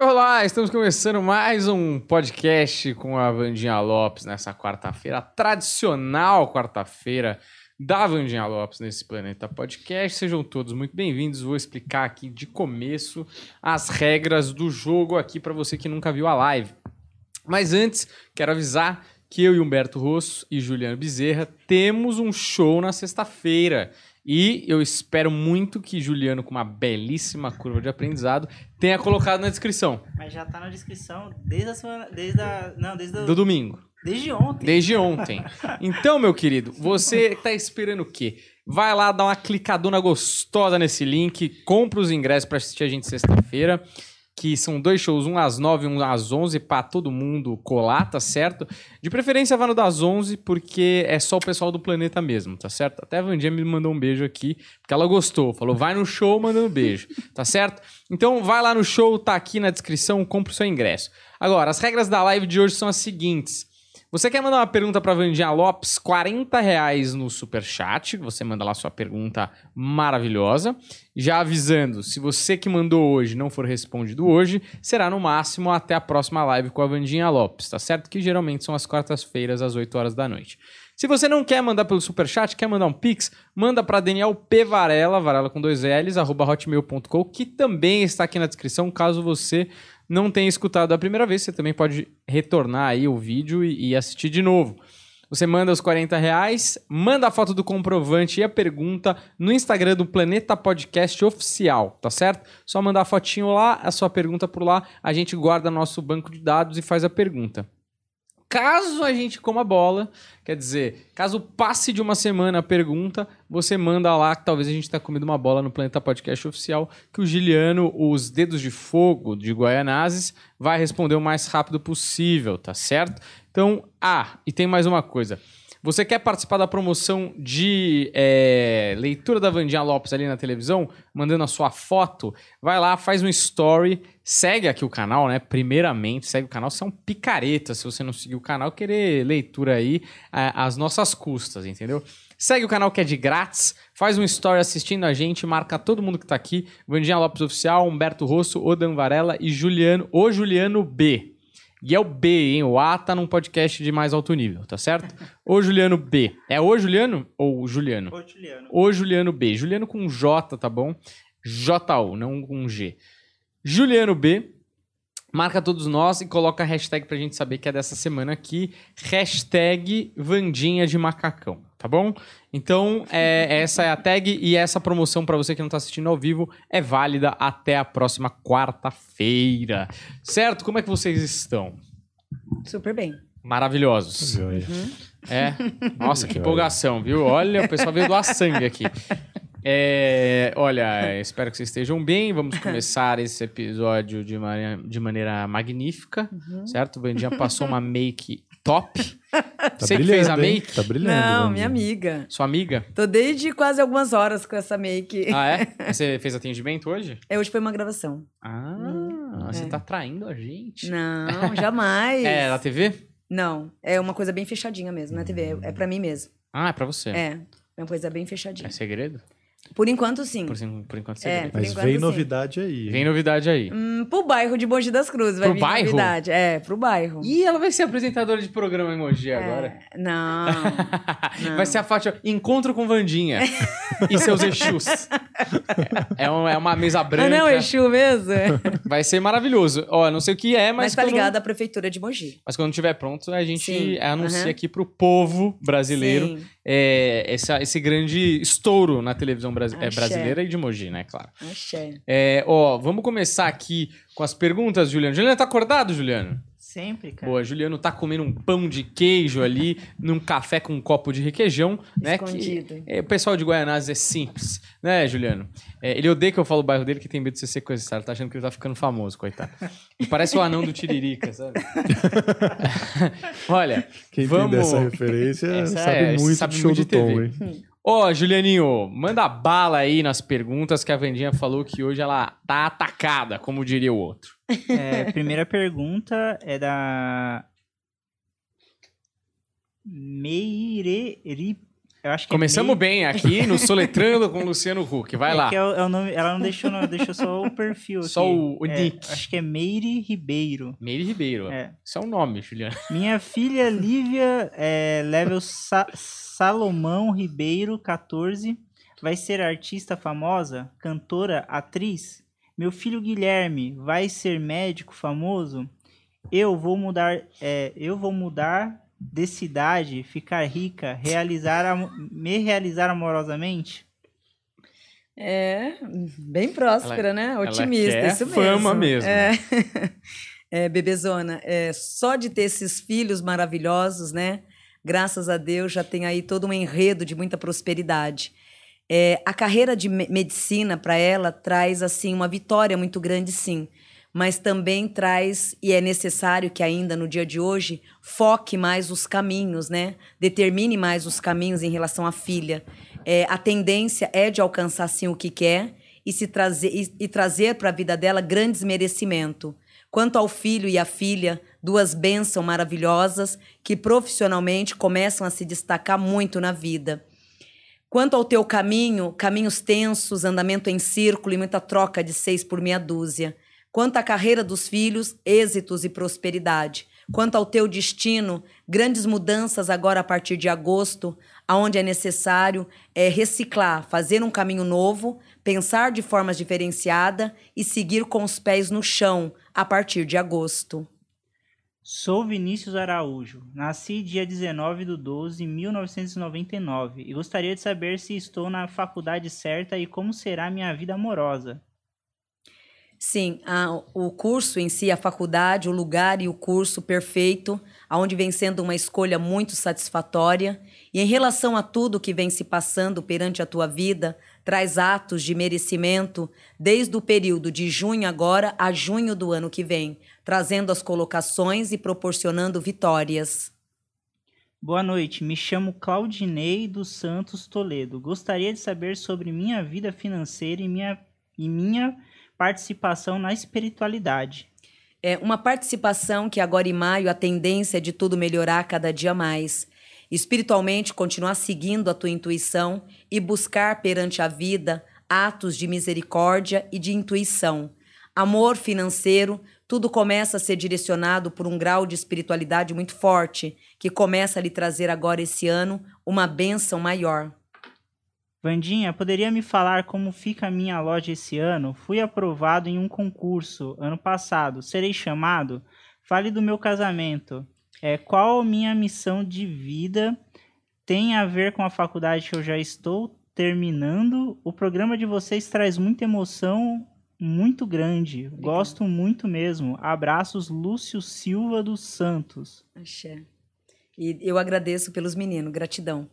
Olá, estamos começando mais um podcast com a Vandinha Lopes nessa quarta-feira, a tradicional quarta-feira da Vandinha Lopes nesse Planeta Podcast. Sejam todos muito bem-vindos. Vou explicar aqui de começo as regras do jogo aqui para você que nunca viu a live. Mas antes, quero avisar que eu e Humberto Rosso e Juliano Bezerra temos um show na sexta-feira. E eu espero muito que Juliano, com uma belíssima curva de aprendizado, tenha colocado na descrição. Mas já tá na descrição desde a semana. Desde a. Não, desde Do domingo. Desde ontem. Desde ontem. Então, meu querido, você tá esperando o quê? Vai lá dar uma clicadona gostosa nesse link, compra os ingressos para assistir a gente sexta-feira, que são dois shows, um às 9 e um às 11, para todo mundo colar, tá certo? De preferência vá no das 11, porque é só o pessoal do planeta mesmo, tá certo? Até a Vandinha me mandou um beijo aqui, porque ela gostou, falou vai no show mandando beijo, tá certo? Então vai lá no show, tá aqui na descrição, compra o seu ingresso. Agora, as regras da live de hoje são as seguintes. Você quer mandar uma pergunta para Vandinha Lopes? 40 reais no superchat. Você manda lá sua pergunta maravilhosa. Já avisando, se você que mandou hoje não for respondido hoje, será no máximo até a próxima live com a Vandinha Lopes, tá certo? Que geralmente são as quartas-feiras, às 8 horas da noite. Se você não quer mandar pelo superchat, quer mandar um pix, manda para Daniel P. Varela, Varela com dois L's, arroba hotmail.com, que também está aqui na descrição, caso você não tenha escutado a primeira vez, você também pode retornar aí o vídeo e, e assistir de novo. Você manda os 40 reais, manda a foto do comprovante e a pergunta no Instagram do Planeta Podcast Oficial, tá certo? Só mandar a fotinho lá, a sua pergunta por lá, a gente guarda nosso banco de dados e faz a pergunta. Caso a gente coma bola, quer dizer, caso passe de uma semana a pergunta, você manda lá que talvez a gente tenha comido uma bola no Planeta Podcast Oficial, que o Giliano, os dedos de fogo de Guaianazes, vai responder o mais rápido possível, tá certo? Então, ah, e tem mais uma coisa. Você quer participar da promoção de é, leitura da Vandinha Lopes ali na televisão, mandando a sua foto? Vai lá, faz um story, segue aqui o canal, né? Primeiramente, segue o canal. Você é um picareta se você não seguir o canal, querer leitura aí às nossas custas, entendeu? Segue o canal que é de grátis, faz um story assistindo a gente, marca todo mundo que tá aqui. Vandinha Lopes Oficial, Humberto Rosso, Odan Varela e Juliano, o Juliano B. E é o B, hein? O A tá num podcast de mais alto nível, tá certo? O Juliano B. É o Juliano ou o Juliano? Ô, Juliano. O Juliano B. Juliano com J, tá bom? J-U, não com G. Juliano B. Marca todos nós e coloca a hashtag pra gente saber que é dessa semana aqui. Hashtag Vandinha de Macacão, tá bom? Então, é, essa é a tag e essa promoção para você que não tá assistindo ao vivo é válida até a próxima quarta-feira. Certo? Como é que vocês estão? Super bem. Maravilhosos. Joia. É. Nossa, que empolgação, viu? Olha, o pessoal veio doar sangue aqui. É, olha, espero que vocês estejam bem. Vamos começar esse episódio de, maneira- de maneira magnífica, certo? O Vandinha passou uma make top. Tá Você que fez a hein? make? Tá brilhando. Não, minha amiga. Sua amiga? Tô desde quase algumas horas com essa make. Ah, é? Você fez atendimento hoje? É, Hoje foi uma gravação. Ah, você é. tá traindo a gente. Não, jamais. É, na TV? Não, é uma coisa bem fechadinha mesmo, na TV. É, é pra mim mesmo. Ah, é pra você. É, é uma coisa bem fechadinha. É segredo? Por enquanto, sim. Por, sim- por enquanto, É. segredo. Mas Por vem enquanto, sim. novidade aí. Vem novidade aí. Hum, pro bairro de Mogi das Cruzes vai Pro vir bairro? novidade. É, pro bairro. Ih, ela vai ser apresentadora de programa emoji É, agora. Não. Não. Vai ser a Fátima Encontro com Vandinha e seus Exus. É, um- é uma mesa branca. Ah, não, Exu mesmo? Vai ser maravilhoso. Ó, não sei o que é, mas. Mas tá ligado à prefeitura de Mogi. Mas quando tiver pronto, a gente Sim, anuncia aham. aqui pro povo brasileiro Sim. É, essa- esse grande estouro na televisão é, Axé. brasileira e de Mogi, né? Claro. Axé. É, ó, vamos começar aqui com as perguntas, Juliano. Juliano, tá acordado, Juliano? Sempre, cara. Boa, Juliano tá comendo um pão de queijo ali, num café com um copo de requeijão, né? Que, Escondido. é, o pessoal de Guaianazes é simples, né, Juliano? É, ele odeia que eu falo o bairro dele, que tem medo de ser sequestrado. Tá achando que ele tá ficando famoso, coitado. Ele parece o anão do Tiririca, sabe? Olha, Quem vamos... tem dessa referência Essa sabe é, muito sabe do show muito do de TV. Tom, hein? Ó, Julianinho, manda bala aí nas perguntas que a Vandinha falou que hoje ela tá atacada, como diria o outro. É, primeira pergunta é da. Meireri. Que Começamos é May- bem aqui no Soletrando com o Luciano Huck. Vai é lá. que é o, é o nome, ela não deixou, não, deixou só o perfil Só aqui. o- o É, nick. Acho que é Meire Ribeiro. Meire Ribeiro. É. Isso é um nome, Juliano. Minha filha Lívia, é, level Sa- Salomão Ribeiro, 14, vai ser artista famosa, cantora, atriz. Meu filho Guilherme vai ser médico famoso. Eu vou mudar, é, eu vou mudar de cidade, ficar rica, realizar, me realizar amorosamente. É, bem próspera, né? ela Otimista, quer isso mesmo. fama mesmo. É, é bebezona, é, só de ter esses filhos maravilhosos, né? Graças a Deus já tem aí todo um enredo de muita prosperidade. É, a carreira de me- medicina para ela traz assim uma vitória muito grande, sim. Mas também traz, e é necessário que ainda no dia de hoje, foque mais os caminhos, né? Determine mais os caminhos em relação à filha. É, a tendência é de alcançar sim o que quer e, se trazer, e, e trazer para a vida dela grandes merecimentos. Quanto ao filho e à filha, duas bênçãos maravilhosas que profissionalmente começam a se destacar muito na vida. Quanto ao teu caminho, caminhos tensos, andamento em círculo e muita troca de seis por meia dúzia. Quanto à carreira dos filhos, êxitos e prosperidade. Quanto ao teu destino, grandes mudanças agora a partir de agosto, aonde é necessário é, reciclar, fazer um caminho novo, pensar de forma diferenciada e seguir com os pés no chão a partir de agosto. Sou Vinícius Araújo. Nasci dia 19 de 12 de 1999 e gostaria de saber se estou na faculdade certa e como será minha vida amorosa. Sim, a- o curso em si, a faculdade, o lugar e o curso perfeito, aonde vem sendo uma escolha muito satisfatória. E em relação a tudo que vem se passando perante a tua vida, traz atos de merecimento desde o período de junho agora a junho do ano que vem, trazendo as colocações e proporcionando vitórias. Boa noite, me chamo Claudinei dos Santos Toledo. Gostaria de saber sobre minha vida financeira e minha, e minha participação na espiritualidade. É uma participação que agora em maio a tendência é de tudo melhorar cada dia mais. Espiritualmente, continuar seguindo a tua intuição e buscar perante a vida atos de misericórdia e de intuição. Amor financeiro, tudo começa a ser direcionado por um grau de espiritualidade muito forte, que começa a lhe trazer agora esse ano uma bênção maior. Vandinha, poderia me falar como fica a minha loja esse ano? Fui aprovado em um concurso ano passado. Serei chamado? Fale do meu casamento. É, qual minha missão de vida tem a ver com a faculdade que eu já estou terminando? O programa de vocês traz muita emoção muito grande. Gosto muito mesmo. Abraços, Lúcio Silva dos Santos. Axé. E eu agradeço pelos meninos, gratidão.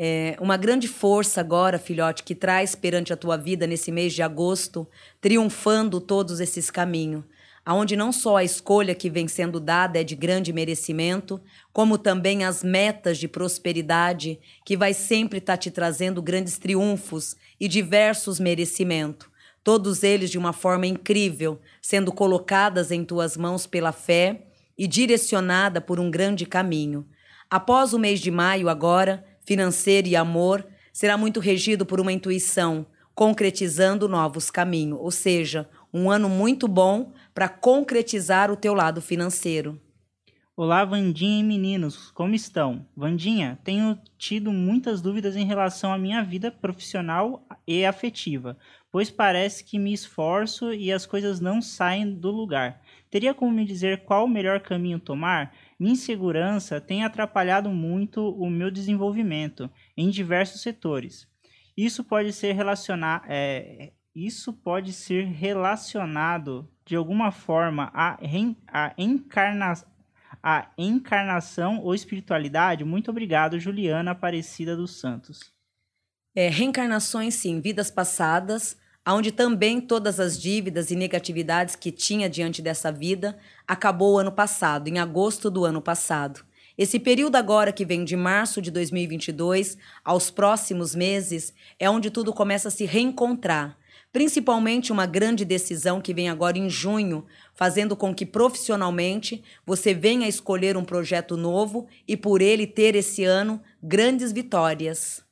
É uma grande força agora, filhote, que traz perante a tua vida nesse mês de agosto, triunfando todos esses caminhos, aonde não só a escolha que vem sendo dada é de grande merecimento, como também as metas de prosperidade, que vai sempre estar te trazendo grandes triunfos e diversos merecimentos. Todos eles de uma forma incrível, sendo colocadas em tuas mãos pela fé e direcionada por um grande caminho. Após o mês de maio, agora, financeiro e amor, será muito regido por uma intuição, concretizando novos caminhos, ou seja, um ano muito bom para concretizar o teu lado financeiro. Olá, Vandinha e meninos, como estão? Vandinha, tenho tido muitas dúvidas em relação à minha vida profissional e afetiva, pois parece que me esforço e as coisas não saem do lugar. Teria como me dizer qual o melhor caminho tomar? Minha insegurança tem atrapalhado muito o meu desenvolvimento em diversos setores. Isso pode ser relacionar, é, isso pode ser relacionado de alguma forma à, à encarna- à encarnação ou espiritualidade? Muito obrigado, Juliana Aparecida dos Santos. É, reencarnações, sim, vidas passadas, onde também todas as dívidas e negatividades que tinha diante dessa vida acabou o ano passado, em agosto do ano passado. Esse período agora que vem de março de 2022 aos próximos meses é onde tudo começa a se reencontrar. principalmente uma grande decisão que vem agora em junho, fazendo com que profissionalmente você venha escolher um projeto novo e por ele ter esse ano grandes vitórias.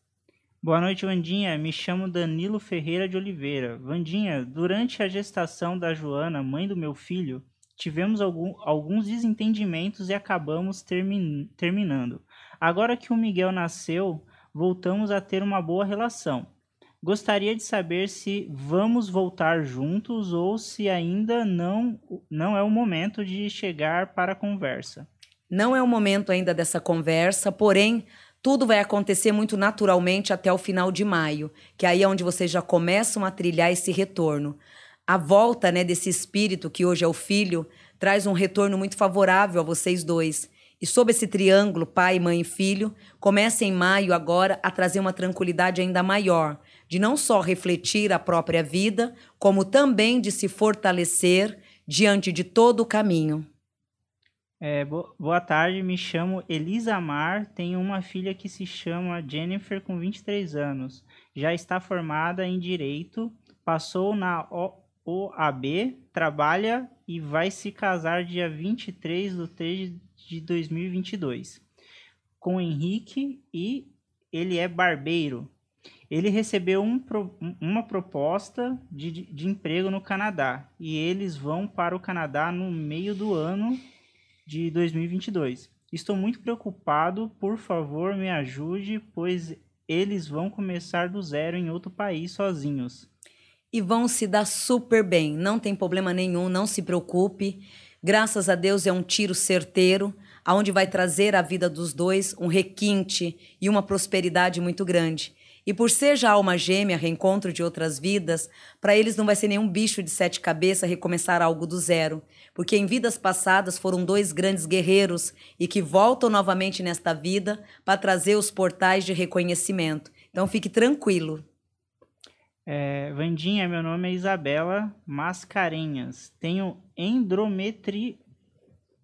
Boa noite, Vandinha. Me chamo Danilo Ferreira de Oliveira. Vandinha, durante a gestação da Joana, mãe do meu filho, tivemos algum, alguns desentendimentos e acabamos termin, terminando. Agora que o Miguel nasceu, voltamos a ter uma boa relação. Gostaria de saber se vamos voltar juntos ou se ainda não, não é o momento de chegar para a conversa. Não é o momento ainda dessa conversa, porém, tudo vai acontecer muito naturalmente até o final de maio, que aí é onde vocês já começam a trilhar esse retorno. A volta né, desse espírito, que hoje é o filho, traz um retorno muito favorável a vocês dois. E sob esse triângulo, pai, mãe e filho, começa em maio agora a trazer uma tranquilidade ainda maior, de não só refletir a própria vida, como também de se fortalecer diante de todo o caminho. É, bo boa tarde, me chamo Elisa Mar, tenho uma filha que se chama Jennifer com 23 anos. Já está formada em Direito, passou na OAB, trabalha e vai se casar dia 23 de 3 de 2022 com Henrique e ele é barbeiro. Ele recebeu um, uma proposta de, de emprego no Canadá e eles vão para o Canadá no meio do ano de 2022. Estou muito preocupado, por favor, me ajude, pois eles vão começar do zero em outro país sozinhos. E vão se dar super bem, não tem problema nenhum, não se preocupe. Graças a Deus é um tiro certeiro, aonde vai trazer à vida dos dois um requinte e uma prosperidade muito grande. E por ser já alma gêmea, reencontro de outras vidas, para eles não vai ser nenhum bicho de sete cabeças recomeçar algo do zero, porque em vidas passadas foram dois grandes guerreiros e que voltam novamente nesta vida para trazer os portais de reconhecimento. Então fique tranquilo. É, Vandinha, meu nome é Isabela Mascarenhas. Tenho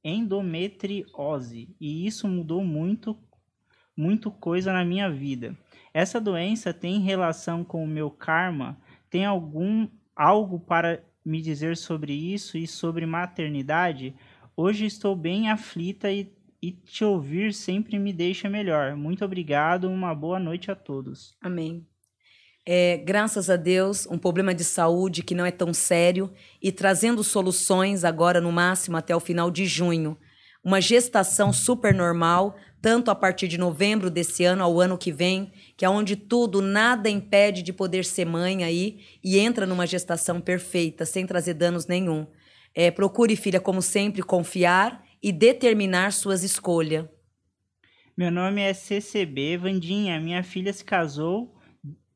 endometriose e isso mudou muito, muito coisa na minha vida. Essa doença tem relação com o meu karma? Tem algum algo para me dizer sobre isso e sobre maternidade? Hoje estou bem aflita e, e te ouvir sempre me deixa melhor. Muito obrigado, uma boa noite a todos. Amém. É, graças a Deus, um problema de saúde que não é tão sério e trazendo soluções agora no máximo até o final de junho. Uma gestação super normal, tanto a partir de novembro desse ano ao ano que vem, que é onde tudo, nada impede de poder ser mãe aí e entra numa gestação perfeita, sem trazer danos nenhum. É, procure, filha, como sempre, confiar e determinar suas escolhas. Meu nome é CCB Vandinha. Minha filha se casou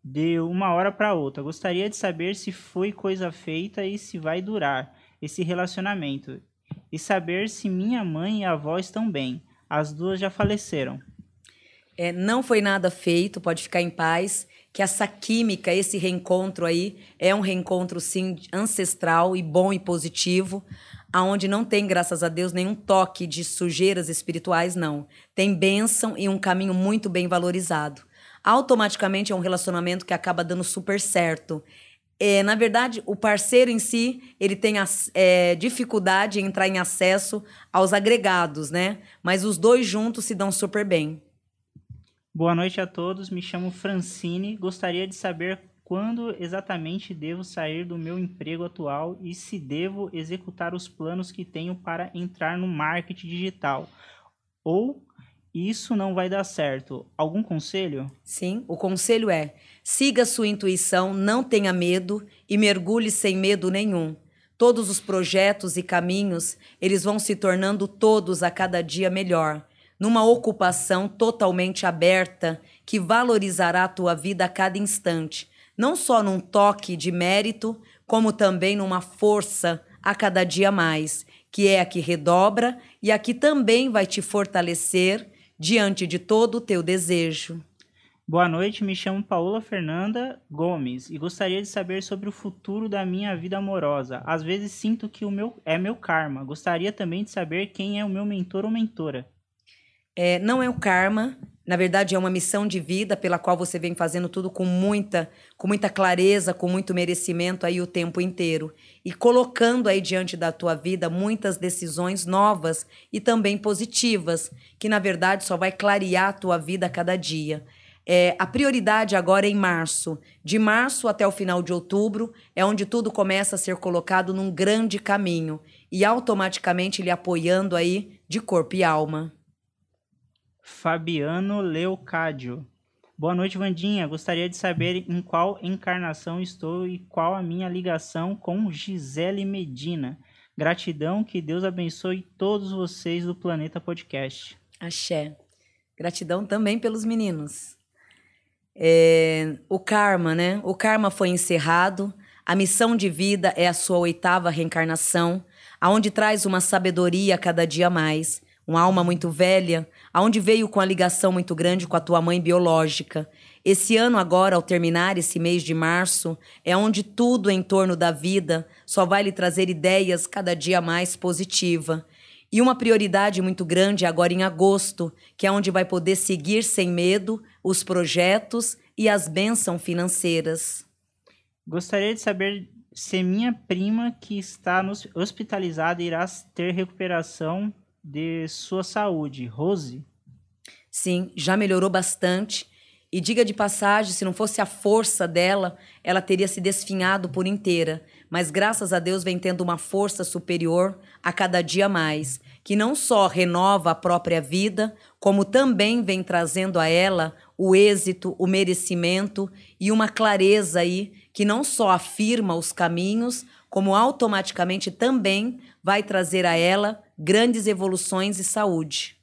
de uma hora para outra. Gostaria de saber se foi coisa feita e se vai durar esse relacionamento. E saber se minha mãe e a avó estão bem. As duas já faleceram. É, não foi nada feito, pode ficar em paz. Que essa química, esse reencontro aí, é um reencontro, sim, ancestral e bom e positivo, aonde não tem, graças a Deus, nenhum toque de sujeiras espirituais, não. Tem bênção e um caminho muito bem valorizado. Automaticamente é um relacionamento que acaba dando super certo. É, na verdade, o parceiro em si, ele tem é, dificuldade em entrar em acesso aos agregados, né? Mas os dois juntos se dão super bem. Boa noite a todos, me chamo Francine. Gostaria de saber quando exatamente devo sair do meu emprego atual e se devo executar os planos que tenho para entrar no marketing digital. Ou isso não vai dar certo. Algum conselho? Sim, o conselho é: siga sua intuição, não tenha medo e mergulhe sem medo nenhum. Todos os projetos e caminhos, eles vão se tornando todos a cada dia melhor, numa ocupação totalmente aberta que valorizará a tua vida a cada instante, não só num toque de mérito, como também numa força a cada dia mais, que é a que redobra e a que também vai te fortalecer diante de todo o teu desejo. Boa noite, me chamo Paula Fernanda Gomes e gostaria de saber sobre o futuro da minha vida amorosa. Às vezes sinto que o meu é meu karma. Gostaria também de saber quem é o meu mentor ou mentora. É, não é o karma, Na verdade, é uma missão de vida pela qual você vem fazendo tudo com muita, com muita clareza, com muito merecimento aí o tempo inteiro e colocando aí diante da tua vida muitas decisões novas e também positivas, que na verdade só vai clarear a tua vida a cada dia. É, a prioridade agora é em março. De março até o final de outubro é onde tudo começa a ser colocado num grande caminho e automaticamente lhe apoiando aí de corpo e alma. Fabiano Leocádio. Boa noite, Vandinha. Gostaria de saber em qual encarnação estou e qual a minha ligação com Gisele Medina. Gratidão, que Deus abençoe todos vocês do Planeta Podcast. Axé. Gratidão também pelos meninos. É, o karma, né? O karma foi encerrado. A missão de vida é a sua oitava reencarnação, aonde traz uma sabedoria cada dia mais, uma alma muito velha, aonde veio com a ligação muito grande com a tua mãe biológica. Esse ano agora, ao terminar esse mês de março, é onde tudo em torno da vida só vai lhe trazer ideias cada dia mais positiva. E uma prioridade muito grande agora em agosto, que é onde vai poder seguir sem medo os projetos e as bênçãos financeiras. Gostaria de saber se minha prima que está hospitalizada irá ter recuperação de sua saúde, Rose? Sim, já melhorou bastante. E diga de passagem, se não fosse a força dela, ela teria se desfinhado por inteira. Mas graças a Deus vem tendo uma força superior a cada dia mais, que não só renova a própria vida, como também vem trazendo a ela o êxito, o merecimento e uma clareza aí que não só afirma os caminhos, como automaticamente também vai trazer a ela grandes evoluções e saúde.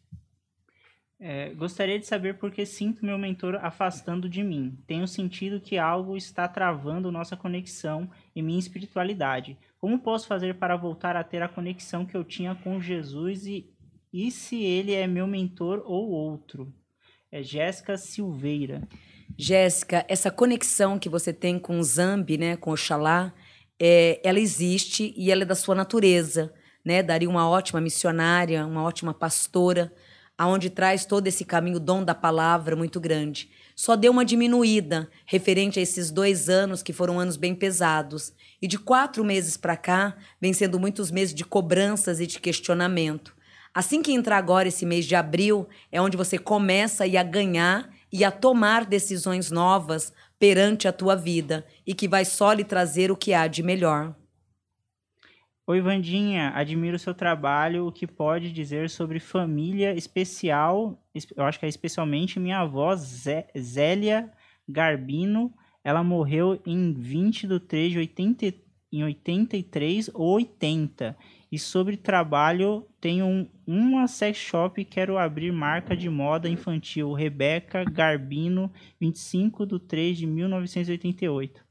É, gostaria de saber por que sinto meu mentor afastando de mim. Tenho sentido que algo está travando nossa conexão e minha espiritualidade. Como posso fazer para voltar a ter a conexão que eu tinha com Jesus e, e se ele é meu mentor ou outro? É Jéssica Silveira. Jéssica, essa conexão que você tem com o Zambi, né, com Oxalá, é, ela existe e ela é da sua natureza né? Daria uma ótima missionária, uma ótima pastora, aonde traz todo esse caminho, dom da palavra muito grande. Só deu uma diminuída referente a esses dois anos que foram anos bem pesados. E de quatro meses para cá, vem sendo muitos meses de cobranças e de questionamento. Assim que entrar agora esse mês de abril, é onde você começa a ganhar e a tomar decisões novas perante a tua vida e que vai só lhe trazer o que há de melhor. Oi, Vandinha, admiro o seu trabalho. O que pode dizer sobre família especial? Eu acho que é especialmente minha avó Zé, Zélia Garbino. Ela morreu em 20 de 3 de 80, em 83 ou 80. E sobre trabalho, tenho um, uma sex shop quero abrir marca de moda infantil. Rebeca Garbino, 25 de 3 de 1988.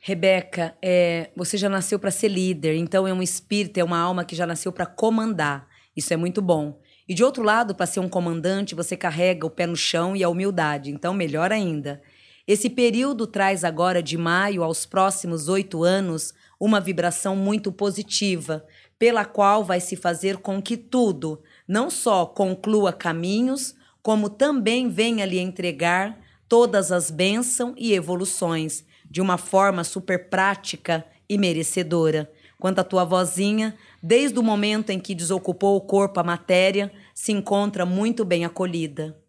Rebeca, é, você já nasceu para ser líder, então é um espírito, é uma alma que já nasceu para comandar. Isso é muito bom. E de outro lado, para ser um comandante, você carrega o pé no chão e a humildade, então melhor ainda. Esse período traz agora, de maio aos próximos oito anos, uma vibração muito positiva, pela qual vai se fazer com que tudo não só conclua caminhos, como também venha lhe entregar todas as bênçãos e evoluções de uma forma super prática e merecedora. Quanto à tua vozinha, desde o momento em que desocupou o corpo a matéria, se encontra muito bem acolhida.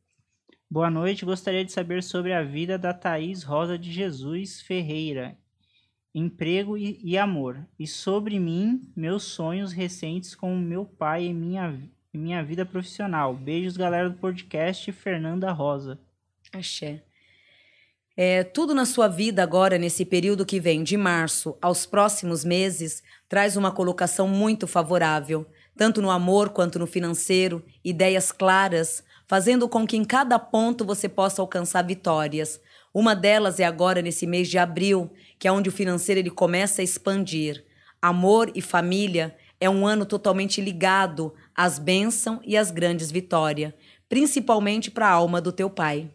Boa noite, gostaria de saber sobre a vida da Thaís Rosa de Jesus Ferreira, emprego e, e amor, e sobre mim, meus sonhos recentes com meu pai e minha, minha vida profissional. Beijos, galera do podcast Fernanda Rosa. Axé. É, tudo na sua vida agora, nesse período que vem, de março aos próximos meses, traz uma colocação muito favorável, tanto no amor quanto no financeiro, ideias claras, fazendo com que em cada ponto você possa alcançar vitórias. Uma delas é agora nesse mês de abril, que é onde o financeiro ele começa a expandir. Amor e família é um ano totalmente ligado às bênçãos e às grandes vitórias, principalmente para a alma do teu pai.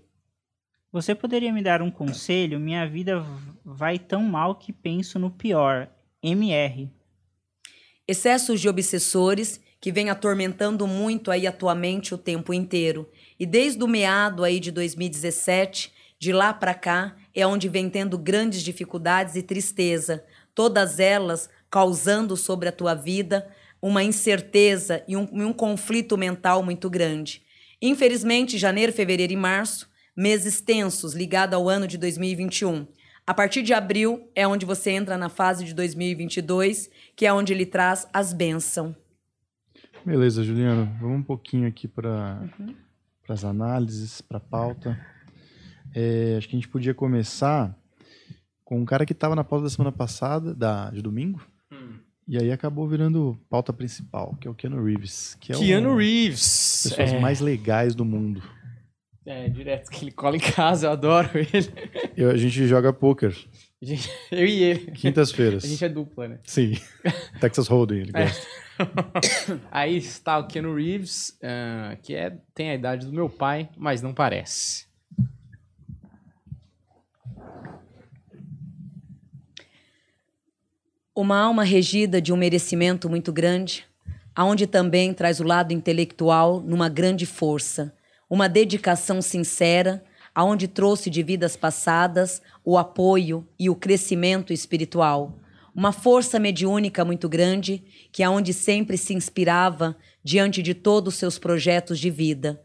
Você poderia me dar um conselho? Minha vida vai tão mal que penso no pior. MR. Excessos de obsessores que vem atormentando muito aí a tua mente o tempo inteiro. E desde o meado aí de 2017, de lá para cá, é onde vem tendo grandes dificuldades e tristeza, todas elas causando sobre a tua vida uma incerteza e um, um conflito mental muito grande. Infelizmente, janeiro, fevereiro e março, meses tensos ligados ao ano de 2021. A partir de abril é onde você entra na fase de 2022, que é onde ele traz as bênçãos. Beleza, Juliano. Vamos um pouquinho aqui para uhum. as análises, para a pauta. É, acho que a gente podia começar com um cara que estava na pauta da semana passada, da, de domingo, hum. e aí acabou virando pauta principal, que é o Keanu Reeves. Que é Keanu um, Reeves! Pessoas é. mais legais do mundo. É, direto que ele cola em casa, eu adoro ele. Eu, a gente joga poker. Eu e ele. Quintas-feiras. A gente é dupla, né? Sim. Texas Hold'em, ele é. gosta. É. Aí está o Keanu Reeves, uh, que é, tem a idade do meu pai, mas não parece. Uma alma regida de um merecimento muito grande, aonde também traz o lado intelectual numa grande força, uma dedicação sincera, aonde trouxe de vidas passadas o apoio e o crescimento espiritual, uma força mediúnica muito grande, que aonde sempre se inspirava diante de todos os seus projetos de vida.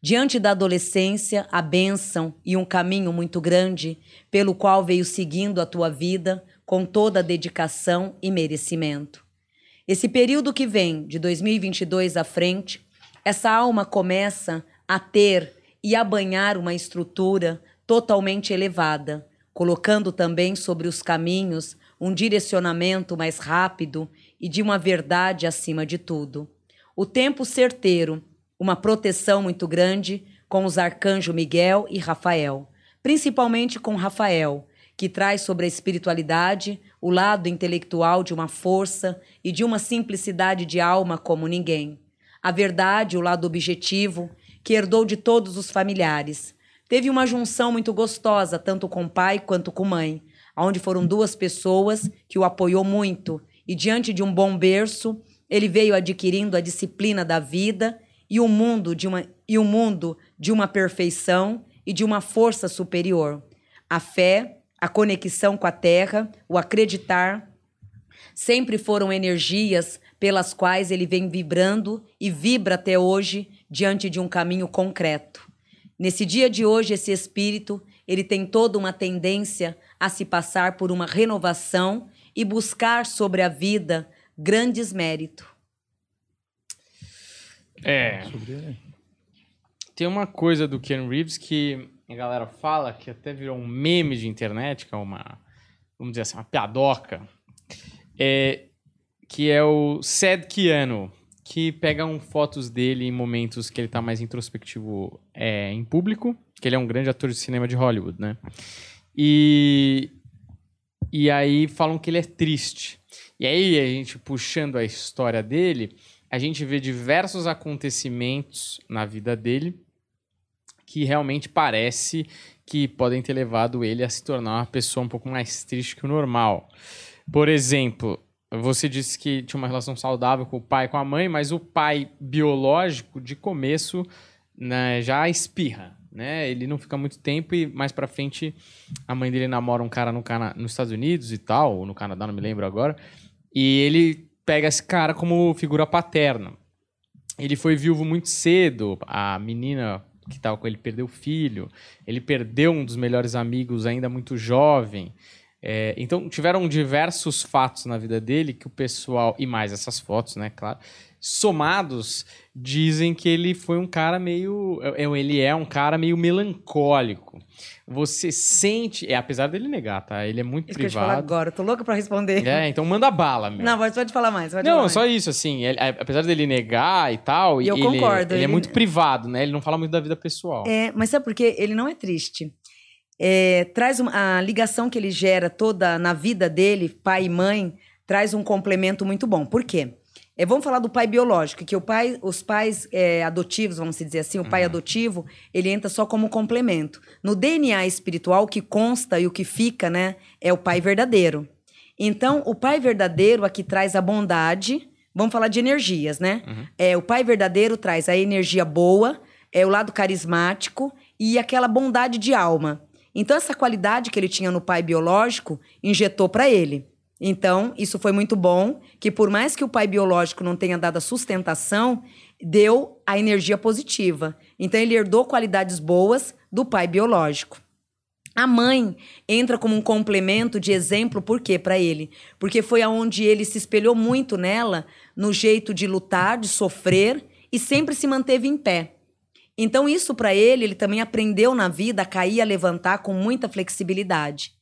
Diante da adolescência, a bênção e um caminho muito grande, pelo qual veio seguindo a tua vida, com toda a dedicação e merecimento. Esse período que vem, de 2022 à frente, essa alma começa a ter e a banhar uma estrutura totalmente elevada, colocando também sobre os caminhos um direcionamento mais rápido e de uma verdade acima de tudo. O tempo certeiro, uma proteção muito grande com os arcanjos Miguel e Rafael, principalmente com Rafael, que traz sobre a espiritualidade o lado intelectual de uma força e de uma simplicidade de alma como ninguém. A verdade, o lado objetivo, que herdou de todos os familiares. Teve uma junção muito gostosa, tanto com pai quanto com mãe, onde foram duas pessoas que o apoiou muito, e diante de um bom berço, ele veio adquirindo a disciplina da vida e o mundo de uma e o mundo de uma perfeição e de uma força superior. A fé, a conexão com a terra, o acreditar, sempre foram energias pelas quais ele vem vibrando e vibra até hoje diante de um caminho concreto. Nesse dia de hoje, esse espírito, ele tem toda uma tendência a se passar por uma renovação e buscar sobre a vida grandes méritos. É. Tem uma coisa do Ken Reeves que a galera fala que até virou um meme de internet, que é uma, vamos dizer assim, uma piadoca, é, que é o Sad Keanu, que pegam fotos dele em momentos que ele tá mais introspectivo é, em público, que ele é um grande ator de cinema de Hollywood, né? E, e aí falam que ele é triste. E aí, a gente puxando a história dele, a gente vê diversos acontecimentos na vida dele que realmente parece que podem ter levado ele a se tornar uma pessoa um pouco mais triste que o normal. Por exemplo, você disse que tinha uma relação saudável com o pai e com a mãe, mas o pai biológico, de começo, né, já espirra. Né? Ele não fica muito tempo e mais pra frente a mãe dele namora um cara no Cana nos Estados Unidos e tal, ou no Canadá, não me lembro agora. E ele pega esse cara como figura paterna. Ele foi viúvo muito cedo, a menina que estava com ele perdeu o filho, ele perdeu um dos melhores amigos ainda muito jovem. É, então, tiveram diversos fatos na vida dele que o pessoal, e mais essas fotos, né, claro, somados, dizem que ele foi um cara meio. É, ele é um cara meio melancólico. Você sente. É, apesar dele negar, tá? Ele é muito isso privado. Que eu falar agora, eu tô louca pra responder. É, então manda bala, meu. Não, pode falar mais. Pode não, falar só mais. isso, assim. Ele, apesar dele negar e tal. E eu ele, concordo. Ele, ele, é muito privado, né? Ele não fala muito da vida pessoal. É, mas sabe por quê? Ele não é triste. É, traz uma, a ligação que ele gera toda na vida dele, pai e mãe, traz um complemento muito bom. Por quê? É, vamos falar do pai biológico, que o pai, os pais é, adotivos, vamos dizer assim, o pai uhum. adotivo, ele entra só como complemento. No DNA espiritual, o que consta e o que fica, né, é o pai verdadeiro. Então, o pai verdadeiro aqui traz a bondade, vamos falar de energias, né? Uhum. É, o pai verdadeiro traz a energia boa, é o lado carismático e aquela bondade de alma. Então, essa qualidade que ele tinha no pai biológico injetou para ele. Então, isso foi muito bom, que por mais que o pai biológico não tenha dado a sustentação, deu a energia positiva. Então, ele herdou qualidades boas do pai biológico. A mãe entra como um complemento de exemplo, por quê? Para ele. Porque foi aonde ele se espelhou muito nela, no jeito de lutar, de sofrer e sempre se manteve em pé. Então, isso para ele, ele também aprendeu na vida a cair, a levantar com muita flexibilidade.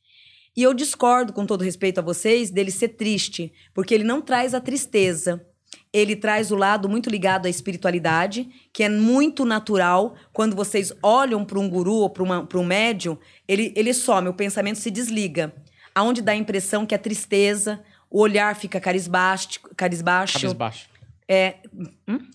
E eu discordo, com todo respeito a vocês, dele ser triste, porque ele não traz a tristeza. Ele traz o lado muito ligado à espiritualidade, que é muito natural. Quando vocês olham para um guru ou para um médium, ele, ele some, o pensamento se desliga. Aonde dá a impressão que é tristeza, o olhar fica carisbaixo. carisbaixo Cabisbaixo. é,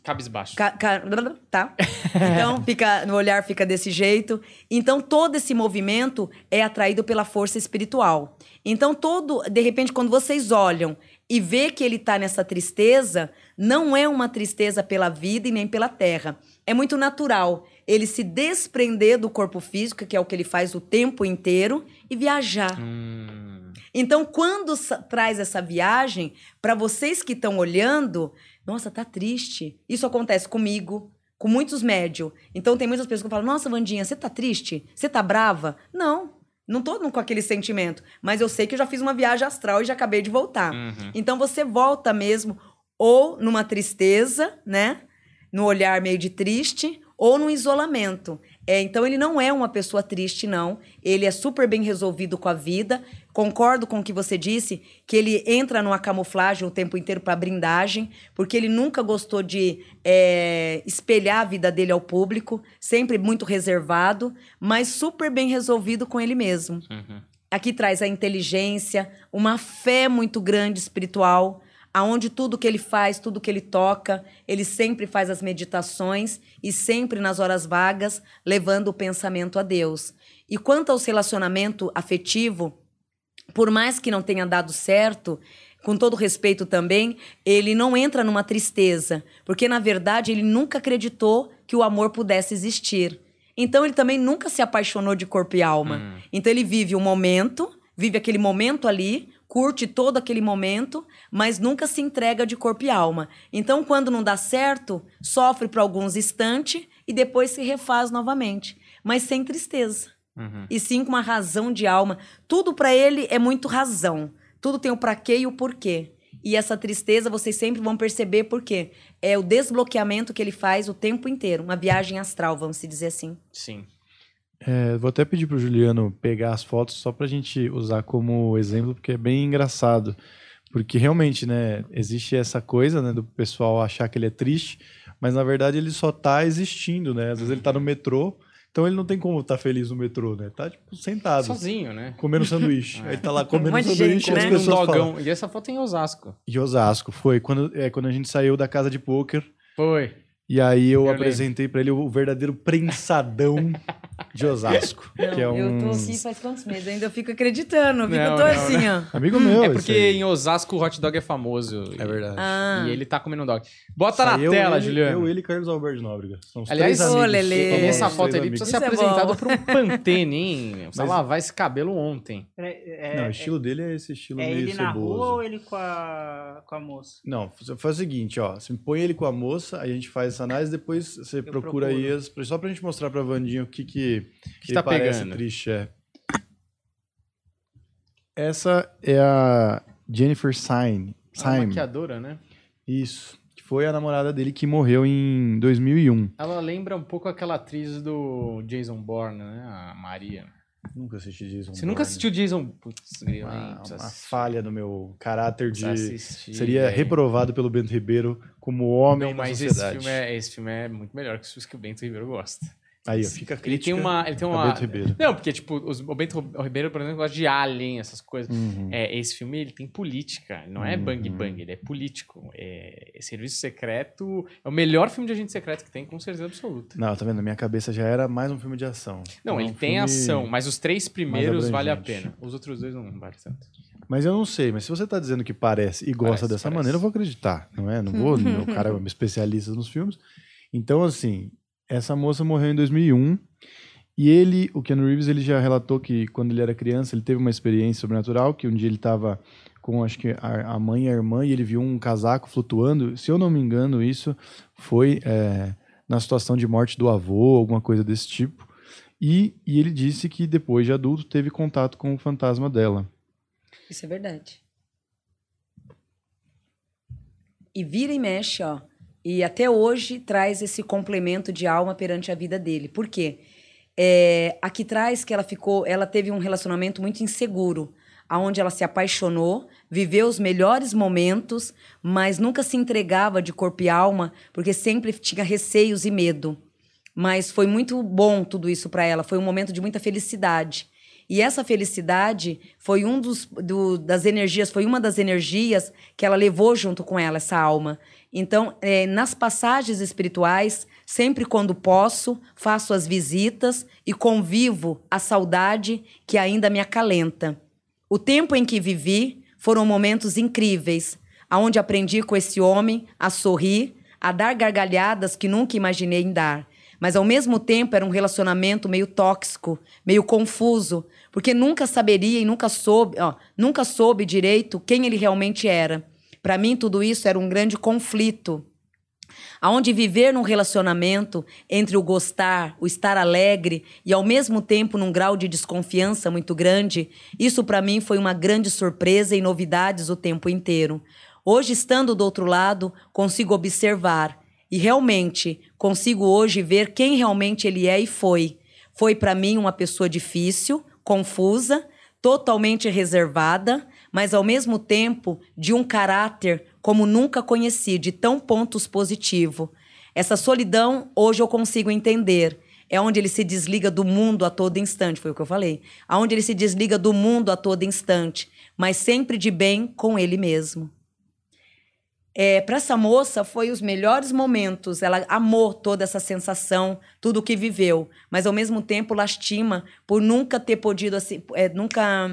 Cabisbaixo. Ca- ca- tá? Então, fica, no olhar fica desse jeito. Então, todo esse movimento é atraído pela força espiritual. Então, todo, de repente, quando vocês olham e vê que ele está nessa tristeza, não é uma tristeza pela vida e nem pela terra. É muito natural ele se desprender do corpo físico, que é o que ele faz o tempo inteiro, e viajar. Hum. Então, quando traz essa viagem, para vocês que estão olhando, nossa, tá triste. Isso acontece comigo, com muitos médios. Então, tem muitas pessoas que falam: Nossa, Vandinha, você tá triste? Você tá brava? Não, não tô com aquele sentimento. Mas eu sei que eu já fiz uma viagem astral e já acabei de voltar. Uhum. Então, você volta mesmo ou numa tristeza, né? No olhar meio de triste, ou no isolamento. É, então, ele não é uma pessoa triste, não. Ele é super bem resolvido com a vida. Concordo com o que você disse, que ele entra numa camuflagem o tempo inteiro para brindagem, porque ele nunca gostou de é, espelhar a vida dele ao público, sempre muito reservado, mas super bem resolvido com ele mesmo. Uhum. Aqui traz a inteligência, uma fé muito grande espiritual, aonde tudo que ele faz, tudo que ele toca, ele sempre faz as meditações e sempre nas horas vagas levando o pensamento a Deus. E quanto ao relacionamento afetivo, por mais que não tenha dado certo, com todo respeito também, ele não entra numa tristeza, porque na verdade ele nunca acreditou que o amor pudesse existir. Então ele também nunca se apaixonou de corpo e alma. Hum. Então ele vive um momento, vive aquele momento ali, curte todo aquele momento, mas nunca se entrega de corpo e alma. Então quando não dá certo, sofre por alguns instantes e depois se refaz novamente, mas sem tristeza Uhum. e sim com uma razão de alma. Tudo para ele é muito razão. Tudo tem o pra quê e o porquê. E essa tristeza vocês sempre vão perceber por quê. É o desbloqueamento que ele faz o tempo inteiro, uma viagem astral, vamos se dizer assim. Sim. É, vou até pedir pro Juliano pegar as fotos só pra gente usar como exemplo, porque é bem engraçado. Porque realmente, né, existe essa coisa, né, do pessoal achar que ele é triste, mas na verdade ele só tá existindo, né? Às vezes ele tá no metrô, então ele não tem como estar feliz no metrô, né? Tá, tipo, sentado, Sozinho, né? comendo sanduíche. Aí tá lá comendo de sanduíche gente, e as né? Um pessoas falam. dogão. E essa foto é em Osasco. E Osasco, foi quando, é, quando a gente saiu da casa de pôquer. Foi. E aí eu, Eu apresentei pra ele o verdadeiro prensadão de Osasco. que é um Eu tô aqui faz quantos meses? Ainda eu fico acreditando, eu fico Não, tô não, assim, ó. amigo meu. É porque aí. em Osasco o hot dog é famoso. É verdade. Ah. E ele tá comendo um dog. Bota na Saiu tela, ele, Juliano. Eu, ele e Carlos Alberto Nóbrega. São os Aliás, três ô, amigos. Lelê. E essa foto três ali amigos. precisa ser Isso é apresentado bom. por um Pantene, hein? Precisa é Mas- lavar esse cabelo ontem. É, Não, o é- estilo dele é esse estilo é meio ele na ceboso. rua ou ele com a, com a moça? Não, você faz o seguinte, ó. Você põe ele com a moça, aí a gente faz essa análise, depois você procura aí procuro. as, só pra gente mostrar pra Vandinha o que que, que ele tá pegando? triste, é. Essa é a Jennifer Syme. Syme. maquiadora, né? Isso. Que foi a namorada dele que morreu em 2001. Ela lembra um pouco aquela atriz do Jason Bourne, né? A Maria. Nunca assisti Jason Você nunca Bourne. assistiu Jason... Putz, hein? Uma, uma falha no meu caráter de... Assistir, Seria reprovado pelo Bento Ribeiro como homem Não, mas esse filme, é, esse filme é muito melhor que os filmes que o Bento Ribeiro gosta. Aí, ó, fica a Ele crítica tem uma... Ele tem uma... Bento Ribeiro. Não, porque, tipo, os, o Bento Ribeiro, por exemplo, gosta de Alien, essas coisas. Uhum. É, esse filme, ele tem política. Não é bang Uhum. bang, ele é político. É, é Serviço Secreto... É o melhor filme de agente secreto que tem, com certeza absoluta. Não, tá vendo? Na minha cabeça já era mais um filme de ação. Não, É ele um tem ação, mas os três primeiros vale a pena. Os outros dois não vale tanto. Mas eu não sei, mas se você tá dizendo que parece e gosta Parece, dessa parece. maneira, eu vou acreditar, não é? Não vou, o cara é um especialista nos filmes. Então, assim, essa moça morreu em 2001 e ele, o Ken Reeves, ele já relatou que quando ele era criança, ele teve uma experiência sobrenatural, que um dia ele estava com, acho que a, mãe e a irmã, e ele viu um casaco flutuando. Se eu não me engano, isso foi é, na situação de morte do avô, alguma coisa desse tipo. E, e ele disse que depois de adulto teve contato com o fantasma dela. Isso é verdade. E vira e mexe, ó. E até hoje traz esse complemento de alma perante a vida dele. Por quê? É, aqui traz que ela ficou, ela teve um relacionamento muito inseguro, aonde ela se apaixonou, viveu os melhores momentos, mas nunca se entregava de corpo e alma, porque sempre tinha receios e medo. Mas foi muito bom tudo isso para ela, foi um momento de muita felicidade. E essa felicidade foi um dos do- das energias, foi uma das energias que ela levou junto com ela, essa alma. Então, eh, nas passagens espirituais, sempre quando posso, faço as visitas e convivo a saudade que ainda me acalenta. O tempo em que vivi foram momentos incríveis, aonde aprendi com esse homem a sorrir, a dar gargalhadas que nunca imaginei em dar. Mas ao mesmo tempo era um relacionamento meio tóxico, meio confuso, porque nunca saberia e nunca soube, ó, nunca soube direito quem ele realmente era. Para mim tudo isso era um grande conflito aonde viver num relacionamento entre o gostar, o estar alegre e ao mesmo tempo num grau de desconfiança muito grande, isso para mim foi uma grande surpresa e novidades o tempo inteiro. Hoje, estando do outro lado, consigo observar e realmente consigo hoje ver quem realmente ele é e foi. Foi para mim uma pessoa difícil, confusa, totalmente reservada, mas ao mesmo tempo de um caráter como nunca conheci, de tão pontos positivo. Essa solidão hoje eu consigo entender. É onde ele se desliga do mundo a todo instante, foi o que eu falei. Aonde ele se desliga do mundo a todo instante, mas sempre de bem com ele mesmo. É, para essa moça foi os melhores momentos. Ela amou toda essa sensação, tudo o que viveu, mas ao mesmo tempo lastima por nunca ter podido assim, é, nunca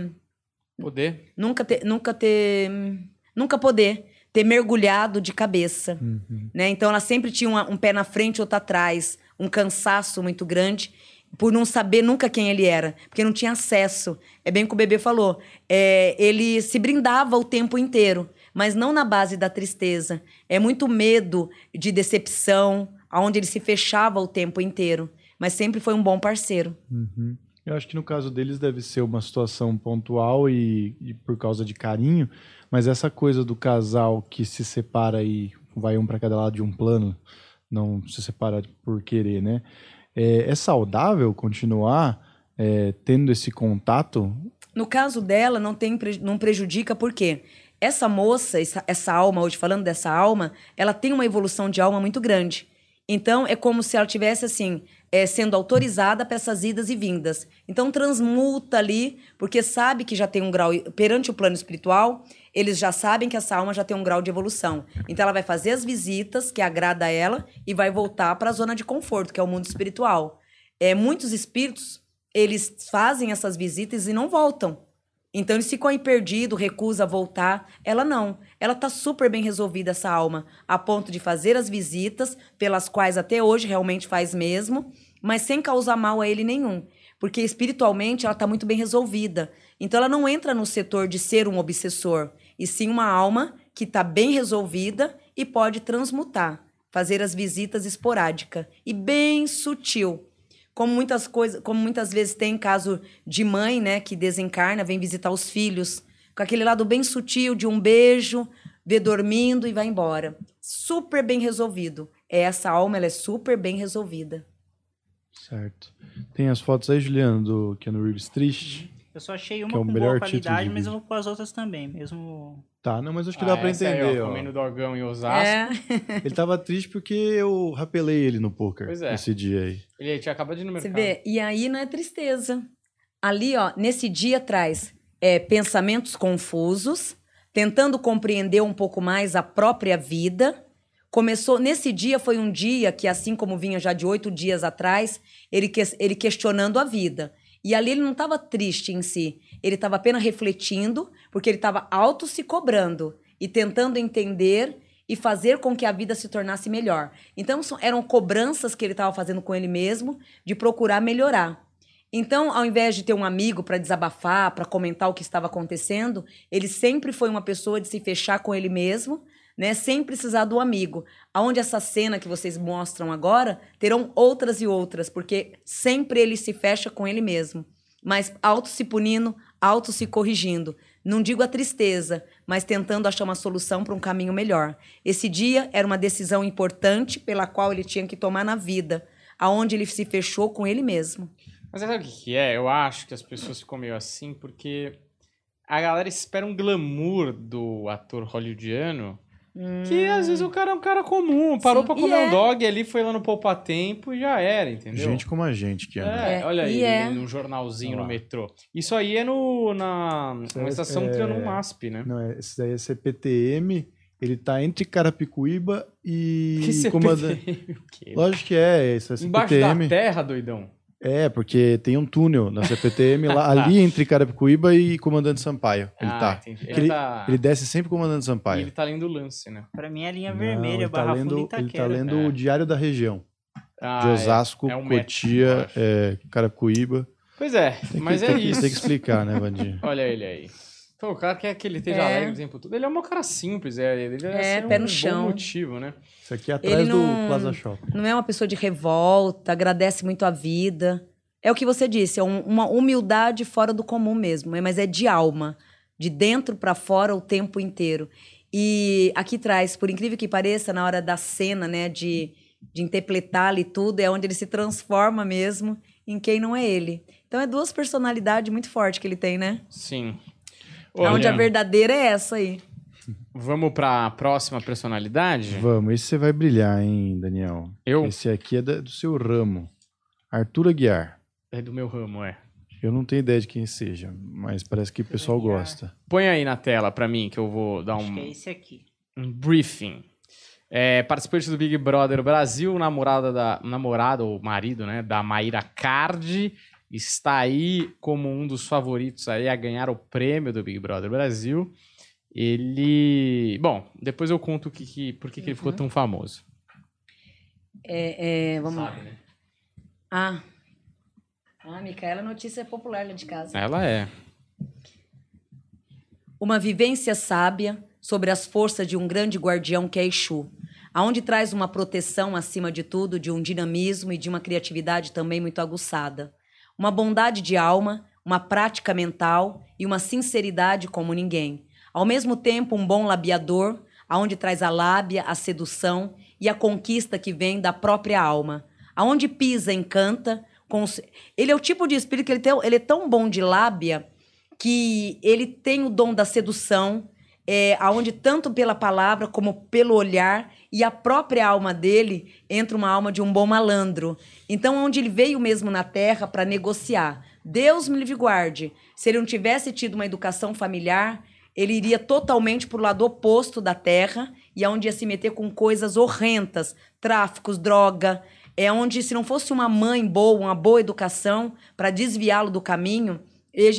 Poder. nunca ter, nunca ter, nunca poder ter mergulhado de cabeça, né? Então ela sempre tinha uma- um pé na frente, outro atrás, um cansaço muito grande por não saber nunca quem ele era, porque não tinha acesso. É bem o que o bebê falou. É, ele se brindava o tempo inteiro, mas não na base da tristeza. É muito medo de decepção, aonde ele se fechava o tempo inteiro. Mas sempre foi um bom parceiro. Uhum. Eu acho que no caso deles deve ser uma situação pontual e, e por causa de carinho, mas essa coisa do casal que se separa e vai um para cada lado de um plano, não se separa por querer, né? É, é saudável continuar é, tendo esse contato? No caso dela, não, tem, não prejudica, por quê? Essa moça, essa, essa alma, hoje falando dessa alma, ela tem uma evolução de alma muito grande. Então, é como se ela tivesse, assim, é, sendo autorizada para essas idas e vindas. Então, transmuta ali, porque sabe que já tem um grau. Perante o plano espiritual, eles já sabem que essa alma já tem um grau de evolução. Então, ela vai fazer as visitas que agrada a ela e vai voltar para a zona de conforto, que é o mundo espiritual. É, muitos espíritos, eles fazem essas visitas e não voltam. Então eles ficam aí perdidos, recusa voltar. Ela não. Ela tá super bem resolvida, essa alma, a ponto de fazer as visitas, pelas quais até hoje realmente faz mesmo, mas sem causar mal a ele nenhum. Porque espiritualmente ela tá muito bem resolvida. Então ela não entra no setor de ser um obsessor, e sim uma alma que tá bem resolvida e pode transmutar, fazer as visitas esporádicas e bem sutil como muitas coisas, como muitas vezes tem caso de mãe, né, que desencarna, vem visitar os filhos, com aquele lado bem sutil de um beijo, vê dormindo e vai embora. Super bem resolvido. Essa alma ela é super bem resolvida. Certo. Tem as fotos aí, Juliano, do Keanu Reeves triste? Eu só achei uma Que é o com melhor boa qualidade, mas eu vou pôr as outras também, mesmo... Tá, não, mas acho que Ah, dá pra essa aí, entender, ó, ó. Comendo dogão em Osasco. É. Ele tava triste porque eu rapelei ele no poker Pois é. esse dia aí. Ele tinha acabado de ir no Você mercado. vê? E aí não é tristeza. Ali, ó, nesse dia traz é, pensamentos confusos, tentando compreender um pouco mais a própria vida. Começou, nesse dia foi um dia que, assim como vinha já de oito dias atrás, ele, que- ele questionando a vida. E ali ele não estava triste em si, ele estava apenas refletindo, porque ele estava auto se cobrando e tentando entender e fazer com que a vida se tornasse melhor. Então eram cobranças que ele estava fazendo com ele mesmo de procurar melhorar. Então, ao invés de ter um amigo para desabafar, para comentar o que estava acontecendo, ele sempre foi uma pessoa de se fechar com ele mesmo, né, sem precisar do amigo. Aonde essa cena que vocês mostram agora terão outras e outras, porque sempre ele se fecha com ele mesmo, mas auto se punindo, auto se corrigindo. Não digo a tristeza, mas tentando achar uma solução para um caminho melhor. Esse dia era uma decisão importante pela qual ele tinha que tomar na vida, aonde ele se fechou com ele mesmo. Mas sabe o que é? Eu acho que as pessoas ficam meio assim porque a galera espera um glamour do ator hollywoodiano que às vezes o cara é um cara comum, parou Sim, pra e comer é. um dog ali, foi lá no Poupa Tempo e já era, entendeu? Gente como a gente que. É, É, olha aí, é. num jornalzinho Olha no lá. metrô. Isso aí é no, na, na é- estação é- Trianon MASP, né? Não, é- esse daí é CPTM, ele tá entre Carapicuíba e Que CPTM, o quê? Lógico que é, isso é Embaixo CPTM. da terra, doidão. É, porque tem um túnel na CPTM lá, ali entre Carapicuíba e Comandante Sampaio. Ele Ah, tá. Ele, Ele, tá... ele desce sempre Comandante e Sampaio. ele tá lendo o lance, né? Pra mim é a linha Não, vermelha, ele tá Barra Funda e lendo, ele Itaquera. tá lendo É. o Diário da Região. Ah, de é. Osasco, é um metro, eu Cotia, é, Carapicuíba. Pois é, Tem que- mas tem é que- isso. Tem que explicar, né, Vandinha? Olha ele aí. Pô, o cara quer que ele esteja É. alegre o tempo todo. Ele é um cara simples, é. Ele É, ser pé um no bom chão. motivo, né? Isso aqui é atrás não- do Plaza Shopping. Não é uma pessoa de revolta, agradece muito a vida. É o que você disse, é um- uma humildade fora do comum mesmo, é- mas é de alma, de dentro para fora o tempo inteiro. E aqui traz, por incrível que pareça, na hora da cena, né, de, de interpretá-lo e tudo, é onde ele se transforma mesmo em quem não é ele. Então é duas personalidades muito fortes que ele tem, né? Sim. Onde a Olha, verdadeira é essa aí. Vamos pra próxima personalidade? Vamos, esse você vai brilhar, hein, Daniel? Eu? Esse aqui é da- do seu ramo. Arthur Aguiar. É do meu ramo, é. Eu não tenho ideia de quem seja, mas parece que o pessoal Aguiar. gosta. Põe aí na tela pra mim que eu vou dar Acho que é um, esse aqui. um briefing. É, participante do Big Brother Brasil, namorada da namorada ou marido, né, da Maíra Cardi, está aí como um dos favoritos aí a ganhar o prêmio do Big Brother Brasil. Ele, bom, depois eu conto o que, que por que, que ele ficou tão famoso. É, é, vamos lá. Sabe, né? Ah. Ah, Micaela, notícia popular lá de casa. Ela é. Uma vivência sábia sobre as forças de um grande guardião que é Exu, aonde traz uma proteção acima de tudo, de um dinamismo e de uma criatividade também muito aguçada. Uma bondade de alma, uma prática mental e uma sinceridade como ninguém. Ao mesmo tempo, um bom labiador, aonde traz a lábia, a sedução e a conquista que vem da própria alma. Aonde pisa, encanta. Ele é o tipo de espírito que ele, tem, ele é tão bom de lábia que ele tem o dom da sedução, é, aonde tanto pela palavra como pelo olhar e a própria alma dele entra uma alma de um bom malandro. Então, onde ele veio mesmo na Terra para negociar. Deus me livre guarde. Se ele não tivesse tido uma educação familiar, ele iria totalmente para o lado oposto da Terra e aonde ia se meter com coisas horrendas, tráficos, droga. É onde, se não fosse uma mãe boa, uma boa educação para desviá-lo do caminho,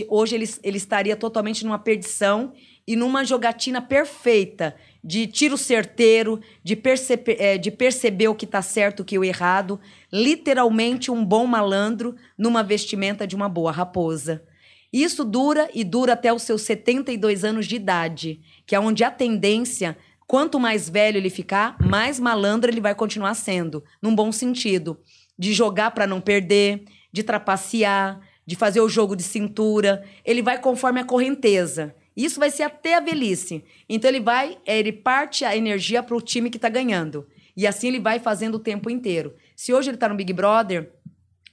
hoje ele, ele estaria totalmente numa perdição e numa jogatina perfeita de tiro certeiro, de, perceber, eh, de perceber o que está certo o que o errado. Literalmente um bom malandro numa vestimenta de uma boa raposa. Isso dura e dura até os seus 72 anos de idade, que é onde a tendência, quanto mais velho ele ficar, mais malandro ele vai continuar sendo, num bom sentido. De jogar para não perder, de trapacear, de fazer o jogo de cintura. Ele vai conforme a correnteza. Isso vai ser até a velhice. Então ele vai, eh, ele parte a energia para o time que está ganhando. E assim ele vai fazendo o tempo inteiro. Se hoje ele está no Big Brother,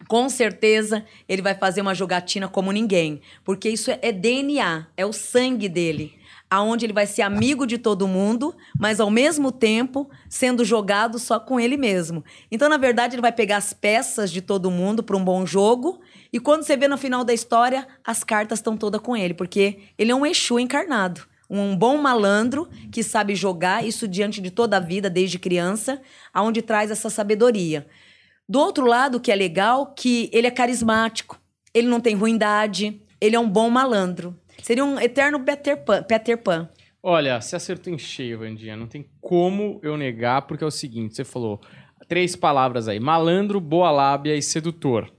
com certeza ele vai fazer uma jogatina como ninguém, porque isso é DNA, é o sangue dele, aonde ele vai ser amigo de todo mundo, mas ao mesmo tempo sendo jogado só com ele mesmo. Então, na verdade, ele vai pegar as peças de todo mundo para um bom jogo, e quando você vê no final da história, as cartas estão todas com ele, porque ele é um Exu encarnado. Um bom malandro que sabe jogar isso diante de toda a vida, desde criança, aonde traz essa sabedoria. Do outro lado, que é legal, que ele é carismático, ele não tem ruindade, ele é um bom malandro. Seria um eterno Peter Pan. Peter Pan. Olha, você acertou em cheio, Vandinha. Não tem como eu negar, porque é o seguinte: você falou três palavras aí: malandro, boa lábia e sedutor.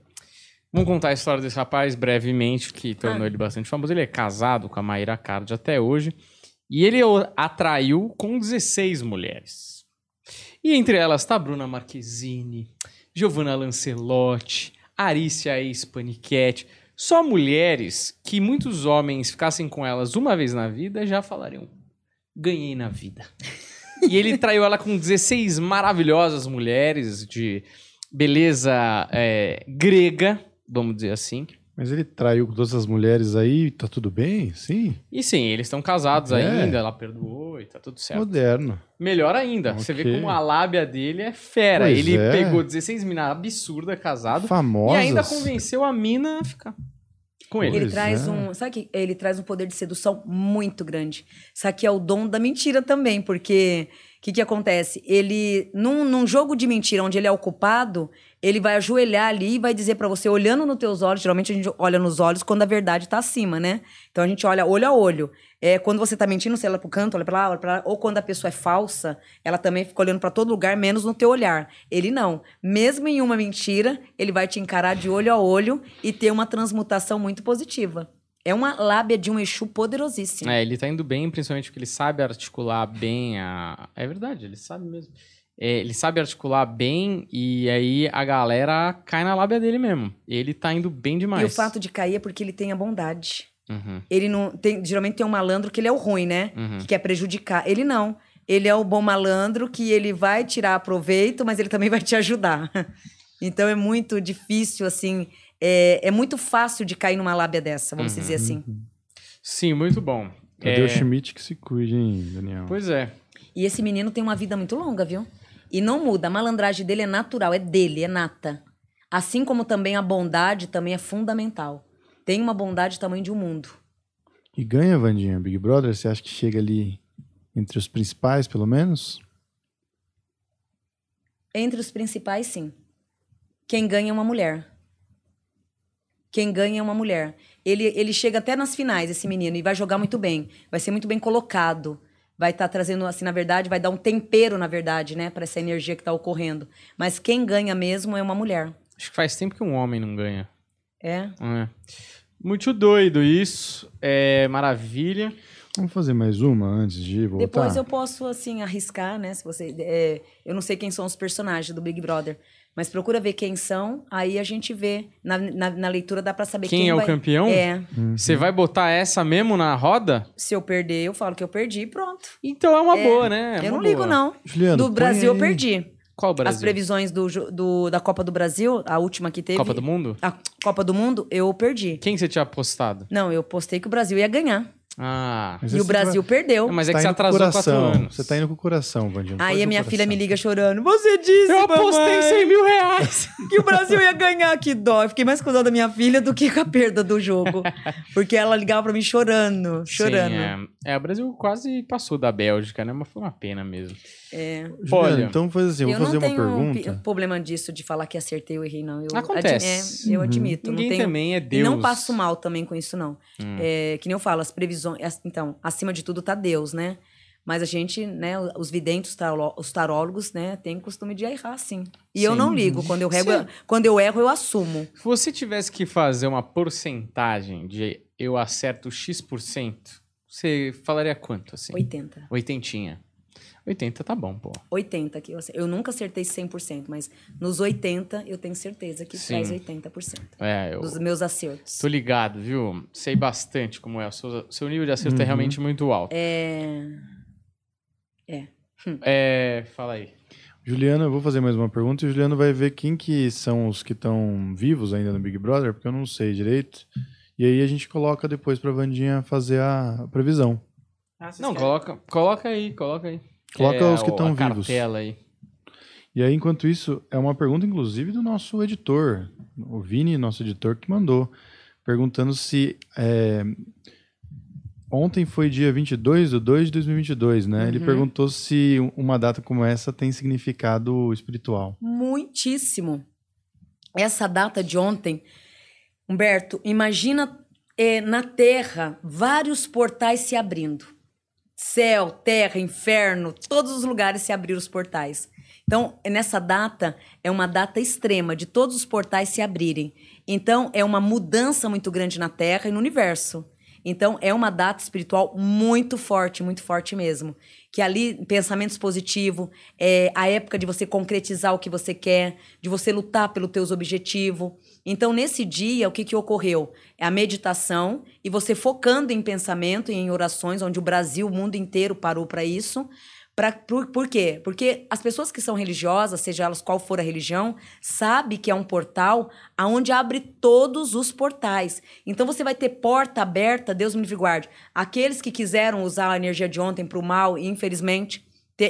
Vamos contar a história desse rapaz brevemente, que tornou Ah. ele bastante famoso. Ele é casado com a Mayra Card até hoje. E ele atraiu com 16 mulheres. E entre elas tá Bruna Marquezine, Giovanna Lancelotti, Arícia Ex-Paniquete. Só mulheres que muitos homens ficassem com elas uma vez na vida já falariam: ganhei na vida. e ele traiu ela com 16 maravilhosas mulheres de beleza é, grega, vamos dizer assim. Mas ele traiu todas as mulheres aí, tá tudo bem? Sim. E sim, eles estão casados É. ainda, ela perdoou e tá tudo certo. Moderno. Melhor ainda, você vê como a lábia dele é fera. Pois ele é. pegou 16 minas absurda casado Famosas. e ainda convenceu a mina a ficar com ele. Ele Pois traz é. um. Sabe que ele traz um poder de sedução muito grande. Isso aqui é o dom da mentira também, porque o que, que acontece? Ele, num, num jogo de mentira onde ele é o culpado, ele vai ajoelhar ali e vai dizer pra você, olhando nos teus olhos, geralmente a gente olha nos olhos quando a verdade tá acima, né? Então a gente olha olho a olho. É, quando você tá mentindo, você olha pro canto, olha pra lá, olha pra lá. Ou quando a pessoa é falsa, ela também fica olhando pra todo lugar, menos no teu olhar. Ele não. Mesmo em uma mentira, ele vai te encarar de olho a olho e ter uma transmutação muito positiva. É uma lábia de um Exu poderosíssimo. É, ele tá indo bem, principalmente porque ele sabe articular bem a. É verdade, ele sabe mesmo. É, ele sabe articular bem e aí a galera cai na lábia dele mesmo. Ele tá indo bem demais. E o fato de cair é porque ele tem a bondade. Uhum, Ele não tem, geralmente tem um malandro que ele é o ruim, né? uhum. Que quer prejudicar. Ele não. Ele é o bom malandro que ele vai tirar proveito, mas ele também vai te ajudar. Então é muito difícil, assim. É, é muito fácil de cair numa lábia dessa, vamos Uhum. dizer assim. Sim, muito bom. Cadê É, o Schmidt que se cuide, hein, Daniel? Pois é. E esse menino tem uma vida muito longa, viu? E não muda. A malandragem dele é natural, é dele, é nata. Assim como também a bondade também é fundamental. Tem uma bondade tamanho de um mundo. E ganha, Vandinha, Big Brother? Você acha que chega ali entre os principais, pelo menos? Entre os principais, sim. Quem ganha é uma mulher. Quem ganha é uma mulher. Ele, ele chega até nas finais, esse menino, e vai jogar muito bem. Vai ser muito bem colocado. Vai estar trazendo, assim, na verdade, vai dar um tempero, na verdade, né, para essa energia que está ocorrendo. Mas quem ganha mesmo é uma mulher. Acho que faz tempo que um homem não ganha. É. É. Muito doido isso. É maravilha. Vamos fazer mais uma antes de voltar? Depois eu posso, assim, arriscar, né? Se você. é, eu não sei quem são os personagens do Big Brother. Mas procura ver quem são, aí a gente vê. Na, na, na leitura dá pra saber Quem quem, é o vai- campeão? É. Você vai botar essa mesmo na roda? Se eu perder, eu falo que eu perdi e pronto. Então é uma É, boa, né? É eu não ligo, boa. não. Juliano, Do Brasil eu perdi. Qual As Brasil? previsões do, do- da Copa do Brasil, a última que teve. Copa do Mundo? A Copa do Mundo, eu perdi. Quem você tinha apostado? Não, eu postei que o Brasil ia ganhar. Ah. E o Brasil perdeu. Não, mas é tá que você indo com o atrasou quatro coração. anos. Você tá indo com o coração, Vandinha. Aí a minha filha me liga chorando. Você disse, Eu apostei mamãe, 100 mil reais. que o Brasil ia ganhar. Que dó. Eu fiquei mais com dó da minha filha do que com a perda do jogo. Porque ela ligava pra mim chorando, chorando. Sim, é. é, o Brasil quase passou da Bélgica, né? Mas foi uma pena mesmo. É. Olha, então faz assim, eu eu vou fazer não uma um pergunta. pi- problema disso de falar que acertei ou errei, não. Eu Acontece. admi- é, eu Uhum. admito. Ninguém não tenho, também é E Deus. não passo mal também com isso, não. Hum. É, que nem eu falo, as previsões. Então, acima de tudo tá Deus, né? Mas a gente, né, os videntes, os taró- os tarólogos, né, tem costume de errar, sim. E eu Sim. não ligo. Quando eu, rego, quando eu erro, eu assumo. Se você tivesse que fazer uma porcentagem de eu acerto X%, você falaria quanto, assim? 80. Oitentinha. 80 tá bom, pô. 80 que eu, eu nunca acertei 100%, mas nos 80 eu tenho certeza que Sim. traz 80% É, eu dos meus acertos. tô ligado, viu? Sei bastante como é. O seu, seu nível de acerto é Uhum. realmente muito alto. É, É, fala aí. Juliano, eu vou fazer mais uma pergunta e o Juliano vai ver quem que são os que estão vivos ainda no Big Brother, porque eu não sei direito. E aí a gente coloca depois pra Vandinha fazer a previsão. Não, coloca, coloca aí, coloca aí. Coloca É, os que estão vivos. cartela aí. E aí, enquanto isso, é uma pergunta, inclusive, do nosso editor, o Vini, nosso editor, que mandou, perguntando se. é, Ontem foi dia 22 de 2 de 2022, né? Ele Uhum. perguntou se uma data como essa tem significado espiritual. Muitíssimo. Essa data de ontem, Humberto, imagina é, na Terra, vários portais se abrindo. Céu, terra, inferno, todos os lugares se abriram os portais. Então, nessa data, é uma data extrema de todos os portais se abrirem. Então, é uma mudança muito grande na Terra e no universo. Então, é uma data espiritual muito forte, muito forte mesmo. Que ali, pensamentos positivos, é a época de você concretizar o que você quer, de você lutar pelos teus objetivos. Então, nesse dia, o que, que ocorreu? É a meditação e você focando em pensamento e em orações, onde o Brasil, o mundo inteiro parou para isso. Pra, por, por quê? Porque as pessoas que são religiosas, seja elas qual for a religião, sabe que é um portal aonde abre todos os portais. Então você vai ter porta aberta, Deus me livre guarde. Aqueles que quiseram usar a energia de ontem para o mal, infelizmente,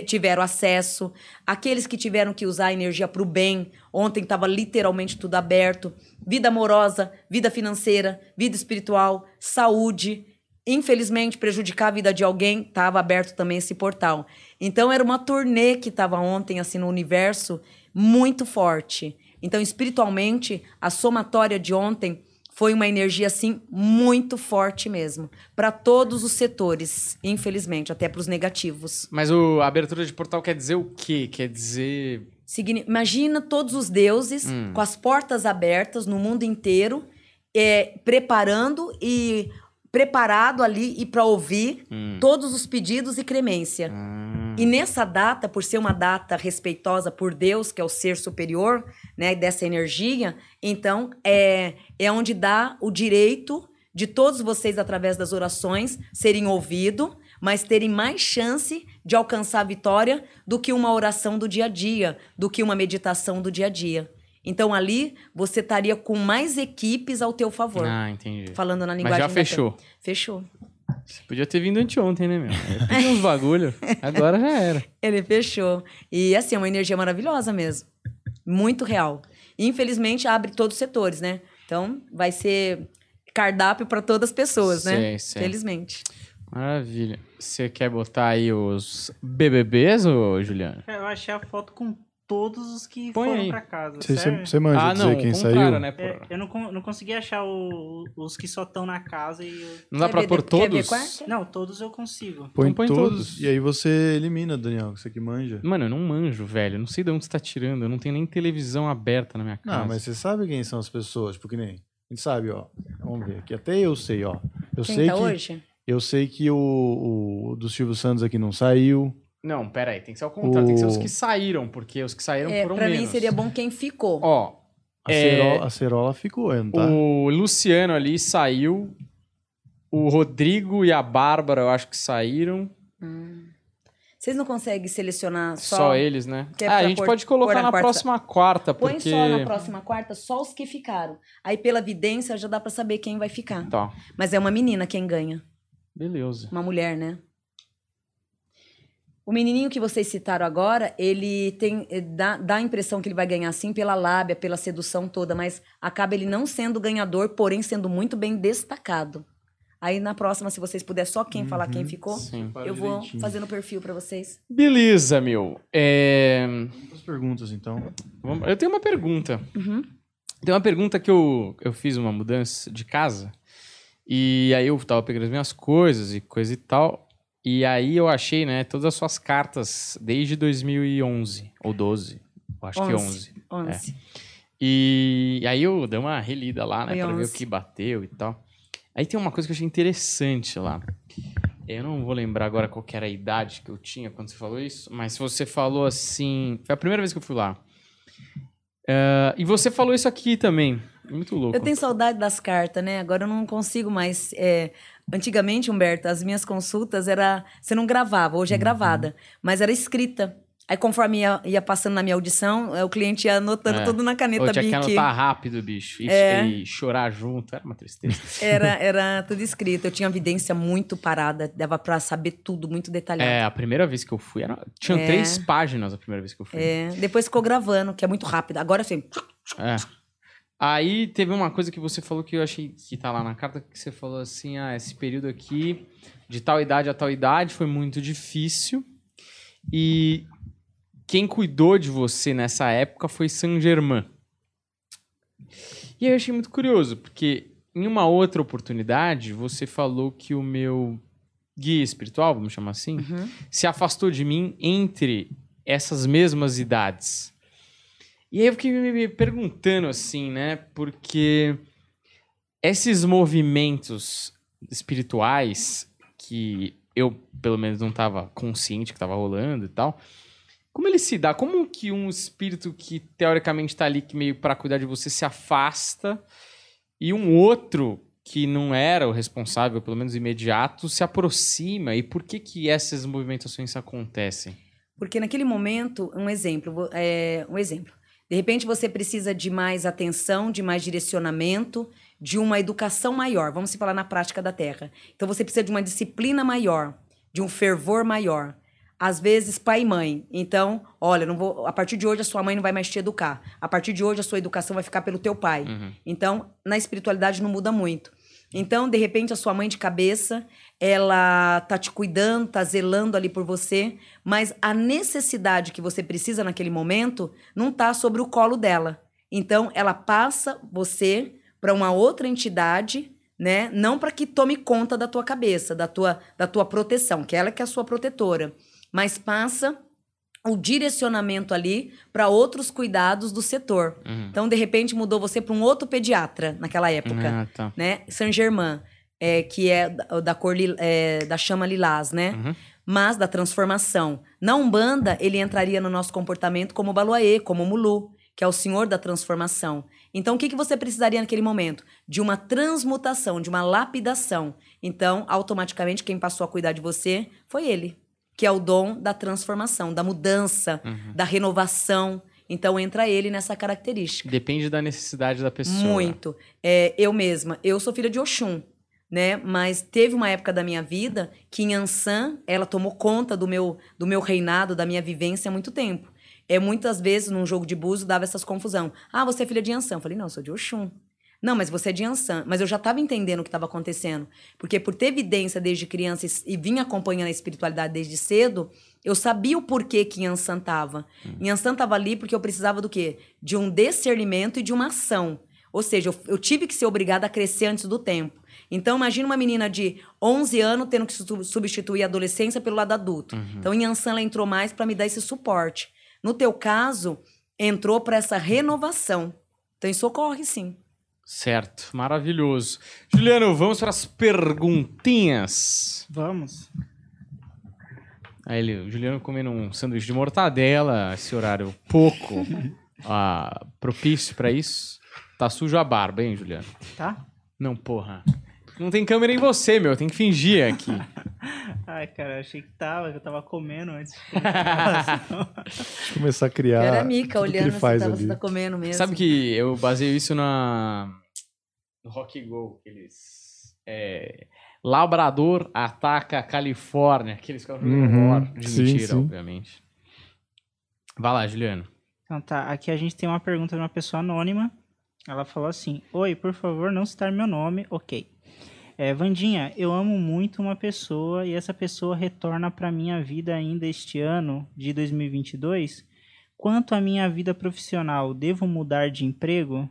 tiveram acesso. Aqueles que tiveram que usar a energia para o bem, ontem estava literalmente tudo aberto. Vida amorosa, vida financeira, vida espiritual, saúde infelizmente, prejudicar a vida de alguém, estava aberto também esse portal. Então, era uma turnê que estava ontem, assim, no universo, muito forte. Então, espiritualmente, a somatória de ontem foi uma energia, assim, muito forte mesmo. Para todos os setores, infelizmente, até para os negativos. Mas o, a abertura de portal quer dizer o quê? Quer dizer. Signi Imagina todos os deuses Hum. com as portas abertas no mundo inteiro, é, preparando e preparado ali e para ouvir Hum. todos os pedidos e cremência. Ah, E nessa data, por ser uma data respeitosa por Deus, que é o ser superior, né, dessa energia, então é é onde dá o direito de todos vocês através das orações serem ouvidos, mas terem mais chance de alcançar a vitória do que uma oração do dia a dia, do que uma meditação do dia a dia. Então ali você estaria com mais equipes ao teu favor, ah, entendi. falando na Mas linguagem já da- fechou. Fechou. Você podia ter vindo anteontem, né, meu? Eu uns bagulho. Agora já era. Ele fechou. E assim, é uma energia maravilhosa mesmo. Muito real. Infelizmente, abre todos os setores, né? Então, vai ser cardápio para todas as pessoas, né? Sei, sei. Felizmente. Maravilha. Você quer botar aí os BBBs, ô Juliano? Eu achei a foto com todos os que Põe foram aí. pra casa. Você, manja ah, dizer não, quem saiu? né, É, eu não, não consegui achar o- os que só estão na casa e. eu- Não dá pra ver pôr todos? Não, todos eu consigo. Põe, Então põe todos, todos. e aí você elimina, Daniel, você que manja. Mano, eu não manjo, velho. Eu Não sei de onde você tá tirando. Eu não tenho nem televisão aberta na minha casa. Não, mas você sabe quem são as pessoas, tipo que nem. A gente sabe, ó. Vamos ver aqui. Até eu sei, ó. Eu Quem sei tá que hoje? eu sei que o, o do Silvio Santos aqui não saiu. Não, pera aí. Tem que ser ao contrário. Tem que ser os O- que saíram, porque os que saíram É, foram pra menos. mim seria bom quem ficou. Ó, A, É. Cerola, a Cerola ficou, não tá? o Luciano ali saiu. O Rodrigo e a Bárbara, eu acho que saíram. Hum. Vocês não conseguem selecionar Só, só... eles, né? É Ah, pra a gente pôr- pode colocar na quarta- próxima quarta, Põe porque... só na próxima quarta, só os que ficaram. Aí pela vidência já dá pra saber quem vai ficar. Tá, Mas é uma menina quem ganha. beleza. Uma mulher, né? O menininho que vocês citaram agora, ele tem eh, dá, dá a impressão que ele vai ganhar sim pela lábia, pela sedução toda, mas acaba ele não sendo ganhador, porém sendo muito bem destacado. Aí na próxima, se vocês puderem só quem falar quem ficou, Sim. eu vou fazendo o perfil pra vocês. Beleza, meu. É... As perguntas, então. Eu tenho uma pergunta. Uhum. Tem uma pergunta que eu, eu fiz uma mudança de casa. E aí eu tava pegando as minhas coisas e coisa e tal. E aí eu achei, né, todas as suas cartas desde 2011 ou 12. Eu acho que 11. 11. E aí eu dei uma relida lá, né, Foi pra ver o 11. que bateu e tal. Aí tem uma coisa que eu achei interessante lá. Eu não vou lembrar agora qual era a idade que eu tinha quando você falou isso, mas você falou assim. Foi a primeira vez que eu fui lá. Ah, e você falou isso aqui também. Muito louco. Eu tenho saudade das cartas, né? Agora eu não consigo mais. é, Antigamente, Humberto, as minhas consultas era. Você não gravava, hoje é gravada, mas era escrita. Aí, conforme ia, ia passando na minha audição, eh, o cliente ia anotando É. tudo na caneta Ou tinha que Bic. anotar rápido, bicho. E, É. e chorar junto. Era uma tristeza. Era, era tudo escrito. Eu tinha uma evidência muito parada, dava pra saber tudo, muito detalhado. é, a primeira vez que eu fui, era... tinha É. três páginas a primeira vez que eu fui. É, depois ficou gravando, que é muito rápido. Agora assim. É. Aí teve uma coisa que você falou que eu achei que tá lá na carta, que você falou assim, ah, esse período aqui, de tal idade a tal idade, foi muito difícil. E quem cuidou de você nessa época foi Saint Germain. E aí eu achei muito curioso, porque em uma outra oportunidade, você falou que o meu guia espiritual, vamos chamar assim, Uhum. se afastou de mim entre essas mesmas idades. E aí eu fiquei me perguntando assim, né? Porque esses movimentos espirituais que eu, pelo menos, não estava consciente que estava rolando e tal, como ele se dá? Como que um espírito que teoricamente está ali que meio para cuidar de você se afasta e um outro que não era o responsável, pelo menos imediato, se aproxima? E por que que essas movimentações acontecem? Porque naquele momento, um exemplo, é, um exemplo. De repente você precisa de mais atenção, de mais direcionamento, de uma educação maior. Vamos se falar na prática da terra. Então você precisa de uma disciplina maior, de um fervor maior. Às vezes pai e mãe. Então, olha, não vou, a partir de hoje a sua mãe não vai mais te educar. A partir de hoje a sua educação vai ficar pelo teu pai. Uhum. Então, na espiritualidade não muda muito. Então, de repente, a sua mãe de cabeça, ela tá te cuidando, tá zelando ali por você, mas a necessidade que você precisa naquele momento não tá sobre o colo dela. Então, ela passa você para uma outra entidade, né? Não para que tome conta da tua cabeça, da tua, da tua proteção, que ela que é a sua protetora, mas passa o direcionamento ali para outros cuidados do setor. Uhum. Então, de repente, mudou você para um outro pediatra naquela época, Ah, tá. né? Saint-Germain, é, que é da, cor é, da chama lilás, né? Uhum. Mas da transformação. Na Umbanda, ele entraria no nosso comportamento como Baluaê, como Mulu, que é o senhor da transformação. Então, o que, que você precisaria naquele momento? De uma transmutação, de uma lapidação. Então, automaticamente, quem passou a cuidar de você foi ele, que é o dom da transformação, da mudança, Uhum. da renovação. Então, entra ele nessa característica. Depende da necessidade da pessoa. Muito. É, eu mesma, eu sou filha de Oxum, né? Mas teve uma época da minha vida que em Ansan, ela tomou conta do meu, do meu reinado, da minha vivência há muito tempo. É, muitas vezes, num jogo de buzo, dava essas confusão. Ah, você é filha de Ansan. Eu falei, não, eu sou de Oxum. Não, mas você é de Ansan. Mas eu já estava entendendo o que estava acontecendo. Porque por ter evidência desde criança e, e vim acompanhando a espiritualidade desde cedo, eu sabia o porquê que Ansan estava. Hum. Ansan estava ali porque eu precisava do quê? De um discernimento e de uma ação. Ou seja, eu, eu tive que ser obrigada a crescer antes do tempo. Então, imagina uma menina de 11 anos tendo que su- substituir a adolescência pelo lado adulto. Uhum. Então, em Ansan, ela entrou mais para me dar esse suporte. No teu caso, entrou para essa renovação. Então, isso ocorre sim. Certo, maravilhoso. Juliano, vamos para as perguntinhas. Vamos. Aí ele, o Juliano comendo um sanduíche de mortadela, esse horário pouco ah, propício para isso. Tá sujo a barba, hein, Juliano? Tá? Não, porra. Não tem câmera em você, meu. Tem que fingir aqui. Ai, cara, eu achei que tava, que eu tava comendo antes. de começar a criar. Era a Mica que olhando ele se faz tava, ali. você tá comendo mesmo. Sabe que eu baseio isso na no Rock Go, aqueles é, Labrador ataca a Califórnia, aqueles que jogando Uhum, de sim, mentira, sim. obviamente. Vai lá, Juliano. Então tá, aqui a gente tem uma pergunta de uma pessoa anônima. Ela falou assim: Oi, por favor, não citar meu nome. Ok. É, Vandinha, eu amo muito uma pessoa e essa pessoa retorna para minha vida ainda este ano de 2022. Quanto à minha vida profissional, devo mudar de emprego?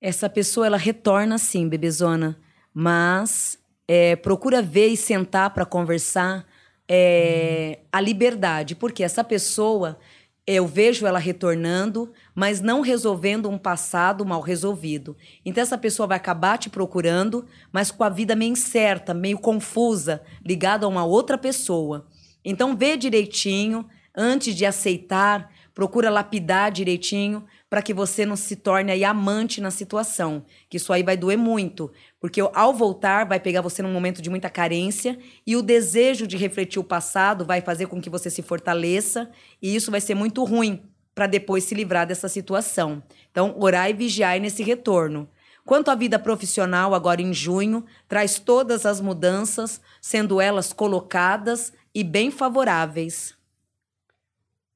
Essa pessoa, ela retorna sim, bebezona. Mas é, procura ver e sentar para conversar é, a liberdade. Porque essa pessoa, eu vejo ela retornando, mas não resolvendo um passado mal resolvido. Então essa pessoa vai acabar te procurando, mas com a vida meio incerta, meio confusa, ligada a uma outra pessoa. Então vê direitinho, antes de aceitar, procura lapidar direitinho para que você não se torne aí amante na situação, que isso aí vai doer muito, porque ao voltar vai pegar você num momento de muita carência e o desejo de refletir o passado vai fazer com que você se fortaleça e isso vai ser muito ruim para depois se livrar dessa situação. Então, orar e vigiar nesse retorno. Quanto à vida profissional, agora em junho, traz todas as mudanças, sendo elas colocadas e bem favoráveis.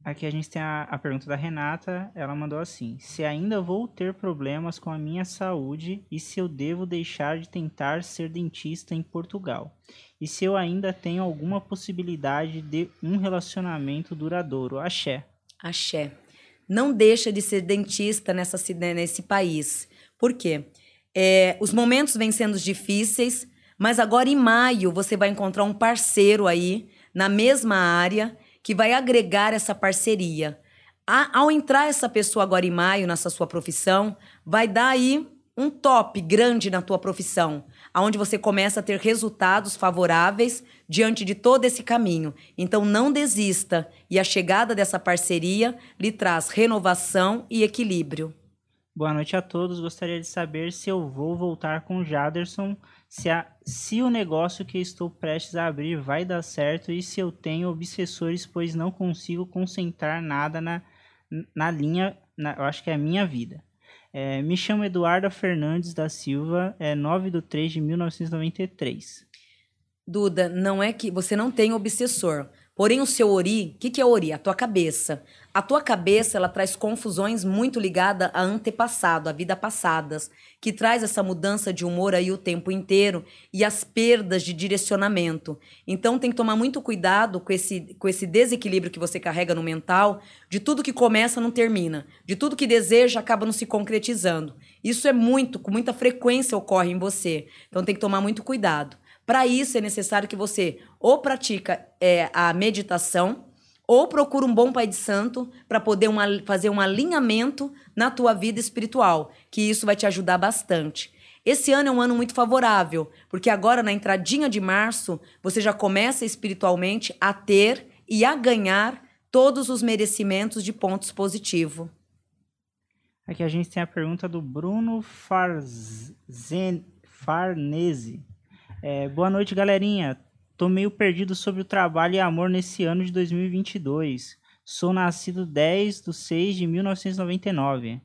Aqui a gente tem a, a pergunta da Renata. Ela mandou assim: Se ainda vou ter problemas com a minha saúde e se eu devo deixar de tentar ser dentista em Portugal? E se eu ainda tenho alguma possibilidade de um relacionamento duradouro? Axé. Axé. Não deixa de ser dentista nessa, nesse país. Por quê? É, os momentos vêm sendo difíceis, mas agora em maio você vai encontrar um parceiro aí na mesma área que vai agregar essa parceria. A, ao entrar essa pessoa agora em maio nessa sua profissão, vai dar aí um top grande na tua profissão, aonde você começa a ter resultados favoráveis diante de todo esse caminho. Então não desista e a chegada dessa parceria lhe traz renovação e equilíbrio. Boa noite a todos. Gostaria de saber se eu vou voltar com o Jaderson, se, a, se o negócio que estou prestes a abrir vai dar certo e se eu tenho obsessores, pois não consigo concentrar nada na, na linha, na, eu acho que é a minha vida. É, me chamo Eduardo Fernandes da Silva, é 9 de 3 de 1993. Duda, não é que você não tem obsessor. Porém, o seu ori, o que, que é ori? A tua cabeça. A tua cabeça, ela traz confusões muito ligadas a antepassado, a vida passadas, que traz essa mudança de humor aí o tempo inteiro e as perdas de direcionamento. Então, tem que tomar muito cuidado com esse, com esse desequilíbrio que você carrega no mental, de tudo que começa não termina, de tudo que deseja acaba não se concretizando. Isso é muito, com muita frequência ocorre em você. Então, tem que tomar muito cuidado. Para isso é necessário que você ou pratica é, a meditação ou procura um bom pai de santo para poder uma, fazer um alinhamento na tua vida espiritual, que isso vai te ajudar bastante. Esse ano é um ano muito favorável, porque agora na entradinha de março, você já começa espiritualmente a ter e a ganhar todos os merecimentos de pontos positivos. Aqui a gente tem a pergunta do Bruno Farnese. É, boa noite, galerinha. Tô meio perdido sobre o trabalho e amor nesse ano de 2022. Sou nascido 10 de 6 de 1999.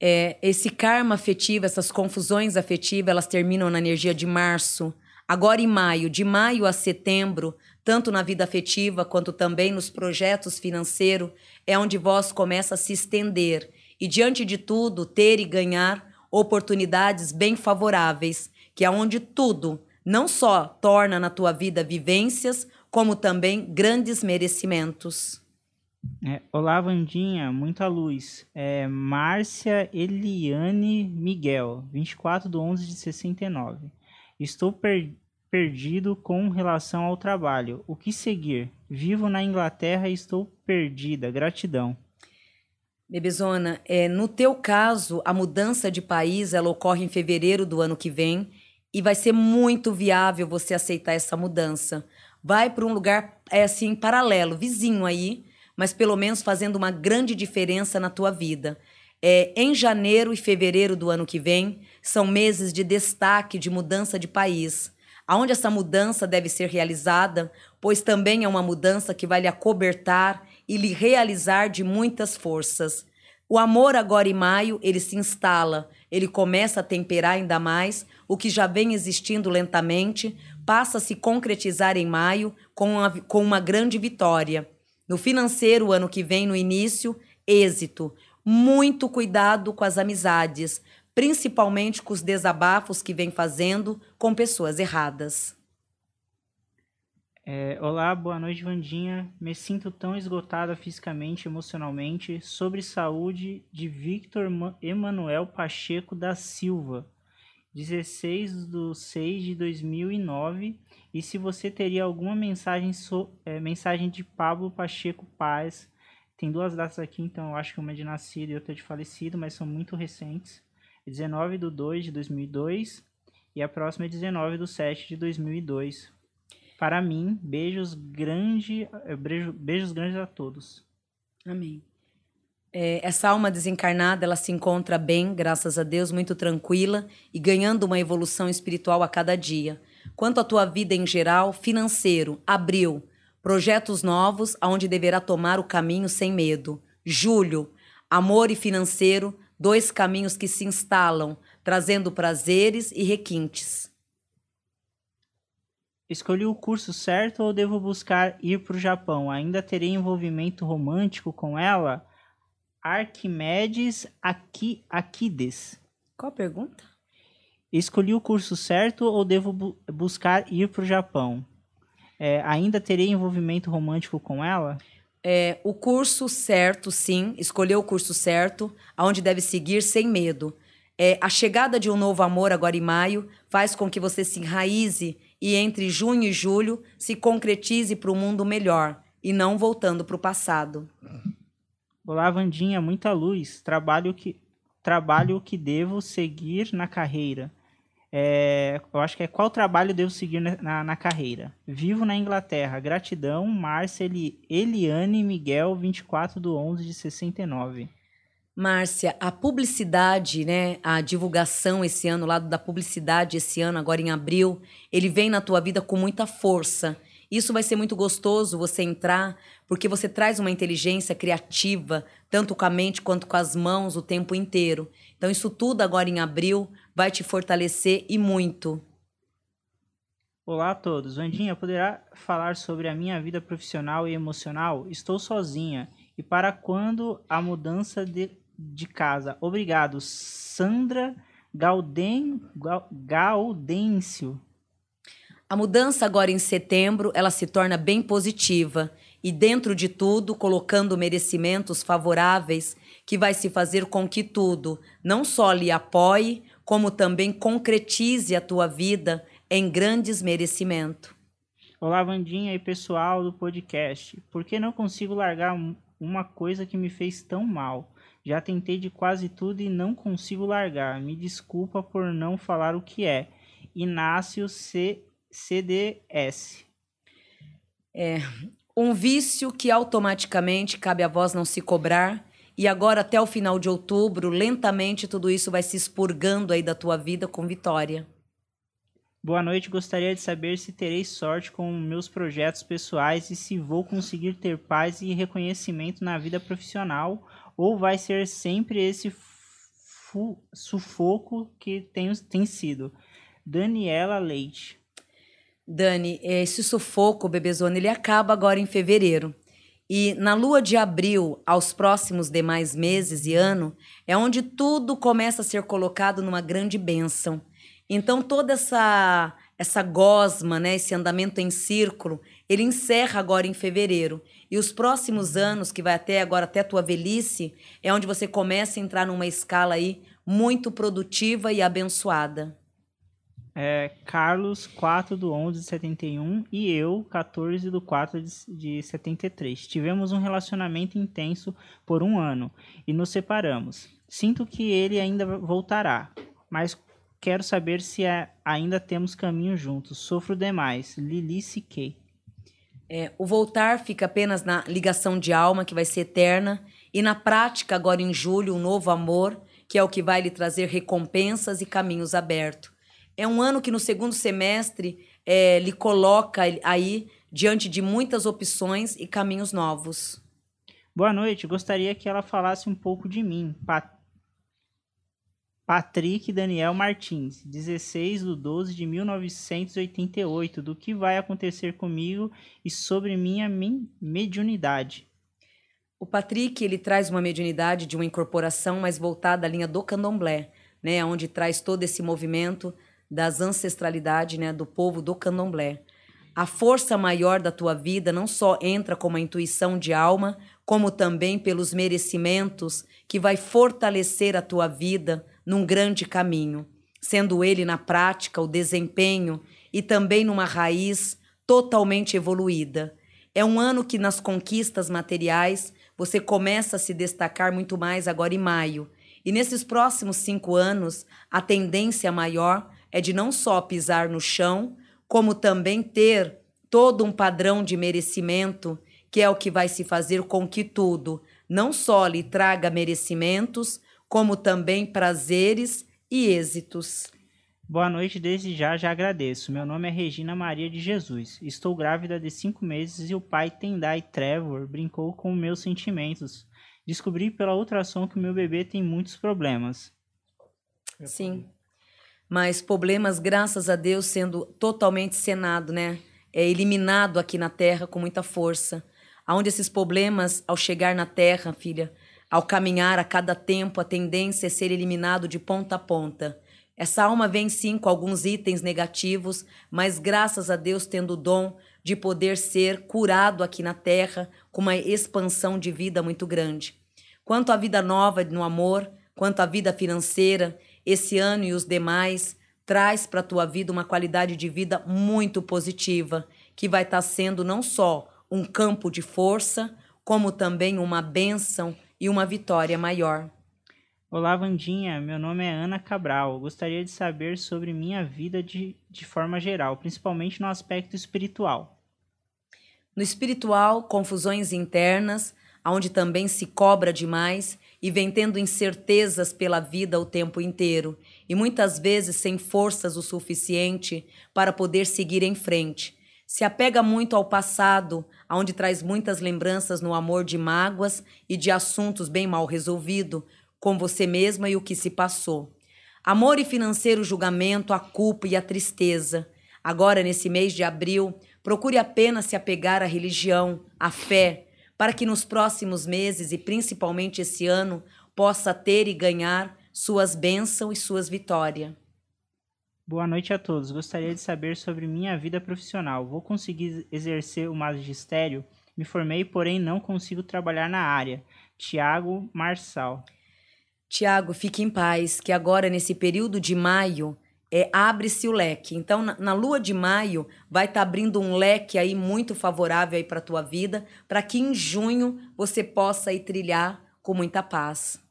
É, esse karma afetivo, essas confusões afetivas, elas terminam na energia de março. Agora em maio, de maio a setembro, tanto na vida afetiva quanto também nos projetos financeiros, é onde vós começa a se estender e diante de tudo ter e ganhar oportunidades bem favoráveis que é onde tudo não só torna na tua vida vivências, como também grandes merecimentos. É, olá, Vandinha, muita luz. É, Márcia Eliane Miguel, 24 de 11 de 69. Estou per perdido com relação ao trabalho. O que seguir? Vivo na Inglaterra e estou perdida. Gratidão. Bebezona, é, no teu caso, a mudança de país ela ocorre em fevereiro do ano que vem e vai ser muito viável você aceitar essa mudança. Vai para um lugar é assim paralelo, vizinho aí, mas pelo menos fazendo uma grande diferença na tua vida. É, em janeiro e fevereiro do ano que vem são meses de destaque de mudança de país, aonde essa mudança deve ser realizada, pois também é uma mudança que vai lhe acobertar e lhe realizar de muitas forças. O amor agora em maio, ele se instala, ele começa a temperar ainda mais o que já vem existindo lentamente, passa a se concretizar em maio com uma, com uma grande vitória. No financeiro, ano que vem, no início, êxito. Muito cuidado com as amizades, principalmente com os desabafos que vem fazendo com pessoas erradas. É, olá, boa noite, Vandinha. Me sinto tão esgotada fisicamente emocionalmente. Sobre saúde de Victor Emanuel Pacheco da Silva, 16 de 6 de 2009. E se você teria alguma mensagem, so, é, mensagem de Pablo Pacheco Paz. Tem duas datas aqui, então eu acho que uma é de nascido e outra é de falecido, mas são muito recentes. 19 de 2 de 2002 e a próxima é 19 de 7 de 2002 para mim, beijos grande, eh, beijo, beijos grandes a todos. Amém. É, essa alma desencarnada, ela se encontra bem, graças a Deus, muito tranquila e ganhando uma evolução espiritual a cada dia. Quanto à tua vida em geral, financeiro, abril, projetos novos, aonde deverá tomar o caminho sem medo. Julho, amor e financeiro, dois caminhos que se instalam, trazendo prazeres e requintes. Escolhi o curso certo ou devo buscar ir para o Japão? Ainda terei envolvimento romântico com ela? Arquimedes Aqui, Aquides. Qual a pergunta? Escolhi o curso certo ou devo bu buscar ir para o Japão? É, ainda terei envolvimento romântico com ela? É, o curso certo, sim. Escolheu o curso certo, aonde deve seguir sem medo. É, a chegada de um novo amor agora em maio faz com que você se enraize e entre junho e julho se concretize para um mundo melhor e não voltando para o passado. Olá, Vandinha, muita luz. Trabalho que trabalho que devo seguir na carreira. É, eu acho que é qual trabalho devo seguir na, na, carreira. Vivo na Inglaterra. Gratidão, Márcia Eliane Miguel, 24 de 11 de 69. Márcia, a publicidade, né, a divulgação esse ano, o lado da publicidade esse ano, agora em abril, ele vem na tua vida com muita força. Isso vai ser muito gostoso você entrar, porque você traz uma inteligência criativa, tanto com a mente quanto com as mãos o tempo inteiro. Então, isso tudo agora em abril vai te fortalecer e muito. Olá a todos. Vandinha, poderá falar sobre a minha vida profissional e emocional? Estou sozinha. E para quando a mudança de, de casa? Obrigado. Sandra Gauden, Gaudêncio. A mudança agora em setembro, ela se torna bem positiva e dentro de tudo, colocando merecimentos favoráveis que vai se fazer com que tudo não só lhe apoie, como também concretize a tua vida em grandes merecimentos. Olá, Vandinha e pessoal do podcast. Por que não consigo largar uma coisa que me fez tão mal? Já tentei de quase tudo e não consigo largar. Me desculpa por não falar o que é. Inácio C. CDS. É um vício que automaticamente cabe a voz não se cobrar. E agora, até o final de outubro, lentamente tudo isso vai se expurgando aí da tua vida com vitória. Boa noite, gostaria de saber se terei sorte com meus projetos pessoais e se vou conseguir ter paz e reconhecimento na vida profissional ou vai ser sempre esse sufoco que tem, tem sido. Daniela Leite. Dani, esse sufoco, bebezona, ele acaba agora em fevereiro. E na lua de abril, aos próximos demais meses e ano, é onde tudo começa a ser colocado numa grande bênção. Então toda essa essa gosma, né, esse andamento em círculo, ele encerra agora em fevereiro. E os próximos anos, que vai até agora até a tua velhice, é onde você começa a entrar numa escala aí muito produtiva e abençoada é, Carlos, 4 do 11 de 71 e eu, 14 do 4 de, de 73. Tivemos um relacionamento intenso por um ano e nos separamos. Sinto que ele ainda voltará, mas quero saber se é, ainda temos caminho juntos. Sofro demais. Lili Siquei. É, o voltar fica apenas na ligação de alma, que vai ser eterna, e na prática, agora em julho, um novo amor, que é o que vai lhe trazer recompensas e caminhos abertos. É um ano que no segundo semestre é, lhe coloca aí diante de muitas opções e caminhos novos. Boa noite, gostaria que ela falasse um pouco de mim. Pat... Patrick Daniel Martins, 16 de 12 de 1988, do que vai acontecer comigo e sobre minha mediunidade. O Patrick, ele traz uma mediunidade de uma incorporação mais voltada à linha do candomblé, né, onde traz todo esse movimento das ancestralidade, né, do povo do candomblé. A força maior da tua vida não só entra como a intuição de alma, como também pelos merecimentos que vai fortalecer a tua vida num grande caminho, sendo ele na prática o desempenho e também numa raiz totalmente evoluída. É um ano que nas conquistas materiais você começa a se destacar muito mais agora em maio. E nesses próximos cinco anos, a tendência maior é de não só pisar no chão, como também ter todo um padrão de merecimento, que é o que vai se fazer com que tudo não só lhe traga merecimentos, como também prazeres e êxitos. Boa noite, desde já já agradeço. Meu nome é Regina Maria de Jesus. Estou grávida de cinco meses e o pai Tendai Trevor brincou com meus sentimentos. Descobri pela ultrassom que o meu bebê tem muitos problemas. Sim mas problemas, graças a Deus, sendo totalmente cenado, né? É eliminado aqui na Terra com muita força. Aonde esses problemas, ao chegar na Terra, filha, ao caminhar a cada tempo, a tendência é ser eliminado de ponta a ponta. Essa alma vem sim com alguns itens negativos, mas graças a Deus tendo o dom de poder ser curado aqui na Terra com uma expansão de vida muito grande. Quanto à vida nova no amor, quanto à vida financeira, esse ano e os demais traz para a tua vida uma qualidade de vida muito positiva, que vai estar tá sendo não só um campo de força, como também uma bênção e uma vitória maior. Olá, Vandinha. Meu nome é Ana Cabral. Gostaria de saber sobre minha vida de, de forma geral, principalmente no aspecto espiritual. No espiritual, confusões internas, onde também se cobra demais e vem tendo incertezas pela vida o tempo inteiro, e muitas vezes sem forças o suficiente para poder seguir em frente. Se apega muito ao passado, onde traz muitas lembranças no amor de mágoas e de assuntos bem mal resolvidos, com você mesma e o que se passou. Amor e financeiro julgamento, a culpa e a tristeza. Agora, nesse mês de abril, procure apenas se apegar à religião, à fé, para que nos próximos meses e principalmente esse ano possa ter e ganhar suas bênçãos e suas vitórias. Boa noite a todos. Gostaria de saber sobre minha vida profissional. Vou conseguir exercer o magistério? Me formei, porém não consigo trabalhar na área. Tiago Marçal. Tiago, fique em paz, que agora nesse período de maio é, abre-se o leque. Então, na, na, lua de maio, vai estar tá abrindo um leque aí muito favorável aí para a tua vida, para que em junho você possa ir trilhar com muita paz.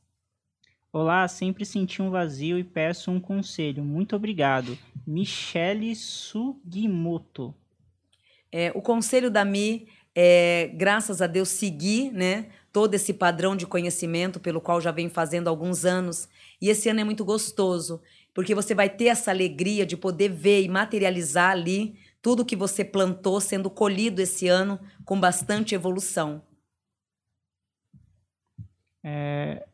Olá, sempre senti um vazio e peço um conselho. Muito obrigado. Michele Sugimoto. É, o conselho da Mi é, graças a Deus, seguir, né? Todo esse padrão de conhecimento pelo qual já vem fazendo alguns anos. E esse ano é muito gostoso porque você vai ter essa alegria de poder ver e materializar ali tudo que você plantou sendo colhido esse ano com bastante evolução. É,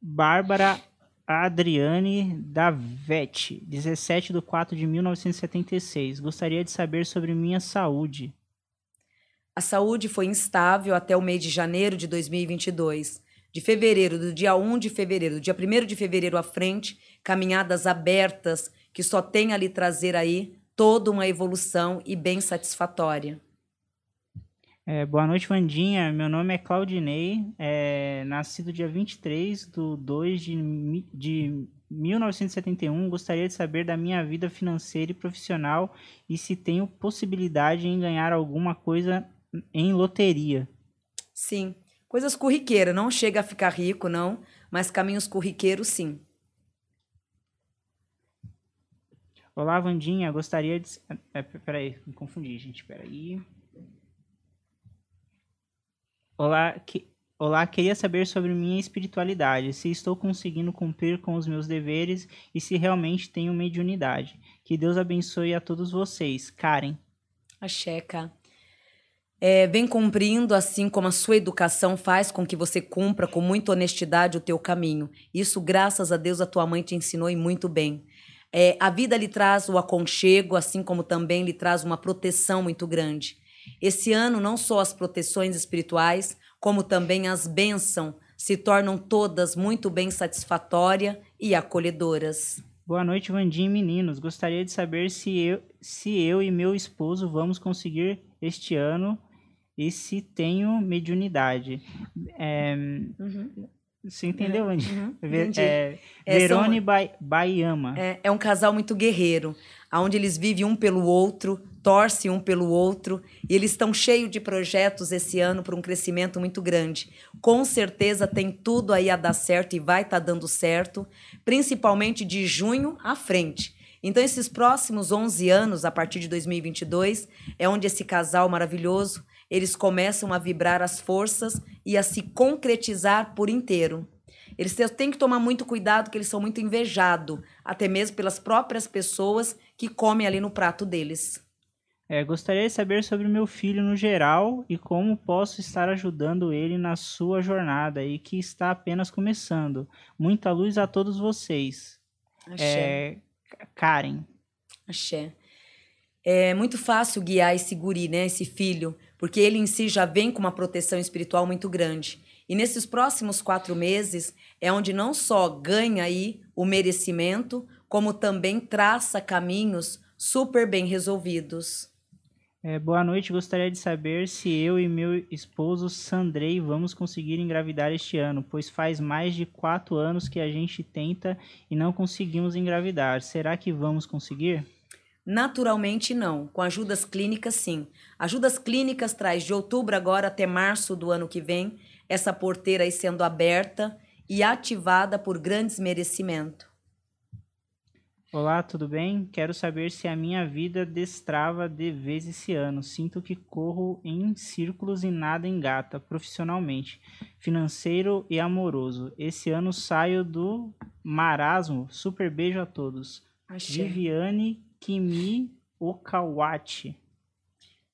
Bárbara Adriane Davete, 17 de 4 de 1976. Gostaria de saber sobre minha saúde. A saúde foi instável até o mês de janeiro de 2022 de fevereiro, do dia 1 de fevereiro, do dia 1 de fevereiro à frente, caminhadas abertas que só tem a lhe trazer aí toda uma evolução e bem satisfatória. É, boa noite, Vandinha. Meu nome é Claudinei, é, nascido dia 23 de 2 de, de 1971. Gostaria de saber da minha vida financeira e profissional e se tenho possibilidade em ganhar alguma coisa em loteria. Sim. Coisas corriqueiras, não chega a ficar rico, não, mas caminhos corriqueiros, sim. Olá, Vandinha, gostaria de. É, peraí, me confundi, gente, peraí. Olá, que... Olá, queria saber sobre minha espiritualidade, se estou conseguindo cumprir com os meus deveres e se realmente tenho mediunidade. Que Deus abençoe a todos vocês. Karen. A Checa é, vem cumprindo, assim como a sua educação faz com que você cumpra com muita honestidade o teu caminho. Isso, graças a Deus, a tua mãe te ensinou e muito bem. É, a vida lhe traz o aconchego, assim como também lhe traz uma proteção muito grande. Esse ano, não só as proteções espirituais, como também as bênçãos se tornam todas muito bem satisfatórias e acolhedoras. Boa noite, Vandinha e meninos. Gostaria de saber se eu, se eu e meu esposo vamos conseguir este ano e se tenho mediunidade. É, uhum. Você entendeu, Andy? Uhum, é, é, Verone são, Baiama. É, é um casal muito guerreiro, onde eles vivem um pelo outro, torcem um pelo outro, e eles estão cheios de projetos esse ano para um crescimento muito grande. Com certeza tem tudo aí a dar certo e vai estar tá dando certo, principalmente de junho à frente. Então, esses próximos 11 anos, a partir de 2022, é onde esse casal maravilhoso eles começam a vibrar as forças e a se concretizar por inteiro. Eles têm que tomar muito cuidado, que eles são muito invejados, até mesmo pelas próprias pessoas que comem ali no prato deles. É, gostaria de saber sobre meu filho no geral e como posso estar ajudando ele na sua jornada e que está apenas começando. Muita luz a todos vocês. Axé. É, Karen. Axé. É muito fácil guiar esse guri, né, esse filho, porque ele em si já vem com uma proteção espiritual muito grande. E nesses próximos quatro meses é onde não só ganha aí o merecimento, como também traça caminhos super bem resolvidos. É, boa noite, gostaria de saber se eu e meu esposo Sandrei vamos conseguir engravidar este ano, pois faz mais de quatro anos que a gente tenta e não conseguimos engravidar. Será que vamos conseguir? Naturalmente não. Com ajudas clínicas, sim. Ajudas clínicas traz de outubro agora até março do ano que vem essa porteira aí sendo aberta e ativada por grandes merecimentos. Olá, tudo bem? Quero saber se a minha vida destrava de vez esse ano. Sinto que corro em círculos e nada engata profissionalmente, financeiro e amoroso. Esse ano saio do marasmo. Super beijo a todos. Axé. Viviane Kimi Okawati.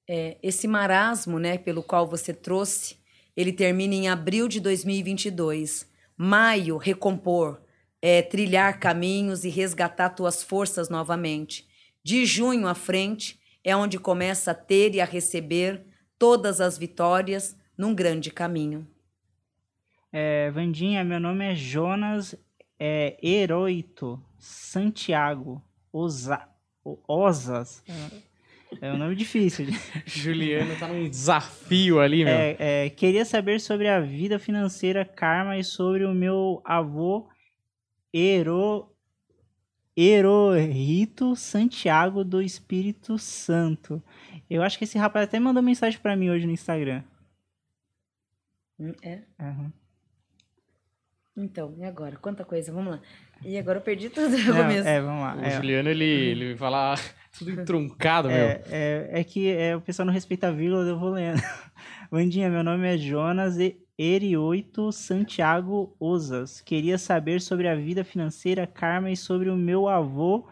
É, esse marasmo, né, pelo qual você trouxe, ele termina em abril de 2022. Maio, recompor, é, trilhar caminhos e resgatar tuas forças novamente. De junho à frente é onde começa a ter e a receber todas as vitórias num grande caminho. É, Vandinha, meu nome é Jonas é, Heroito Santiago Oza, Osas. É um nome difícil. Juliano tá num desafio ali, meu. É, é, queria saber sobre a vida financeira karma e sobre o meu avô Ero, Erohito Santiago do Espírito Santo. Eu acho que esse rapaz até mandou mensagem pra mim hoje no Instagram. É? Aham. Então, e agora? Quanta coisa, vamos lá. E agora eu perdi tudo no começo. é, vamos lá. O É, Juliano, ele, ele fala tudo entruncado, meu. é, é, é que é, o pessoal não respeita a vírgula, eu vou lendo. Vandinha, meu nome é Jonas e Erioito Santiago Osas. Queria saber sobre a vida financeira, karma e sobre o meu avô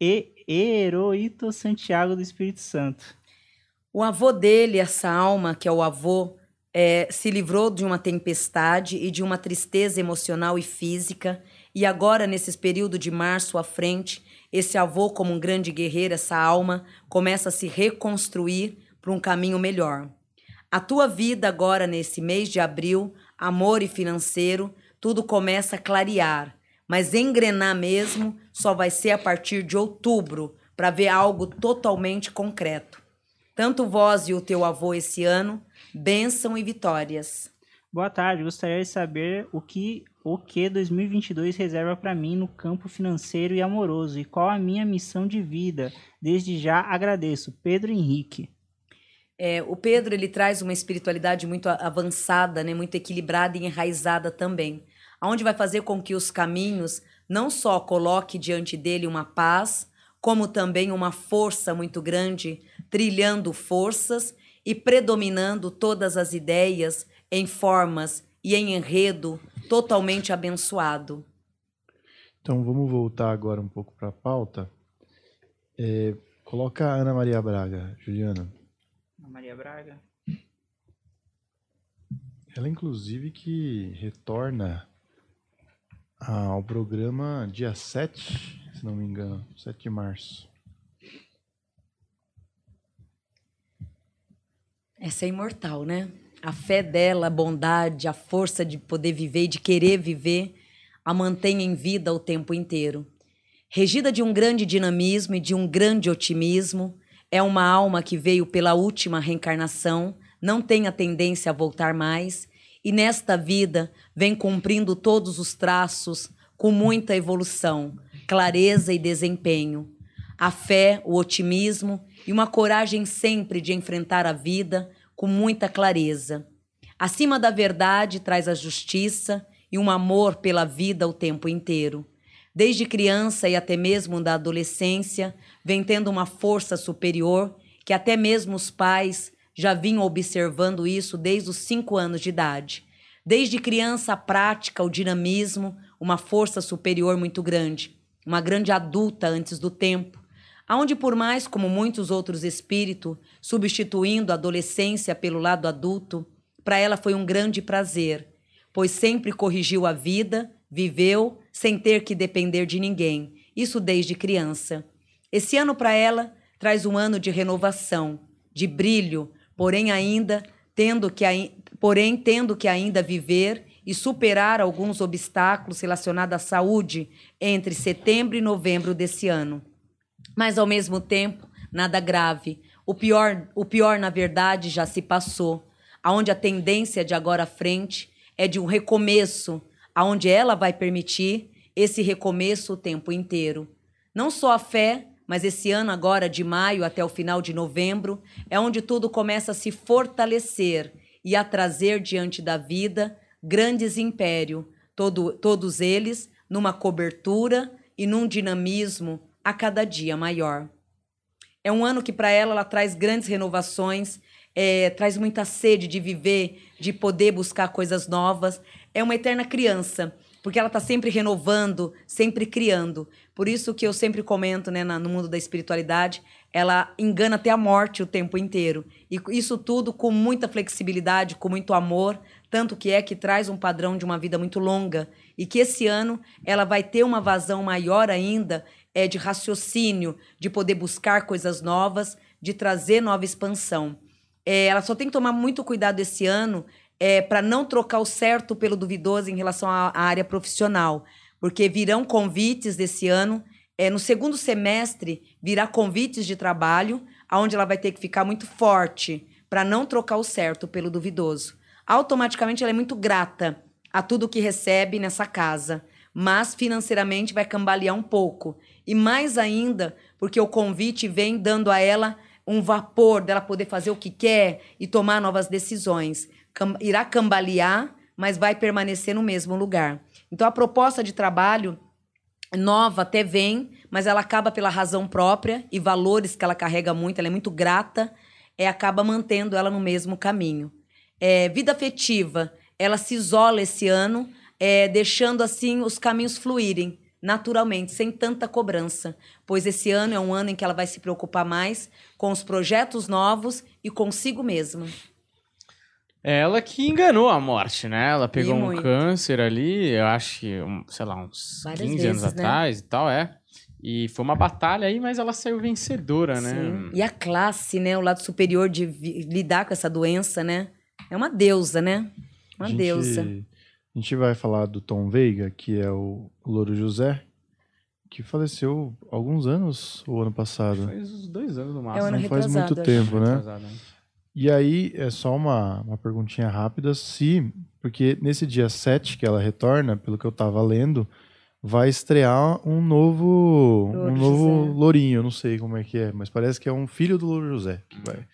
e Heroito Santiago do Espírito Santo. O avô dele, essa alma, que é o avô, é, se livrou de uma tempestade e de uma tristeza emocional e física. E agora, nesses períodos de março à frente, esse avô, como um grande guerreiro, essa alma, começa a se reconstruir para um caminho melhor. A tua vida agora, nesse mês de abril, amor e financeiro, tudo começa a clarear. Mas engrenar mesmo só vai ser a partir de outubro, para ver algo totalmente concreto. Tanto vós e o teu avô esse ano, bênção e vitórias. Boa tarde, gostaria de saber o que o que 2022 reserva para mim no campo financeiro e amoroso e qual a minha missão de vida. Desde já agradeço. Pedro Henrique. É, o Pedro ele traz uma espiritualidade muito avançada, né, muito equilibrada e enraizada também, aonde vai fazer com que os caminhos não só coloque diante dele uma paz, como também uma força muito grande, trilhando forças e predominando todas as ideias em formas e em enredo totalmente abençoado. Então vamos voltar agora um pouco para a pauta. É, coloca a Ana Maria Braga, Juliana. Ana Maria Braga. Ela, inclusive, que retorna ao programa dia 7, se não me engano, 7 de março. Essa é imortal, né? A fé dela, a bondade, a força de poder viver de querer viver, a mantém em vida o tempo inteiro. Regida de um grande dinamismo e de um grande otimismo, é uma alma que veio pela última reencarnação, não tem a tendência a voltar mais, e nesta vida vem cumprindo todos os traços com muita evolução, clareza e desempenho. A fé, o otimismo e uma coragem sempre de enfrentar a vida com muita clareza. Acima da verdade traz a justiça e um amor pela vida o tempo inteiro. Desde criança e até mesmo da adolescência, vem tendo uma força superior que até mesmo os pais já vinham observando isso desde os cinco anos de idade. Desde criança, a prática, o dinamismo, uma força superior muito grande, uma grande adulta antes do tempo, aonde por mais como muitos outros espíritos, substituindo a adolescência pelo lado adulto, para ela foi um grande prazer, pois sempre corrigiu a vida, viveu sem ter que depender de ninguém, isso desde criança. Esse ano para ela traz um ano de renovação, de brilho, porém ainda tendo que porém tendo que ainda viver e superar alguns obstáculos relacionados à saúde entre setembro e novembro desse ano mas ao mesmo tempo nada grave. O pior, o pior, na verdade, já se passou. Aonde a tendência de agora à frente é de um recomeço, aonde ela vai permitir esse recomeço o tempo inteiro. Não só a fé, mas esse ano agora, de maio até o final de novembro, é onde tudo começa a se fortalecer e a trazer diante da vida grandes impérios, todo, todos eles numa cobertura e num dinamismo a cada dia maior. É um ano que para ela ela traz grandes renovações, é, traz muita sede de viver, de poder buscar coisas novas. É uma eterna criança, porque ela está sempre renovando, sempre criando. Por isso que eu sempre comento, né, no mundo da espiritualidade, ela engana até a morte o tempo inteiro. E isso tudo com muita flexibilidade, com muito amor, tanto que é que traz um padrão de uma vida muito longa e que esse ano ela vai ter uma vazão maior ainda é de raciocínio, de poder buscar coisas novas, de trazer nova expansão. É, ela só tem que tomar muito cuidado esse ano é, para não trocar o certo pelo duvidoso em relação à, à área profissional, porque virão convites desse ano. É, no segundo semestre, virá convites de trabalho, aonde ela vai ter que ficar muito forte para não trocar o certo pelo duvidoso. Automaticamente, ela é muito grata a tudo que recebe nessa casa, mas financeiramente vai cambalear um pouco. E mais ainda, porque o convite vem dando a ela um vapor dela poder fazer o que quer e tomar novas decisões. Cam irá cambalear, mas vai permanecer no mesmo lugar. Então a proposta de trabalho nova até vem, mas ela acaba pela razão própria e valores que ela carrega muito, ela é muito grata, é acaba mantendo ela no mesmo caminho. É, vida afetiva, ela se isola esse ano, é, deixando assim os caminhos fluírem naturalmente, sem tanta cobrança, pois esse ano é um ano em que ela vai se preocupar mais com os projetos novos e consigo mesma. É ela que enganou a morte, né? Ela pegou um câncer ali, eu acho que, um, sei lá, uns Várias 15 vezes, anos né? atrás e tal, é. E foi uma batalha aí, mas ela saiu vencedora, né? Sim. né? E a classe, né? O lado superior de lidar com essa doença, né? É uma deusa, né? Uma gente, deusa. A gente vai falar do Tom Veiga, que é o Louro José, que faleceu alguns anos ou ano passado? Faz uns dois anos no máximo. É Não faz muito tempo, né? E aí, é só uma, uma perguntinha rápida, se... Porque nesse dia 7 que ela retorna, pelo que eu tava lendo, vai estrear um novo Louro um novo José. Lourinho, eu não sei como é que é, mas parece que é um filho do Louro José que vai.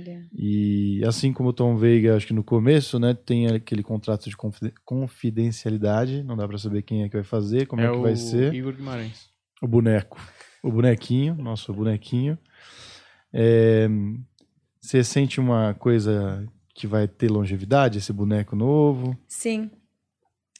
Olha. E assim como o Tom Veiga, acho que no começo, né, tem aquele contrato de confidencialidade, não dá para saber quem é que vai fazer, como é, é que vai ser. Igor Guimarães. O boneco. O bonequinho, nosso bonequinho. É, você sente uma coisa que vai ter longevidade, esse boneco novo? Sim.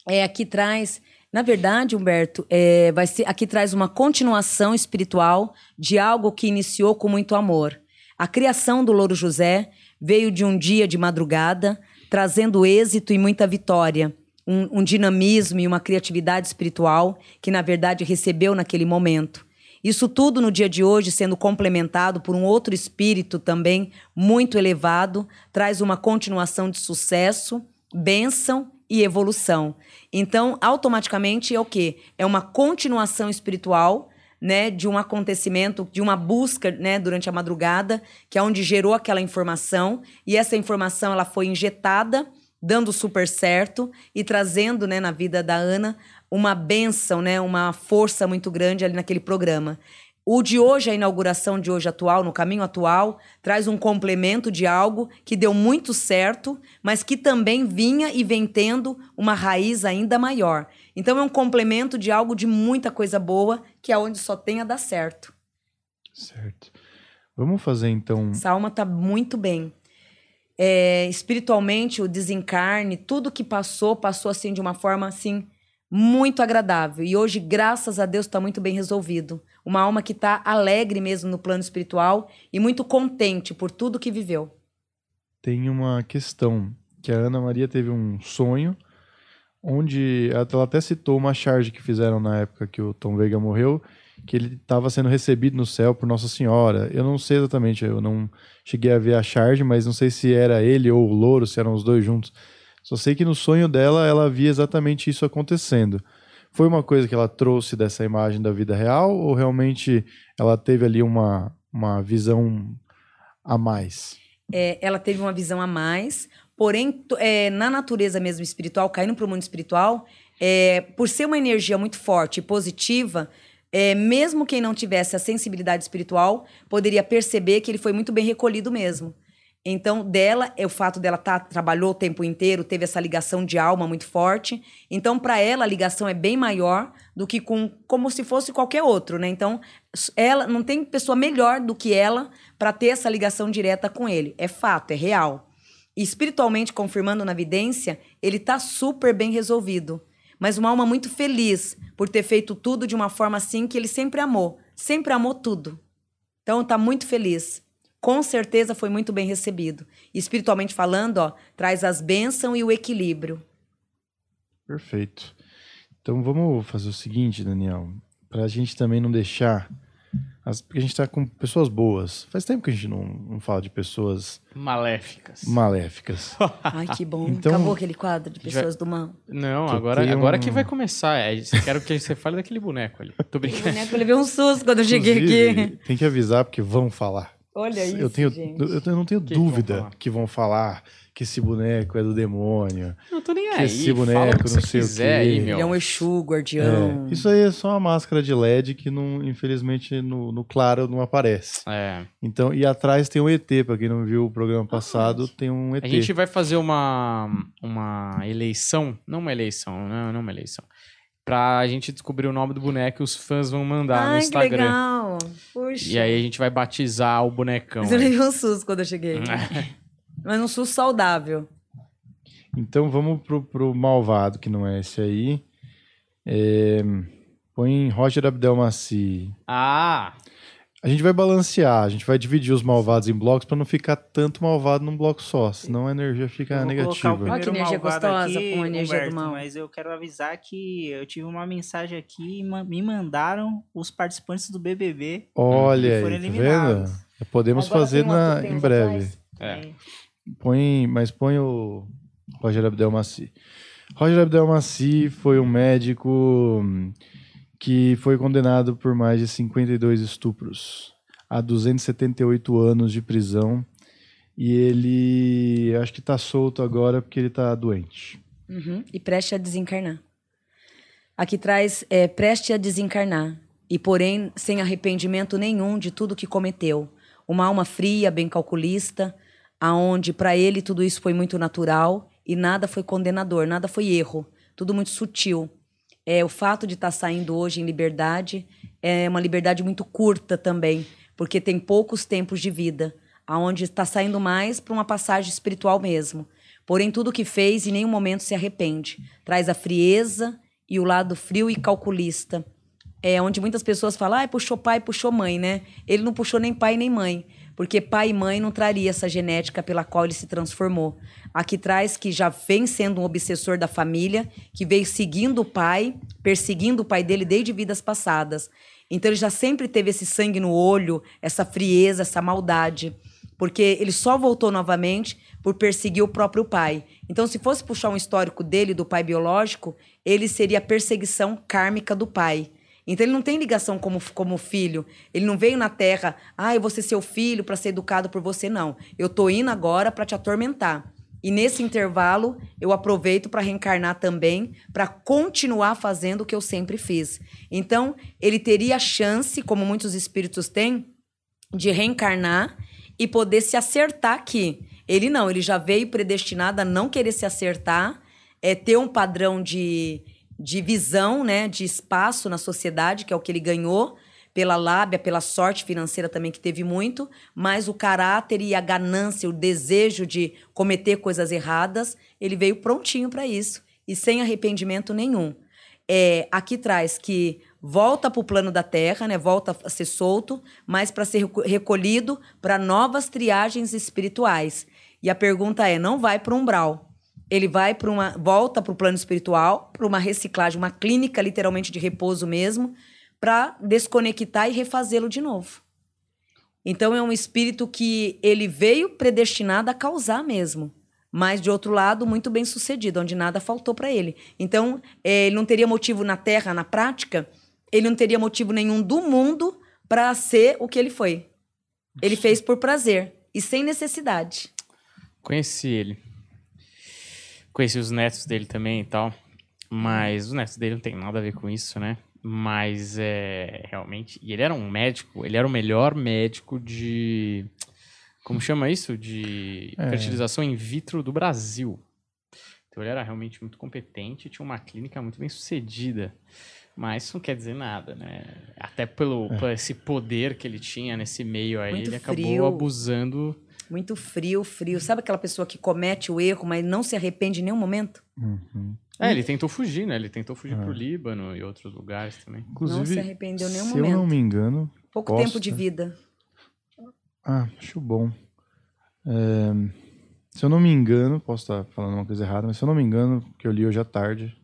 É, aqui traz, na verdade, Humberto, é, vai ser, aqui traz uma continuação espiritual de algo que iniciou com muito amor. A criação do Louro José veio de um dia de madrugada, trazendo êxito e muita vitória, um, um dinamismo e uma criatividade espiritual que, na verdade, recebeu naquele momento. Isso tudo no dia de hoje sendo complementado por um outro espírito também muito elevado, traz uma continuação de sucesso, bênção e evolução. Então, automaticamente é o quê? É uma continuação espiritual né, de um acontecimento, de uma busca, né, durante a madrugada, que é onde gerou aquela informação, e essa informação ela foi injetada, dando super certo e trazendo, né, na vida da Ana uma benção, né, uma força muito grande ali naquele programa. O de hoje, a inauguração de hoje atual, no caminho atual, traz um complemento de algo que deu muito certo, mas que também vinha e vem tendo uma raiz ainda maior. Então é um complemento de algo de muita coisa boa, que é onde só tem a dar certo. Certo. Vamos fazer então. Essa alma tá muito bem. É, espiritualmente, o desencarne, tudo que passou, passou assim de uma forma assim muito agradável. E hoje, graças a Deus, está muito bem resolvido. Uma alma que está alegre mesmo no plano espiritual e muito contente por tudo que viveu. Tem uma questão que a Ana Maria teve um sonho onde ela até citou uma charge que fizeram na época que o Tom Veiga morreu, que ele estava sendo recebido no céu por Nossa Senhora. Eu não sei exatamente, eu não cheguei a ver a charge, mas não sei se era ele ou o Louro, se eram os dois juntos. Só sei que no sonho dela ela via exatamente isso acontecendo. Foi uma coisa que ela trouxe dessa imagem da vida real ou realmente ela teve ali uma, uma visão a mais? É, ela teve uma visão a mais, porém, é, na natureza mesmo espiritual, caindo para o mundo espiritual, é, por ser uma energia muito forte e positiva, é, mesmo quem não tivesse a sensibilidade espiritual, poderia perceber que ele foi muito bem recolhido mesmo. Então, dela, é o fato dela tá, trabalhou o tempo inteiro, teve essa ligação de alma muito forte. Então, para ela, a ligação é bem maior do que com como se fosse qualquer outro, né? Então, ela não tem pessoa melhor do que ela para ter essa ligação direta com ele. É fato, é real. Espiritualmente, confirmando na vidência, ele tá super bem resolvido. Mas uma alma muito feliz por ter feito tudo de uma forma assim que ele sempre amou. Sempre amou tudo. Então tá muito feliz. Com certeza foi muito bem recebido. Espiritualmente falando, ó, traz as bênçãos e o equilíbrio. Perfeito. Então vamos fazer o seguinte, Daniel, para a gente também não deixar. As, porque a gente está com pessoas boas. Faz tempo que a gente não, não fala de pessoas Maléficas. maléficas. Ai, que bom. Então- Acabou aquele quadro de pessoas do mal. Não, agora, agora um- que vai começar. É, eu quero que você fale daquele boneco ali. Tô O brincando. boneco levei um susto quando eu cheguei aqui. Tem que avisar porque vão falar. Olha isso, eu tenho, gente. eu tenho- não tenho Que que vão dúvida falar? que vão falar que esse boneco é do demônio. Não tô nem Que aí. esse Fala boneco, o que não você sei o quiser quê. aí, meu. Ele é um Exu, guardião. É, isso aí é só uma máscara de LED que não, infelizmente no, no claro não aparece. É. Então, e atrás tem um ET, pra quem não viu o programa passado, tem um ET. A gente vai fazer uma, uma eleição. Não uma eleição, não, não uma eleição. Pra gente descobrir o nome do boneco e os fãs vão mandar no Ai, que Instagram. legal. Puxa. E aí a gente vai batizar o bonecão. Mas eu levei um susto quando eu cheguei. Mas um susto saudável. Então vamos pro, pro malvado, que não é esse aí. É, põe Roger Abdelmaci. ah! A gente vai balancear, a gente vai dividir os malvados em blocos pra não ficar tanto malvado num bloco só, senão a energia fica negativa. Olha que energia gostosa aqui, com a energia do Humberto, mal. Mas eu quero avisar que eu tive uma mensagem aqui e me mandaram os participantes do BBB Olha que aí, foram tá eliminados. vendo? Podemos Agora fazer na, em breve. atrás. É. Põe, mas põe o Roger Abdelmaci. Roger Abdelmaci foi um médico que foi condenado por mais de 52 estupros a 278 anos de prisão e ele acho que tá solto agora porque ele tá doente. Uhum. E preste a desencarnar. Aqui traz é, preste a desencarnar. E porém, sem arrependimento nenhum de tudo que cometeu. Uma alma fria, bem calculista, aonde para ele tudo isso foi muito natural e nada foi condenador, nada foi erro. Tudo muito sutil. É, o fato de estar saindo hoje em liberdade é uma liberdade muito curta também, porque tem poucos tempos de vida, aonde está saindo mais para uma passagem espiritual mesmo. Porém, tudo que fez em nenhum momento se arrepende. Traz a frieza e o lado frio e calculista. É onde muitas pessoas falam, ah, puxou pai, puxou mãe, né? Ele não puxou nem pai nem mãe, porque pai e mãe não traria essa genética pela qual ele se transformou. Aqui traz que já vem sendo um obsessor da família, que veio seguindo o pai, perseguindo o pai dele desde vidas passadas. Então ele já sempre teve esse sangue no olho, essa frieza, essa maldade porque ele só voltou novamente por perseguir o próprio pai. Então, se fosse puxar um histórico dele, do pai biológico, ele seria a perseguição kármica do pai. Então, ele não tem ligação como, como filho. Ele não veio na terra, ah, eu vou ser seu filho para ser educado por você. Não. Eu tô indo agora para te atormentar. E nesse intervalo, eu aproveito para reencarnar também, para continuar fazendo o que eu sempre fiz. Então, ele teria a chance, como muitos espíritos têm, de reencarnar e poder se acertar aqui. Ele não, ele já veio predestinado a não querer se acertar, é ter um padrão de, de visão, né, de espaço na sociedade, que é o que ele ganhou, pela lábia, pela sorte financeira também, que teve muito, mas o caráter e a ganância, o desejo de cometer coisas erradas, ele veio prontinho para isso e sem arrependimento nenhum. É, aqui traz que volta para o plano da Terra, né? volta a ser solto, mas para ser reco- recolhido para novas triagens espirituais. E a pergunta é: não vai para o umbral. Ele vai para uma. volta para o plano espiritual, para uma reciclagem, uma clínica literalmente de repouso mesmo, para desconectar e refazê-lo de novo. Então é um espírito que ele veio predestinado a causar mesmo. Mas, de outro lado, muito bem sucedido, onde nada faltou para ele. Então, eh, ele não teria motivo na Terra, na prática, ele não teria motivo nenhum do mundo para ser o que ele foi. Ele fez por prazer. e sem necessidade. Conheci ele. Conheci os netos dele também e tal. Mas os netos dele não tem nada a ver com isso, né? Mas é realmente. E ele era um médico, ele era o melhor médico de. Como chama isso? De É. fertilização in vitro do Brasil. Então ele era realmente muito competente e tinha uma clínica muito bem sucedida. Mas isso não quer dizer nada, né? Até pelo, por esse poder que ele tinha nesse meio aí, Muito ele acabou frio. abusando. Muito frio, frio. Sabe aquela pessoa que comete o erro, mas não se arrepende em nenhum momento? Uhum. É, ele tentou fugir, né? Ele tentou fugir Ah. pro Líbano e outros lugares também. Inclusive, não se arrependeu em nenhum se momento. eu não me engano. Pouco posso, tempo de vida. Ah, acho bom. É, se eu não me engano, posso estar falando uma coisa errada, mas se eu não me engano, que eu li hoje à tarde,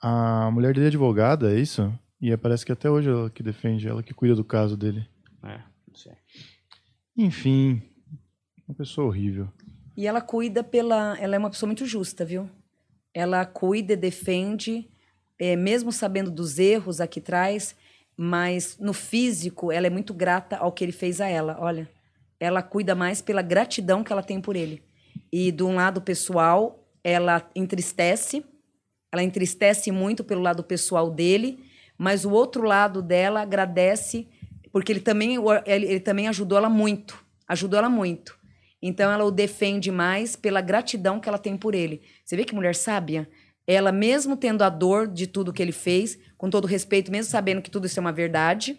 a mulher dele é advogada, é isso? E parece que até hoje ela que defende, ela que cuida do caso dele. É, não sei. Enfim, uma pessoa horrível. E ela cuida pela. Ela é uma pessoa muito justa, viu? Ela cuida e defende, é, mesmo sabendo dos erros aqui atrás, mas no físico ela é muito grata ao que ele fez a ela. Olha, ela cuida mais pela gratidão que ela tem por ele. E de um lado pessoal, ela entristece, ela entristece muito pelo lado pessoal dele, mas o outro lado dela agradece porque ele também, ele, ele também ajudou ela muito, ajudou ela muito. Então ela o defende mais pela gratidão que ela tem por ele. Você vê que mulher sábia? Ela, mesmo tendo a dor de tudo que ele fez, com todo respeito, mesmo sabendo que tudo isso é uma verdade,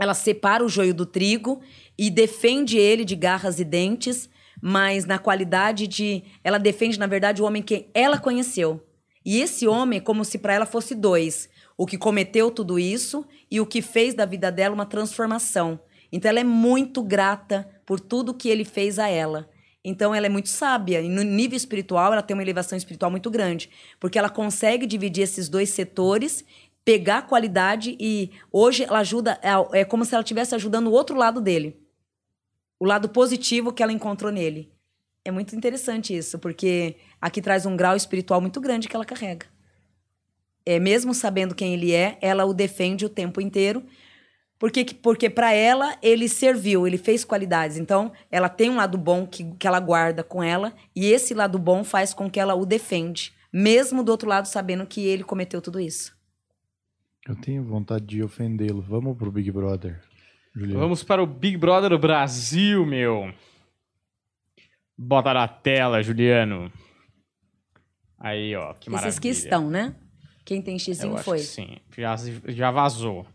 ela separa o joio do trigo e defende ele de garras e dentes, mas na qualidade de. Ela defende, na verdade, o homem que ela conheceu. E esse homem é como se para ela fosse dois: o que cometeu tudo isso e o que fez da vida dela uma transformação. Então ela é muito grata por tudo que ele fez a ela. Então ela é muito sábia e no nível espiritual ela tem uma elevação espiritual muito grande, porque ela consegue dividir esses dois setores, pegar a qualidade e hoje ela ajuda é, é como se ela estivesse ajudando o outro lado dele. O lado positivo que ela encontrou nele. É muito interessante isso, porque aqui traz um grau espiritual muito grande que ela carrega. É mesmo sabendo quem ele é, ela o defende o tempo inteiro, porque, porque para ela, ele serviu, ele fez qualidades. Então, ela tem um lado bom que, que ela guarda com ela, e esse lado bom faz com que ela o defende, mesmo do outro lado sabendo que ele cometeu tudo isso. Eu tenho vontade de ofendê-lo. Vamos pro Big Brother, Juliano. Vamos para o Big Brother do Brasil, meu. Bota na tela, Juliano. Aí, ó, que maravilha. Esses que estão, né? Quem tem Eu xizinho acho foi. que sim, já, já vazou.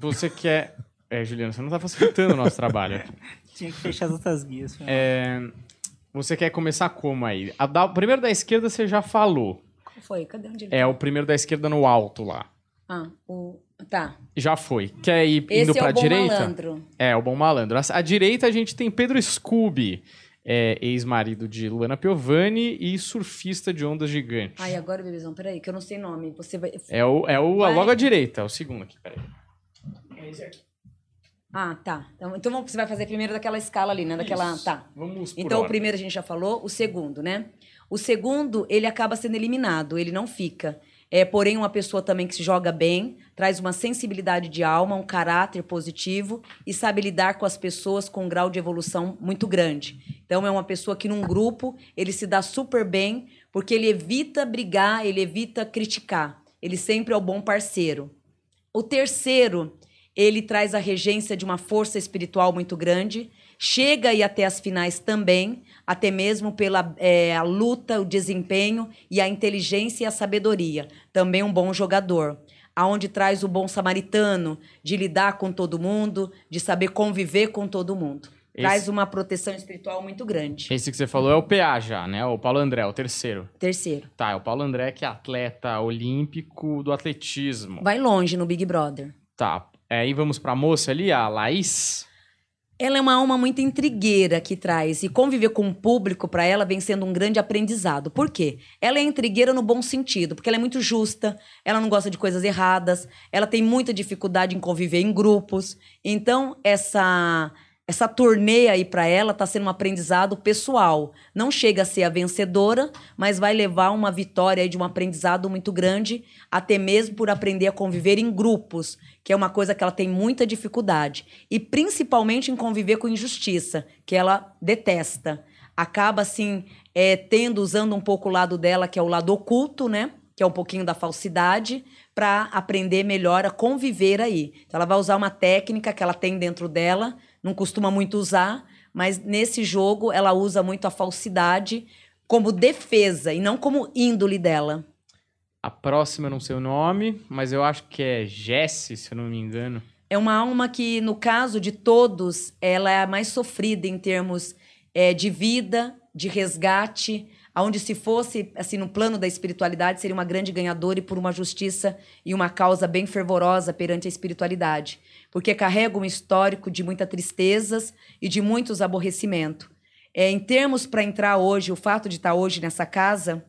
Você quer... É, Juliano, você não tá facilitando o nosso trabalho. Tinha que fechar as outras guias. É, você quer começar como aí? A da- o primeiro da esquerda você já falou. Qual foi? Cadê onde ele É o primeiro da esquerda no alto lá. Ah, o... Tá. Já foi. Quer ir Esse indo é pra o bom direita? malandro. É, o bom malandro. À direita a gente tem Pedro Scooby, é, ex-marido de Luana Piovani e surfista de ondas gigantes. Ai, agora, bebezão, peraí, que eu não sei nome. Você vai... É o, é o Vai. logo à direita, é o segundo aqui, peraí. Ah, tá. Então, então vamos- você vai fazer primeiro daquela escala ali, né? Daquela... Isso. Tá. Vamos por Então, o primeiro a gente já falou, o segundo, né? O segundo, ele acaba sendo eliminado, ele não fica. É, porém, uma pessoa também que se joga bem, traz uma sensibilidade de alma, um caráter positivo e sabe lidar com as pessoas com um grau de evolução muito grande. Então, é uma pessoa que num grupo, ele se dá super bem, porque ele evita brigar, ele evita criticar. Ele sempre é o bom parceiro. O terceiro, ele traz a regência de uma força espiritual muito grande, chega aí até as finais também, até mesmo pela é, a luta, o desempenho e a inteligência e a sabedoria. Também um bom jogador. Aonde traz o bom samaritano, de lidar com todo mundo, de saber conviver com todo mundo. Esse- Traz uma proteção espiritual muito grande. Esse que você falou é o PA já, né? O Paulo André, o terceiro. Terceiro. Tá, é o Paulo André que é atleta olímpico do atletismo. Vai longe no Big Brother. Tá, é, aí vamos pra moça ali, a Laís. Ela é uma alma muito intrigueira que traz e conviver com o público para ela vem sendo um grande aprendizado. Por quê? Ela é intrigueira no bom sentido, porque ela é muito justa, ela não gosta de coisas erradas, ela tem muita dificuldade em conviver em grupos. Então, essa essa turnê aí para ela está sendo um aprendizado pessoal. Não chega a ser a vencedora, mas vai levar uma vitória aí de um aprendizado muito grande, até mesmo por aprender a conviver em grupos, que é uma coisa que ela tem muita dificuldade. E principalmente em conviver com injustiça, que ela detesta. Acaba, assim, é, tendo, usando um pouco o lado dela, que é o lado oculto, né? Que é um pouquinho da falsidade, para aprender melhor a conviver aí. Então, ela vai usar uma técnica que ela tem dentro dela não costuma muito usar, mas nesse jogo ela usa muito a falsidade como defesa e não como índole dela. A próxima eu não sei o nome, mas eu acho que é Jesse, se eu não me engano. É uma alma que, no caso de todos, ela é a mais sofrida em termos é, de vida, de resgate, aonde se fosse assim no plano da espiritualidade seria uma grande ganhadora e por uma justiça e uma causa bem fervorosa perante a espiritualidade porque carrega um histórico de muitas tristezas e de muitos aborrecimentos. É, em termos para entrar hoje, o fato de estar hoje nessa casa,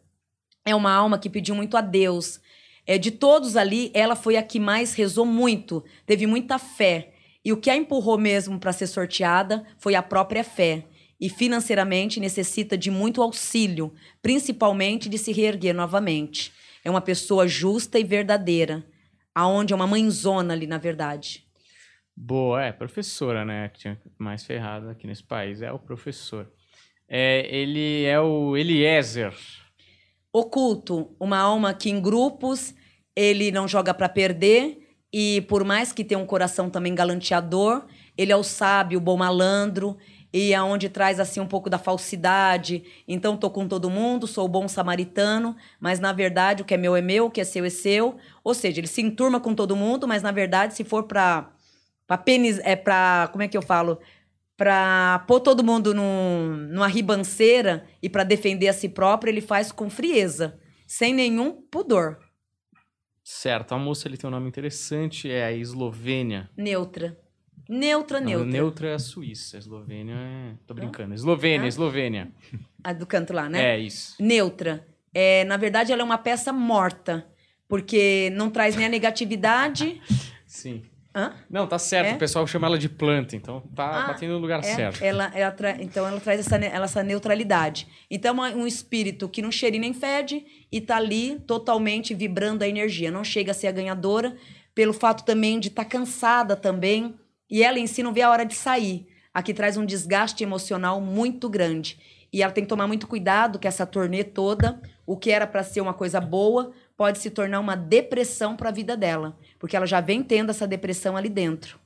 é uma alma que pediu muito a Deus. É, de todos ali, ela foi a que mais rezou muito, teve muita fé. E o que a empurrou mesmo para ser sorteada foi a própria fé. E financeiramente necessita de muito auxílio, principalmente de se reerguer novamente. É uma pessoa justa e verdadeira, aonde é uma mãezona ali, na verdade. Boa, é, professora, né? Que tinha mais ferrado aqui nesse país. É o professor. É, ele é o Eliezer. Oculto, uma alma que em grupos ele não joga para perder e por mais que tenha um coração também galanteador, ele é o sábio, o bom malandro e aonde traz assim um pouco da falsidade. Então tô com todo mundo, sou o bom samaritano, mas na verdade o que é meu é meu, o que é seu é seu. Ou seja, ele se enturma com todo mundo, mas na verdade se for para Pra penis, é pra. Como é que eu falo? Pra pôr todo mundo num, numa ribanceira e para defender a si próprio, ele faz com frieza, sem nenhum pudor. Certo, a moça ele tem um nome interessante, é a Eslovênia. Neutra. Neutra, Não, neutra. Neutra é a Suíça, a Eslovênia é. Tô brincando. Eslovênia, Ah. Eslovênia. A do canto lá, né? É isso. Neutra. É, na verdade, ela é uma peça morta, porque não traz nem a negatividade. Sim. Hã? Não, tá certo. É? O pessoal chama ela de planta, então tá Ah, batendo no lugar É, certo. ela, ela tra- então ela traz essa, essa neutralidade. Então, uma- um espírito que não cheira e nem fede e tá ali totalmente vibrando a energia. Não chega a ser a ganhadora, pelo fato também de estar cansada também. E ela em si não vê a hora de sair. Aqui traz um desgaste emocional muito grande. E ela tem que tomar muito cuidado que essa turnê toda, o que era para ser uma coisa boa, pode se tornar uma depressão para a vida dela. Porque ela já vem tendo essa depressão ali dentro.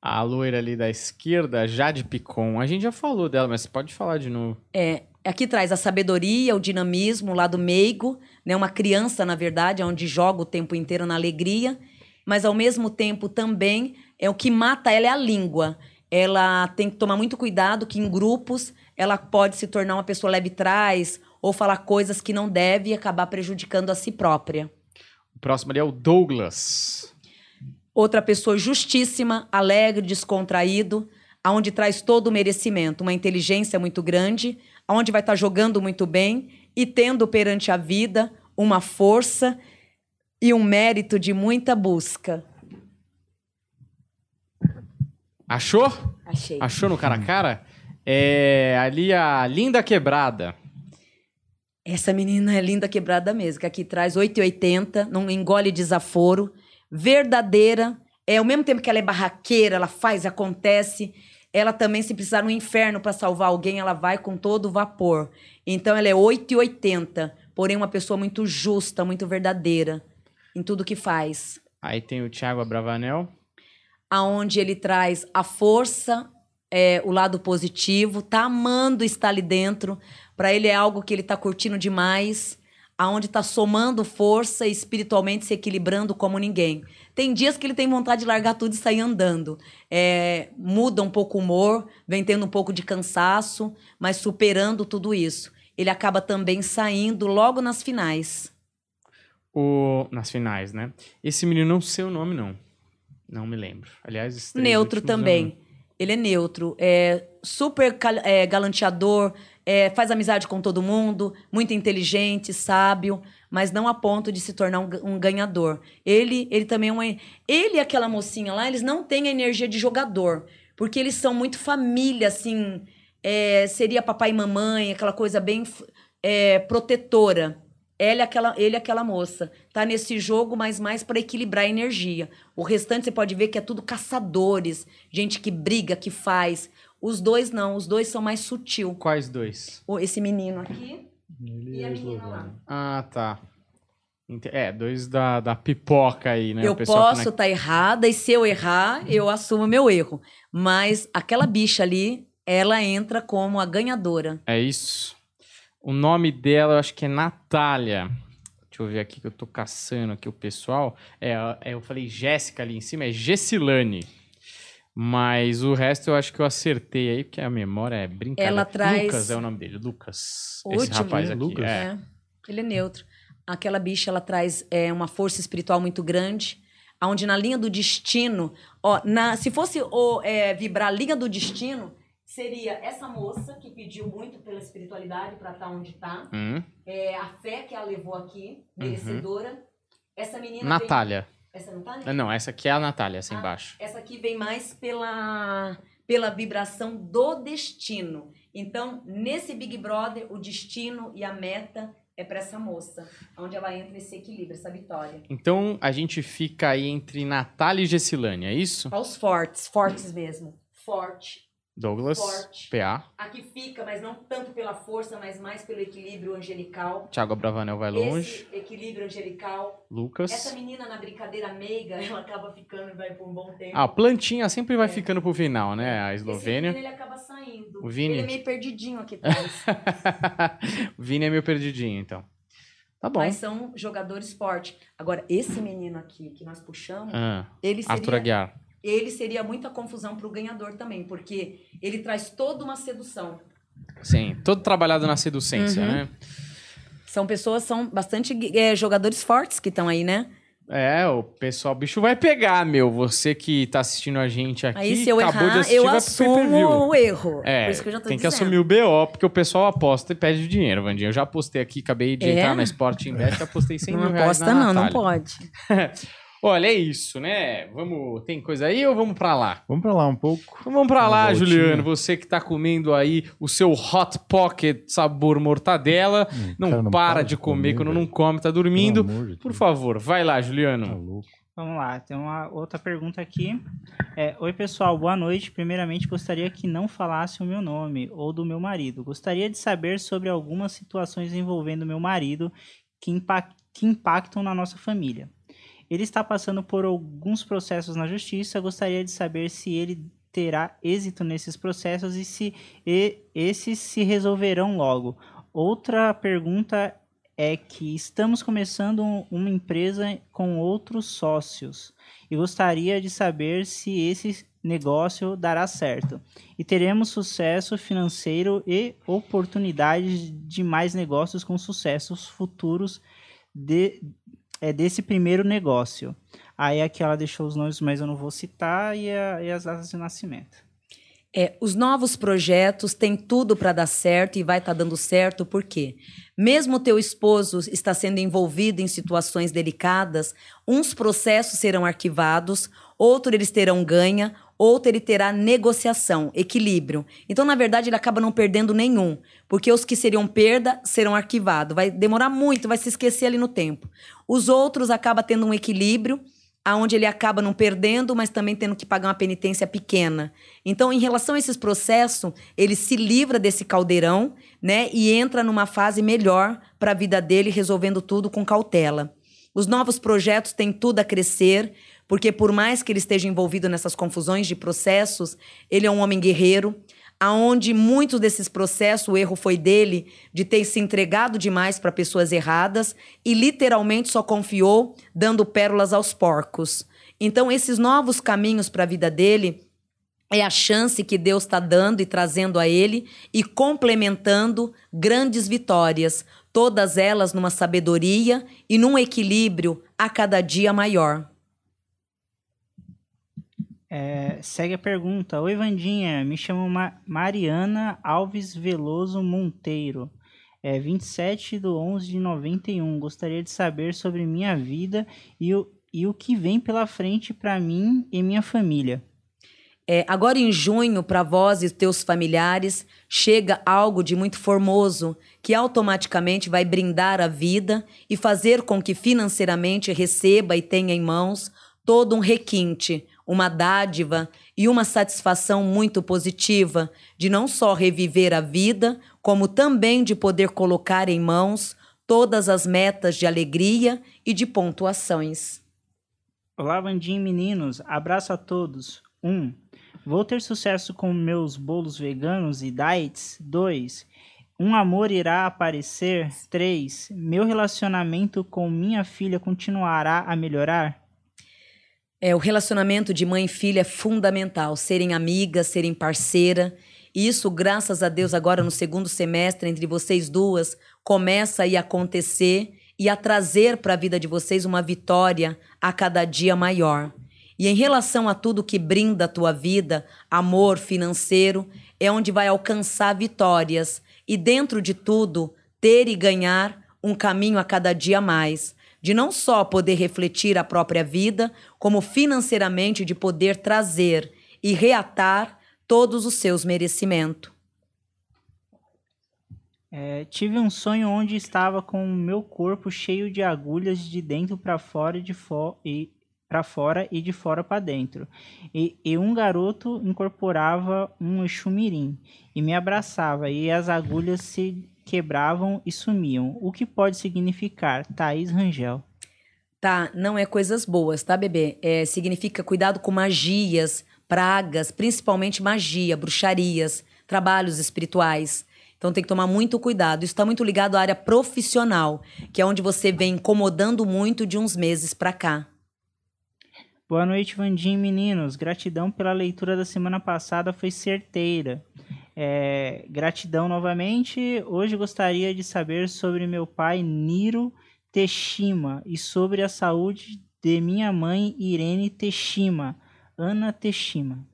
A loira ali da esquerda, Jade Picon. A gente já falou dela, mas você pode falar de novo. É, aqui traz a sabedoria, o dinamismo, o lado meigo, né? Uma criança, na verdade, onde joga o tempo inteiro na alegria, mas ao mesmo tempo também é o que mata ela é a língua. Ela tem que tomar muito cuidado que em grupos ela pode se tornar uma pessoa leve trás ou falar coisas que não deve e acabar prejudicando a si própria. O próximo ali é o Douglas. Outra pessoa justíssima, alegre, descontraído, aonde traz todo o merecimento, uma inteligência muito grande, aonde vai estar jogando muito bem e tendo perante a vida uma força e um mérito de muita busca. Achou? Achei. Achou no cara a cara? É ali a Linda Quebrada. Essa menina é linda quebrada mesmo, que aqui traz 8,80, não engole desaforo, verdadeira, é ao mesmo tempo que ela é barraqueira, ela faz, acontece, ela também se precisar no inferno para salvar alguém, ela vai com todo vapor. Então ela é 8,80, porém uma pessoa muito justa, muito verdadeira em tudo que faz. Aí tem o Thiago Abravanel. aonde ele traz a força, é, o lado positivo, tá amando estar ali dentro. Para ele é algo que ele tá curtindo demais, aonde tá somando força e espiritualmente se equilibrando como ninguém. Tem dias que ele tem vontade de largar tudo e sair andando. É, muda um pouco o humor, vem tendo um pouco de cansaço, mas superando tudo isso. Ele acaba também saindo logo nas finais. O... Nas finais, né? Esse menino não sei o nome, não. Não me lembro. Aliás, Neutro também. Ele é neutro. É super é, galanteador, é, faz amizade com todo mundo, muito inteligente, sábio, mas não a ponto de se tornar um, um ganhador. Ele, ele também é. Ele e aquela mocinha lá, eles não têm a energia de jogador. porque eles são muito família, assim, é, seria papai e mamãe, aquela coisa bem é, protetora. Ele aquela, ele aquela moça. Tá nesse jogo, mas mais para equilibrar a energia. O restante você pode ver que é tudo caçadores, gente que briga, que faz. Os dois não, os dois são mais sutil. Quais dois? O- Esse menino aqui Ele e é a menina esloveno. lá. Ah, tá. É, dois da, da pipoca aí, né? eu que posso estar errada e se eu errar, eu assumo meu erro. Mas aquela bicha ali, ela entra como a ganhadora. É isso. O nome dela, eu acho que é Natália. Deixa eu ver aqui que eu tô caçando aqui o pessoal. É, é, eu falei Jéssica ali em cima, é Gessilane. Mas o resto eu acho que eu acertei aí, porque a memória é brincadeira. Ela traz- Lucas é o nome dele, Lucas. O Esse último, rapaz né? aqui. Lucas? É. É, ele é neutro. Aquela bicha, ela traz é, uma força espiritual muito grande, onde na linha do destino, ó, na, se fosse o, é, vibrar a linha do destino, seria essa moça que pediu muito pela espiritualidade para estar onde está, Hum. é, a fé que ela levou aqui, merecedora. Essa menina. Natália. Essa Natália? Ah, Não, essa aqui é a Natália, essa Ah. embaixo. Essa aqui vem mais pela, pela vibração do destino. Então, nesse Big Brother, o destino e a meta é para essa moça, onde ela entra esse equilíbrio, essa vitória. Então a gente fica aí entre Natália e Gessilane, é isso? Aos fortes, fortes mesmo. Forte. Douglas, Forte. PA. Aqui fica, mas não tanto pela força, mas mais pelo equilíbrio angelical. Thiago Abravanel vai longe. Esse equilíbrio angelical. Lucas. Essa menina na brincadeira meiga, ela acaba ficando e vai por um bom tempo. Ah, a plantinha sempre vai É. ficando pro final, né? A Esse Eslovênia. menino, ele acaba saindo. O Vini? Ele é meio perdidinho aqui atrás. o Vini é meio perdidinho, então. Tá bom. Mas são jogadores fortes. Agora, esse menino aqui que nós puxamos, Ah, ele Arthur seria, Aguiar. Ele seria muita confusão para o ganhador também, porque ele traz toda uma sedução. Sim, todo trabalhado na seducência, Uhum. né? São pessoas, são bastante é, jogadores fortes que estão aí, né? É, o pessoal, o bicho vai pegar, meu. Você que tá assistindo a gente aqui, aí, se eu acabou de errar, assistir, eu vai assumo o erro. É, Por isso que eu já tô tem que dizendo. assumir o BO, porque o pessoal aposta e pede dinheiro, Vandinha. Eu já apostei aqui, acabei de É? entrar na Sport Invest, apostei 100 Não mil reais aposta, na não, não Natália. pode. Olha, é isso, né? Vamos. Tem coisa aí ou vamos pra lá? Vamos pra lá um pouco. Então vamos pra Uma lá, voltinha. Juliano. Você que tá comendo aí o seu Hot Pocket sabor mortadela. Hum, Não, cara, para, de comer, quando não velho. come, tá dormindo. De Por Deus. favor, vai lá, Tá Juliano. louco. Vamos lá, tem uma outra pergunta aqui. É, Oi, pessoal, boa noite. Primeiramente, gostaria que não falasse o meu nome ou do meu marido. Gostaria de saber sobre algumas situações envolvendo meu marido que, impa- que impactam na nossa família. Ele está passando por alguns processos na justiça. Gostaria de saber se ele terá êxito nesses processos e se e- esses se resolverão logo. Outra pergunta é que estamos começando um- uma empresa com outros sócios e gostaria de saber se esse negócio dará certo e teremos sucesso financeiro e oportunidades de mais negócios com sucessos futuros de, é, desse primeiro negócio. Aí aqui ela deixou os nomes, mas eu não vou citar, e, a- e as datas de nascimento. É, os novos projetos têm tudo para dar certo e vai estar dando certo, por quê? Mesmo teu esposo está sendo envolvido em situações delicadas, uns processos serão arquivados, outros eles terão ganha, outro ele terá negociação, equilíbrio. Então, na verdade, ele acaba não perdendo nenhum, porque os que seriam perda serão arquivados. Vai demorar muito, vai se esquecer ali no tempo. Os outros acabam tendo um equilíbrio, aonde ele acaba não perdendo, mas também tendo que pagar uma penitência pequena. Então, em relação a esses processos, ele se livra desse caldeirão, né, e entra numa fase melhor para a vida dele, resolvendo tudo com cautela. Os novos projetos têm tudo a crescer, porque por mais que ele esteja envolvido nessas confusões de processos, ele é um homem guerreiro, aonde muitos desses processos, o erro foi dele de ter se entregado demais para pessoas erradas e literalmente só confiou dando pérolas aos porcos. Então, esses novos caminhos para a vida dele é a chance que Deus está dando e trazendo a ele e complementando grandes vitórias, todas elas numa sabedoria e num equilíbrio a cada dia maior. É, segue a pergunta. Oi, Vandinha. Me chamo Ma- Mariana Alves Veloso Monteiro. É 27 de 11 de 91. Gostaria de saber sobre minha vida e o, e o que vem pela frente para mim e minha família. É, agora em junho, para vós e teus familiares, chega algo de muito formoso que automaticamente vai brindar a vida e fazer com que financeiramente receba e tenha em mãos todo um requinte, uma dádiva e uma satisfação muito positiva de não só reviver a vida, como também de poder colocar em mãos todas as metas de alegria e de pontuações. Olá, Vandinho meninos, abraço a todos. 1. Um, vou ter sucesso com meus bolos veganos e diets? 2. Um amor irá aparecer? 3. Meu relacionamento com minha filha continuará a melhorar? É, o relacionamento de mãe e filha é fundamental. Serem amigas, serem parceira. Isso, graças a Deus, agora no segundo semestre, entre vocês duas, começa a acontecer e a trazer para a vida de vocês uma vitória a cada dia maior. E em relação a tudo que brinda a tua vida, amor financeiro, é onde vai alcançar vitórias e dentro de tudo ter e ganhar um caminho a cada dia mais, de não só poder refletir a própria vida, como financeiramente de poder trazer e reatar todos os seus merecimentos. É, tive um sonho onde estava com o meu corpo cheio de agulhas de dentro para fora e de fo e para fora e de fora para dentro. E, e, um garoto incorporava um exumirim e me abraçava e as agulhas se quebravam e sumiam. O que pode significar, Thaís Rangel? Tá, não é coisas boas, tá, bebê? É, significa cuidado com magias, pragas, principalmente magia, bruxarias, trabalhos espirituais. Então tem que tomar muito cuidado. Isso está muito ligado à área profissional, que é onde você vem incomodando muito de uns meses para cá. Boa noite, Vandim, meninos. Gratidão pela leitura da semana passada, foi certeira. É, gratidão novamente. Hoje gostaria de saber sobre meu pai Niro Teshima e sobre a saúde de minha mãe Irene Teshima, Ana Teshima.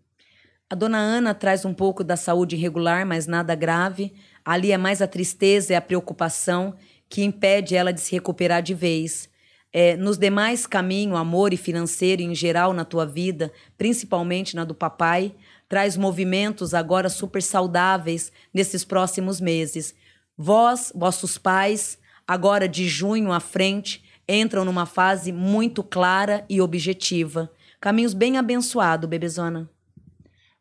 A dona Ana traz um pouco da saúde irregular, mas nada grave. Ali é mais a tristeza e a preocupação que impede ela de se recuperar de vez. É, nos demais caminhos, amor e financeiro em geral na tua vida, principalmente na do papai, traz movimentos agora super saudáveis nesses próximos meses. Vós, vossos pais, agora de junho à frente, entram numa fase muito clara e objetiva. Caminhos bem abençoados, bebezona.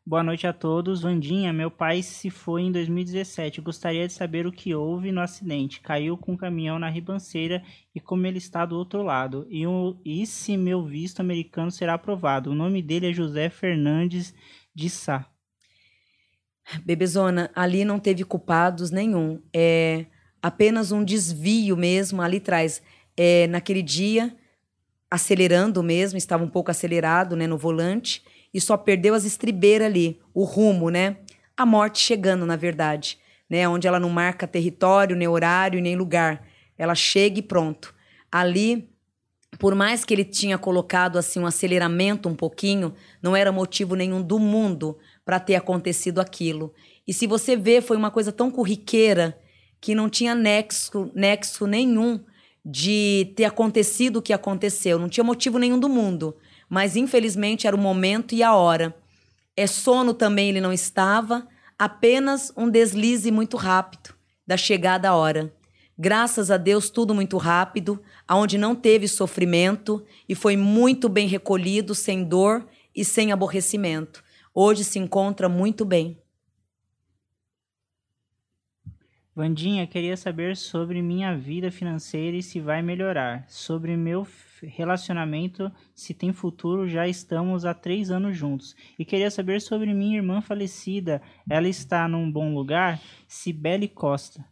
Boa noite a todos. Vandinha, meu pai se foi em 2017. Gostaria de saber o que houve no acidente. Caiu com um caminhão na ribanceira e como ele está do outro lado. E, o, e se meu visto americano será aprovado? O nome dele é José Fernandes de Sá. Bebezona, ali não teve culpados nenhum. É apenas um desvio mesmo ali atrás. É, naquele dia, acelerando mesmo, estava um pouco acelerado né, no volante e só perdeu as estribeiras ali, o rumo, né? A morte chegando, na verdade, né? Onde ela não marca território, nem horário, nem lugar. Ela chega e pronto. Ali, por mais que ele tinha colocado assim um aceleramento um pouquinho, não era motivo nenhum do mundo para ter acontecido aquilo. E se você vê, foi uma coisa tão corriqueira que não tinha nexo, nexo nenhum de ter acontecido o que aconteceu, não tinha motivo nenhum do mundo mas infelizmente era o momento e a hora. É sono também ele não estava, apenas um deslize muito rápido da chegada à hora. Graças a Deus, tudo muito rápido, aonde não teve sofrimento e foi muito bem recolhido, sem dor e sem aborrecimento. Hoje se encontra muito bem. Vandinha, queria saber sobre minha vida financeira e se vai melhorar. Sobre meu relacionamento, se tem futuro, já estamos há três anos juntos. E queria saber sobre minha irmã falecida. Ela está num bom lugar? Cibele Costa.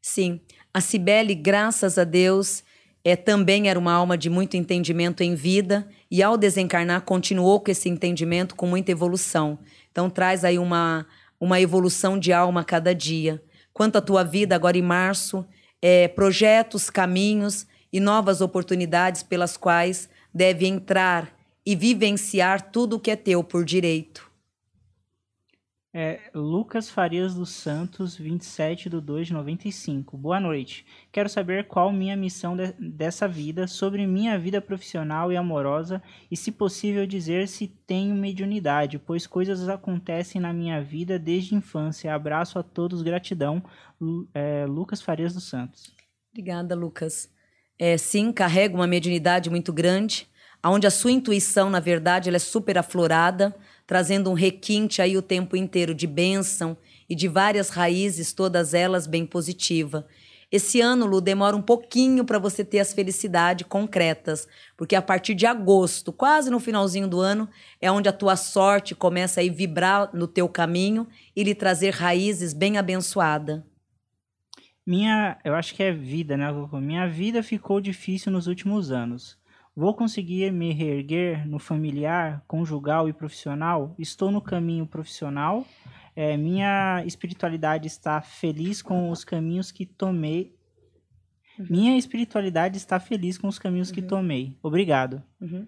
Sim, a Cibele, graças a Deus, é, também era uma alma de muito entendimento em vida e ao desencarnar continuou com esse entendimento com muita evolução. Então traz aí uma, uma evolução de alma a cada dia. Quanto à tua vida agora em março, é, projetos, caminhos e novas oportunidades pelas quais deve entrar e vivenciar tudo o que é teu por direito. É Lucas Farias dos Santos, 27 de 2 de 95. Boa noite. Quero saber qual minha missão de, dessa vida, sobre minha vida profissional e amorosa, e se possível dizer se tenho mediunidade, pois coisas acontecem na minha vida desde infância. Abraço a todos, gratidão. É, Lucas Farias dos Santos. Obrigada, Lucas. É, sim, carrega uma mediunidade muito grande, onde a sua intuição, na verdade, ela é super aflorada trazendo um requinte aí o tempo inteiro de bênção e de várias raízes, todas elas bem positiva. Esse ano, Lu, demora um pouquinho para você ter as felicidades concretas, porque a partir de agosto, quase no finalzinho do ano, é onde a tua sorte começa a vibrar no teu caminho e lhe trazer raízes bem abençoada. Minha, eu acho que é vida, né? Minha vida ficou difícil nos últimos anos. Vou conseguir me reerguer no familiar, conjugal e profissional? Estou no caminho profissional. É, minha espiritualidade está feliz com os caminhos que tomei. Uhum. Minha espiritualidade está feliz com os caminhos uhum. que tomei. Obrigado. Uhum.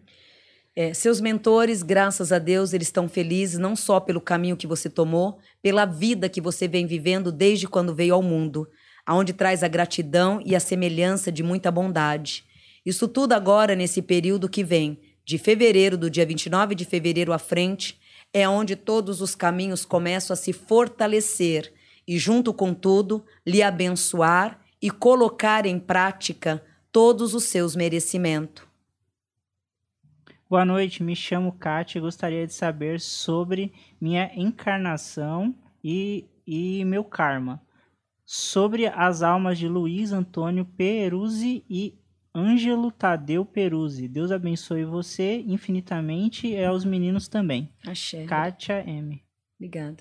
É, seus mentores, graças a Deus, eles estão felizes não só pelo caminho que você tomou, pela vida que você vem vivendo desde quando veio ao mundo, aonde traz a gratidão e a semelhança de muita bondade. Isso tudo agora, nesse período que vem, de fevereiro, do dia 29 de fevereiro à frente, é onde todos os caminhos começam a se fortalecer e, junto com tudo, lhe abençoar e colocar em prática todos os seus merecimentos. Boa noite, me chamo Kátia e gostaria de saber sobre minha encarnação e, e meu karma. Sobre as almas de Luiz Antônio Peruzzi e Ângelo Tadeu Peruzzi. Deus abençoe você infinitamente e aos meninos também. Axé. Kátia M. Obrigada.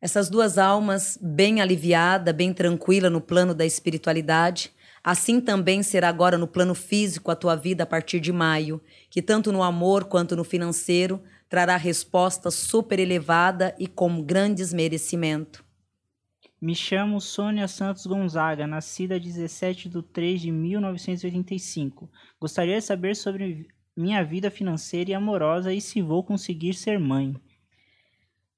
Essas duas almas, bem aliviada, bem tranquila no plano da espiritualidade, assim também será agora no plano físico a tua vida a partir de maio, que tanto no amor quanto no financeiro trará resposta super elevada e com grandes merecimento. Me chamo Sônia Santos Gonzaga, nascida 17 de 3 de 1985. Gostaria de saber sobre minha vida financeira e amorosa e se vou conseguir ser mãe.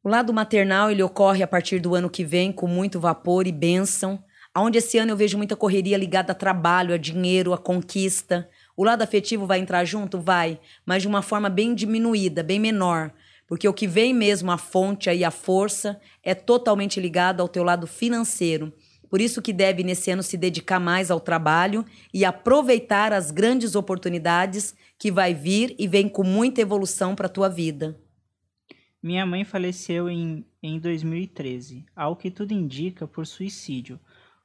O lado maternal ele ocorre a partir do ano que vem com muito vapor e bênção, aonde esse ano eu vejo muita correria ligada a trabalho, a dinheiro, a conquista. O lado afetivo vai entrar junto? Vai, mas de uma forma bem diminuída, bem menor, porque o que vem mesmo a fonte e a força é totalmente ligado ao teu lado financeiro. Por isso que deve nesse ano se dedicar mais ao trabalho e aproveitar as grandes oportunidades que vai vir e vem com muita evolução para a tua vida. Minha mãe faleceu em, em 2013, ao que tudo indica por suicídio.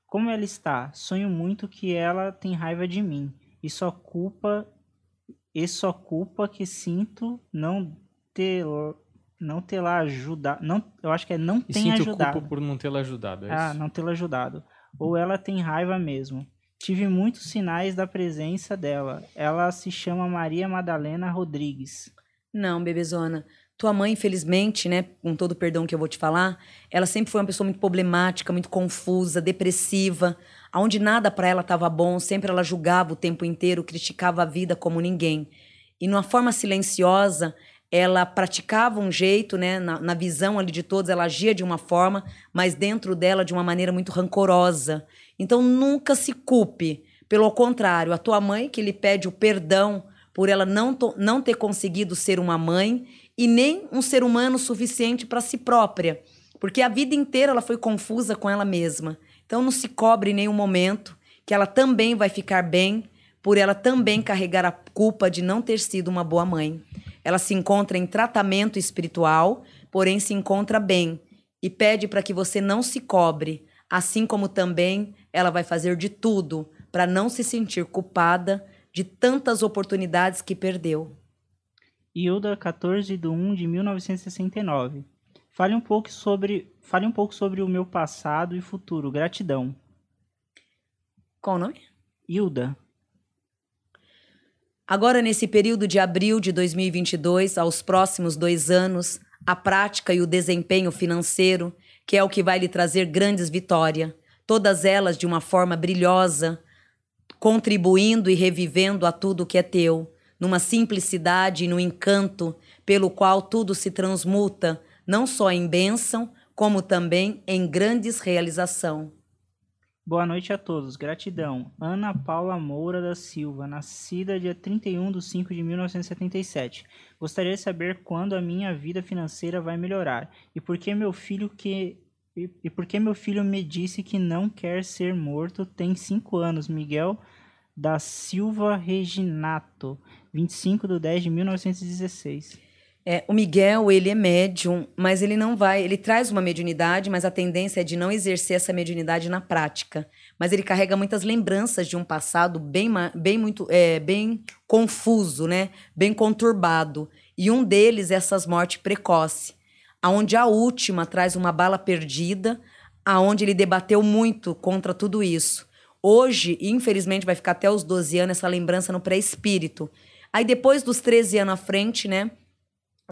Como ela está? Sonho muito que ela tem raiva de mim e só culpa e só culpa que sinto não ter não tê-la ajudado, não, eu acho que é não tem ajudado. culpa por não tê-la ajudado, é ah, isso? não tê-la ajudado. Ou ela tem raiva mesmo. Tive muitos sinais da presença dela. Ela se chama Maria Madalena Rodrigues. Não, bebezona. Tua mãe, infelizmente, né, com todo o perdão que eu vou te falar, ela sempre foi uma pessoa muito problemática, muito confusa, depressiva, aonde nada para ela estava bom, sempre ela julgava o tempo inteiro, criticava a vida como ninguém. E numa forma silenciosa, ela praticava um jeito, né, na, na, visão ali de todos, ela agia de uma forma, mas dentro dela de uma maneira muito rancorosa. Então nunca se culpe. Pelo contrário, a tua mãe que lhe pede o perdão por ela não, não ter conseguido ser uma mãe e nem um ser humano suficiente para si própria, porque a vida inteira ela foi confusa com ela mesma. Então não se cobre em nenhum momento que ela também vai ficar bem por ela também carregar a culpa de não ter sido uma boa mãe. Ela se encontra em tratamento espiritual, porém se encontra bem e pede para que você não se cobre, assim como também ela vai fazer de tudo para não se sentir culpada de tantas oportunidades que perdeu. Hilda, 14 de 1 de 1969. Fale um pouco sobre, fale um pouco sobre o meu passado e futuro. Gratidão. Qual o nome? Hilda. Agora, nesse período de abril de 2022, aos próximos dois anos, a prática e o desempenho financeiro, que é o que vai lhe trazer grandes vitórias, todas elas de uma forma brilhosa, contribuindo e revivendo a tudo que é teu, numa simplicidade e no encanto pelo qual tudo se transmuta, não só em bênção, como também em grandes realização. Boa noite a todos. Gratidão. Ana Paula Moura da Silva, nascida dia 31 de 5 de 1977. Gostaria de saber quando a minha vida financeira vai melhorar e por que meu filho que e, e por que meu filho me disse que não quer ser morto tem 5 anos. Miguel da Silva Reginato, 25 de 10 de 1916. É, o Miguel, ele é médium, mas ele não vai. Ele traz uma mediunidade, mas a tendência é de não exercer essa mediunidade na prática. Mas ele carrega muitas lembranças de um passado bem, bem muito, é, bem confuso, né? Bem conturbado. E um deles é essas mortes precoces, aonde a última traz uma bala perdida, aonde ele debateu muito contra tudo isso. Hoje, infelizmente, vai ficar até os 12 anos essa lembrança no pré-espírito. Aí depois dos 13 anos à frente, né?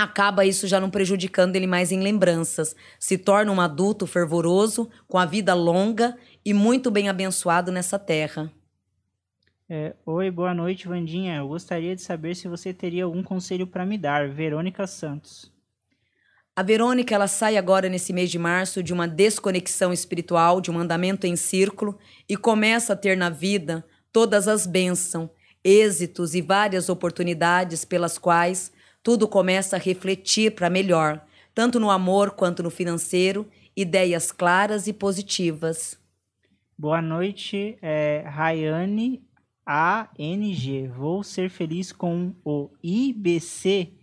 Acaba isso já não prejudicando ele mais em lembranças. Se torna um adulto fervoroso, com a vida longa e muito bem abençoado nessa terra. É, Oi, boa noite, Vandinha. Eu gostaria de saber se você teria algum conselho para me dar. Verônica Santos. A Verônica, ela sai agora nesse mês de março de uma desconexão espiritual, de um andamento em círculo e começa a ter na vida todas as bênçãos, êxitos e várias oportunidades pelas quais tudo começa a refletir para melhor, tanto no amor quanto no financeiro, ideias claras e positivas. Boa noite, é, Rayane ANG. Vou ser feliz com o IBC.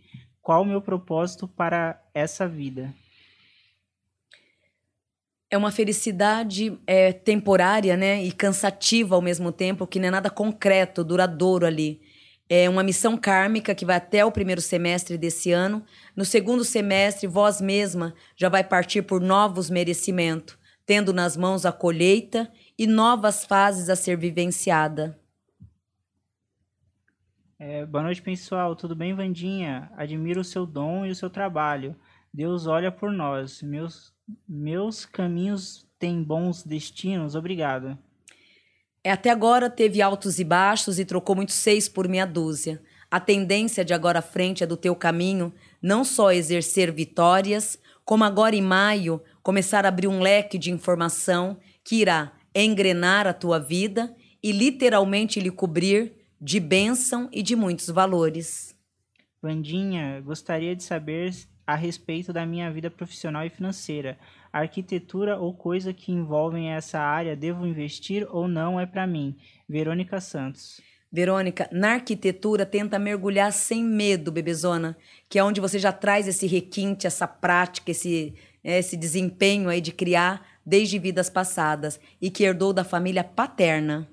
Qual o meu propósito para essa vida? É uma felicidade é, temporária, né, e cansativa ao mesmo tempo, que não é nada concreto, duradouro ali. É uma missão kármica que vai até o primeiro semestre desse ano. No segundo semestre, vós mesma já vai partir por novos merecimentos, tendo nas mãos a colheita e novas fases a ser vivenciada. É, boa noite, pessoal. Tudo bem, Vandinha? Admiro o seu dom e o seu trabalho. Deus olha por nós. Meus, meus caminhos têm bons destinos. Obrigado. É, até agora teve altos e baixos e trocou muitos seis por meia dúzia. A tendência de agora à frente é do teu caminho não só exercer vitórias, como agora em maio começar a abrir um leque de informação que irá engrenar a tua vida e literalmente lhe cobrir de bênção e de muitos valores. Vandinha, gostaria de saber a respeito da minha vida profissional e financeira arquitetura ou coisa que envolvem essa área, devo investir ou não é para mim? Verônica Santos. Verônica, na arquitetura tenta mergulhar sem medo, bebezona, que é onde você já traz esse requinte, essa prática, esse, é, esse desempenho aí de criar desde vidas passadas e que herdou da família paterna.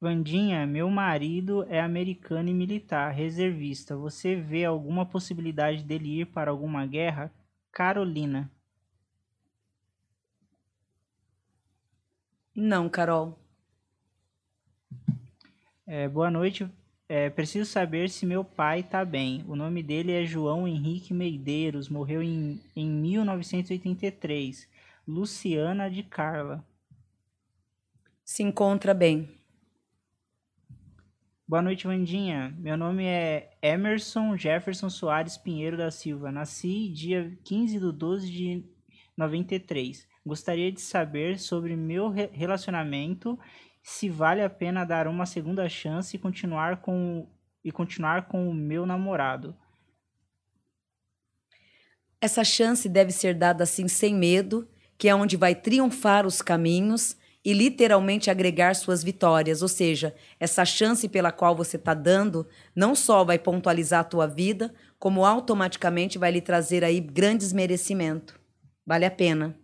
Vandinha, meu marido é americano e militar, reservista. Você vê alguma possibilidade dele ir para alguma guerra? Carolina. Não, Carol. É, boa noite. É, preciso saber se meu pai está bem. O nome dele é João Henrique Meideiros, morreu em, em 1983. Luciana de Carla. Se encontra bem. Boa noite, Vandinha. Meu nome é Emerson Jefferson Soares Pinheiro da Silva. Nasci dia 15 de 12 de 93. Gostaria de saber sobre meu relacionamento, se vale a pena dar uma segunda chance e continuar com, e continuar com o meu namorado. Essa chance deve ser dada assim sem medo, que é onde vai triunfar os caminhos e literalmente agregar suas vitórias. Ou seja, essa chance pela qual você está dando não só vai pontualizar a tua vida, como automaticamente vai lhe trazer aí grandes merecimentos. Vale a pena.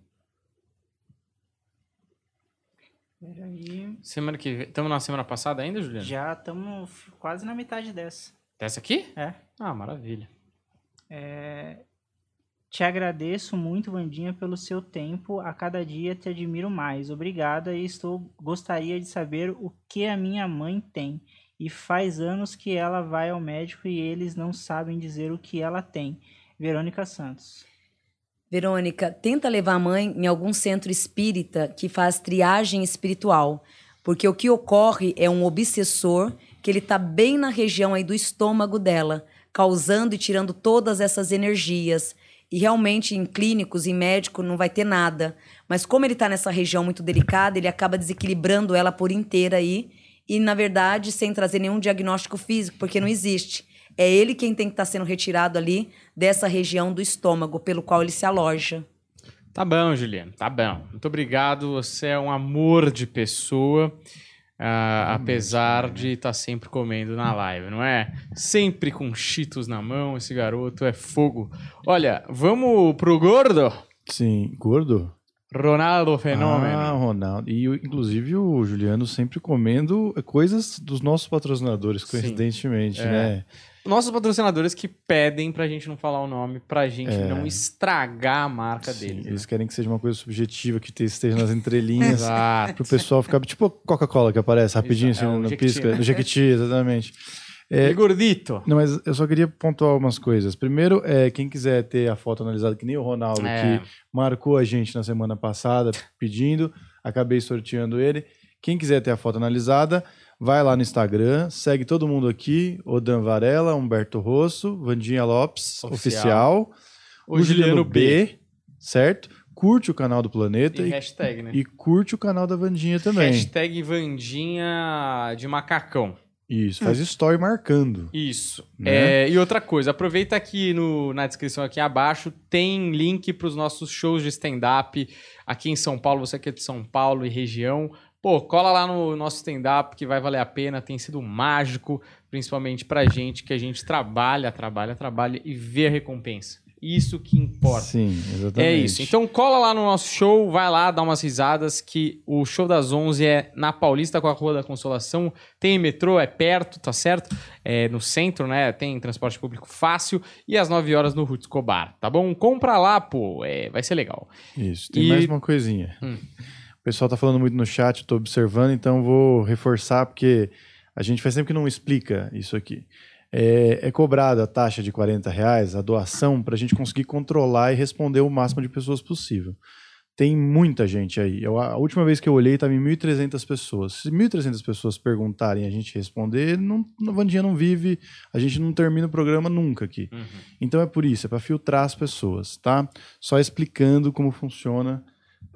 Peraí. Semana que Estamos na semana passada ainda, Juliana? Já estamos quase na metade dessa. Dessa aqui? É. Ah, maravilha. É, te agradeço muito, Vandinha, pelo seu tempo. A cada dia te admiro mais. Obrigada e estou gostaria de saber o que a minha mãe tem. E faz anos que ela vai ao médico e eles não sabem dizer o que ela tem. Verônica Santos. Verônica, tenta levar a mãe em algum centro espírita que faz triagem espiritual, porque o que ocorre é um obsessor que ele está bem na região aí do estômago dela, causando e tirando todas essas energias E realmente em clínicos, em médico, não vai ter nada. Mas como ele está nessa região muito delicada, ele acaba desequilibrando ela por inteira aí. E, na verdade, sem trazer nenhum diagnóstico físico, porque não existe. É ele quem tem que estar tá sendo retirado ali dessa região do estômago, pelo qual ele se aloja. Tá bom, Juliano, tá bom. Muito obrigado. Você é um amor de pessoa. Uh, apesar de estar tá sempre comendo na live, não é? Sempre com cheetos na mão, esse garoto é fogo. Olha, vamos pro gordo? Sim, gordo? Ronaldo Fenômeno. Ah, Ronaldo. E inclusive o Juliano sempre comendo coisas dos nossos patrocinadores, coincidentemente, é. né? Nossos patrocinadores que pedem pra gente não falar o nome, pra gente é. não estragar a marca Sim, deles. Eles né? querem que seja uma coisa subjetiva, que esteja nas entrelinhas. Exato. Pro pessoal ficar tipo Coca-Cola que aparece rapidinho Exato. assim é, no pisca. Né? No Jequiti, exatamente. É, gordito. Não, mas eu só queria pontuar algumas coisas. Primeiro, é, quem quiser ter a foto analisada, que nem o Ronaldo, é. que marcou a gente na semana passada pedindo, acabei sorteando ele. Quem quiser ter a foto analisada, Vai lá no Instagram, segue todo mundo aqui: Odan Varela, Humberto Rosso, Vandinha Lopes, oficial, oficial o, Juliano B, B, certo? Curte o canal do Planeta. E, e, hashtag, né? E curte o canal da Vandinha também. Hashtag Vandinha de macacão. Isso, faz story marcando. Isso. Né? É, e outra coisa, aproveita aqui no, na descrição aqui abaixo, tem link para os nossos shows de stand-up aqui em São Paulo, você que é de São Paulo e região. Pô, cola lá no nosso stand-up que vai valer a pena, tem sido mágico, principalmente pra gente, que a gente trabalha, trabalha, trabalha e vê a recompensa. Isso que importa. Sim, exatamente. É isso. Então cola lá no nosso show, vai lá, dá umas risadas, que o show das 11 é na Paulista com a Rua da Consolação. Tem metrô, é perto, tá certo? É no centro, né? Tem transporte público fácil. E às 9 horas no Ruth Escobar, tá bom? Compra lá, pô, é, vai ser legal. Isso. Tem e... mais uma coisinha. Hum pessoal está falando muito no chat, estou observando, então vou reforçar, porque a gente faz tempo que não explica isso aqui. É, é cobrada a taxa de 40 reais, a doação, para a gente conseguir controlar e responder o máximo de pessoas possível. Tem muita gente aí. Eu, a última vez que eu olhei estava em 1.300 pessoas. Se 1.300 pessoas perguntarem a gente responder, não, a Vandinha não vive, a gente não termina o programa nunca aqui. Uhum. Então é por isso, é para filtrar as pessoas, tá? Só explicando como funciona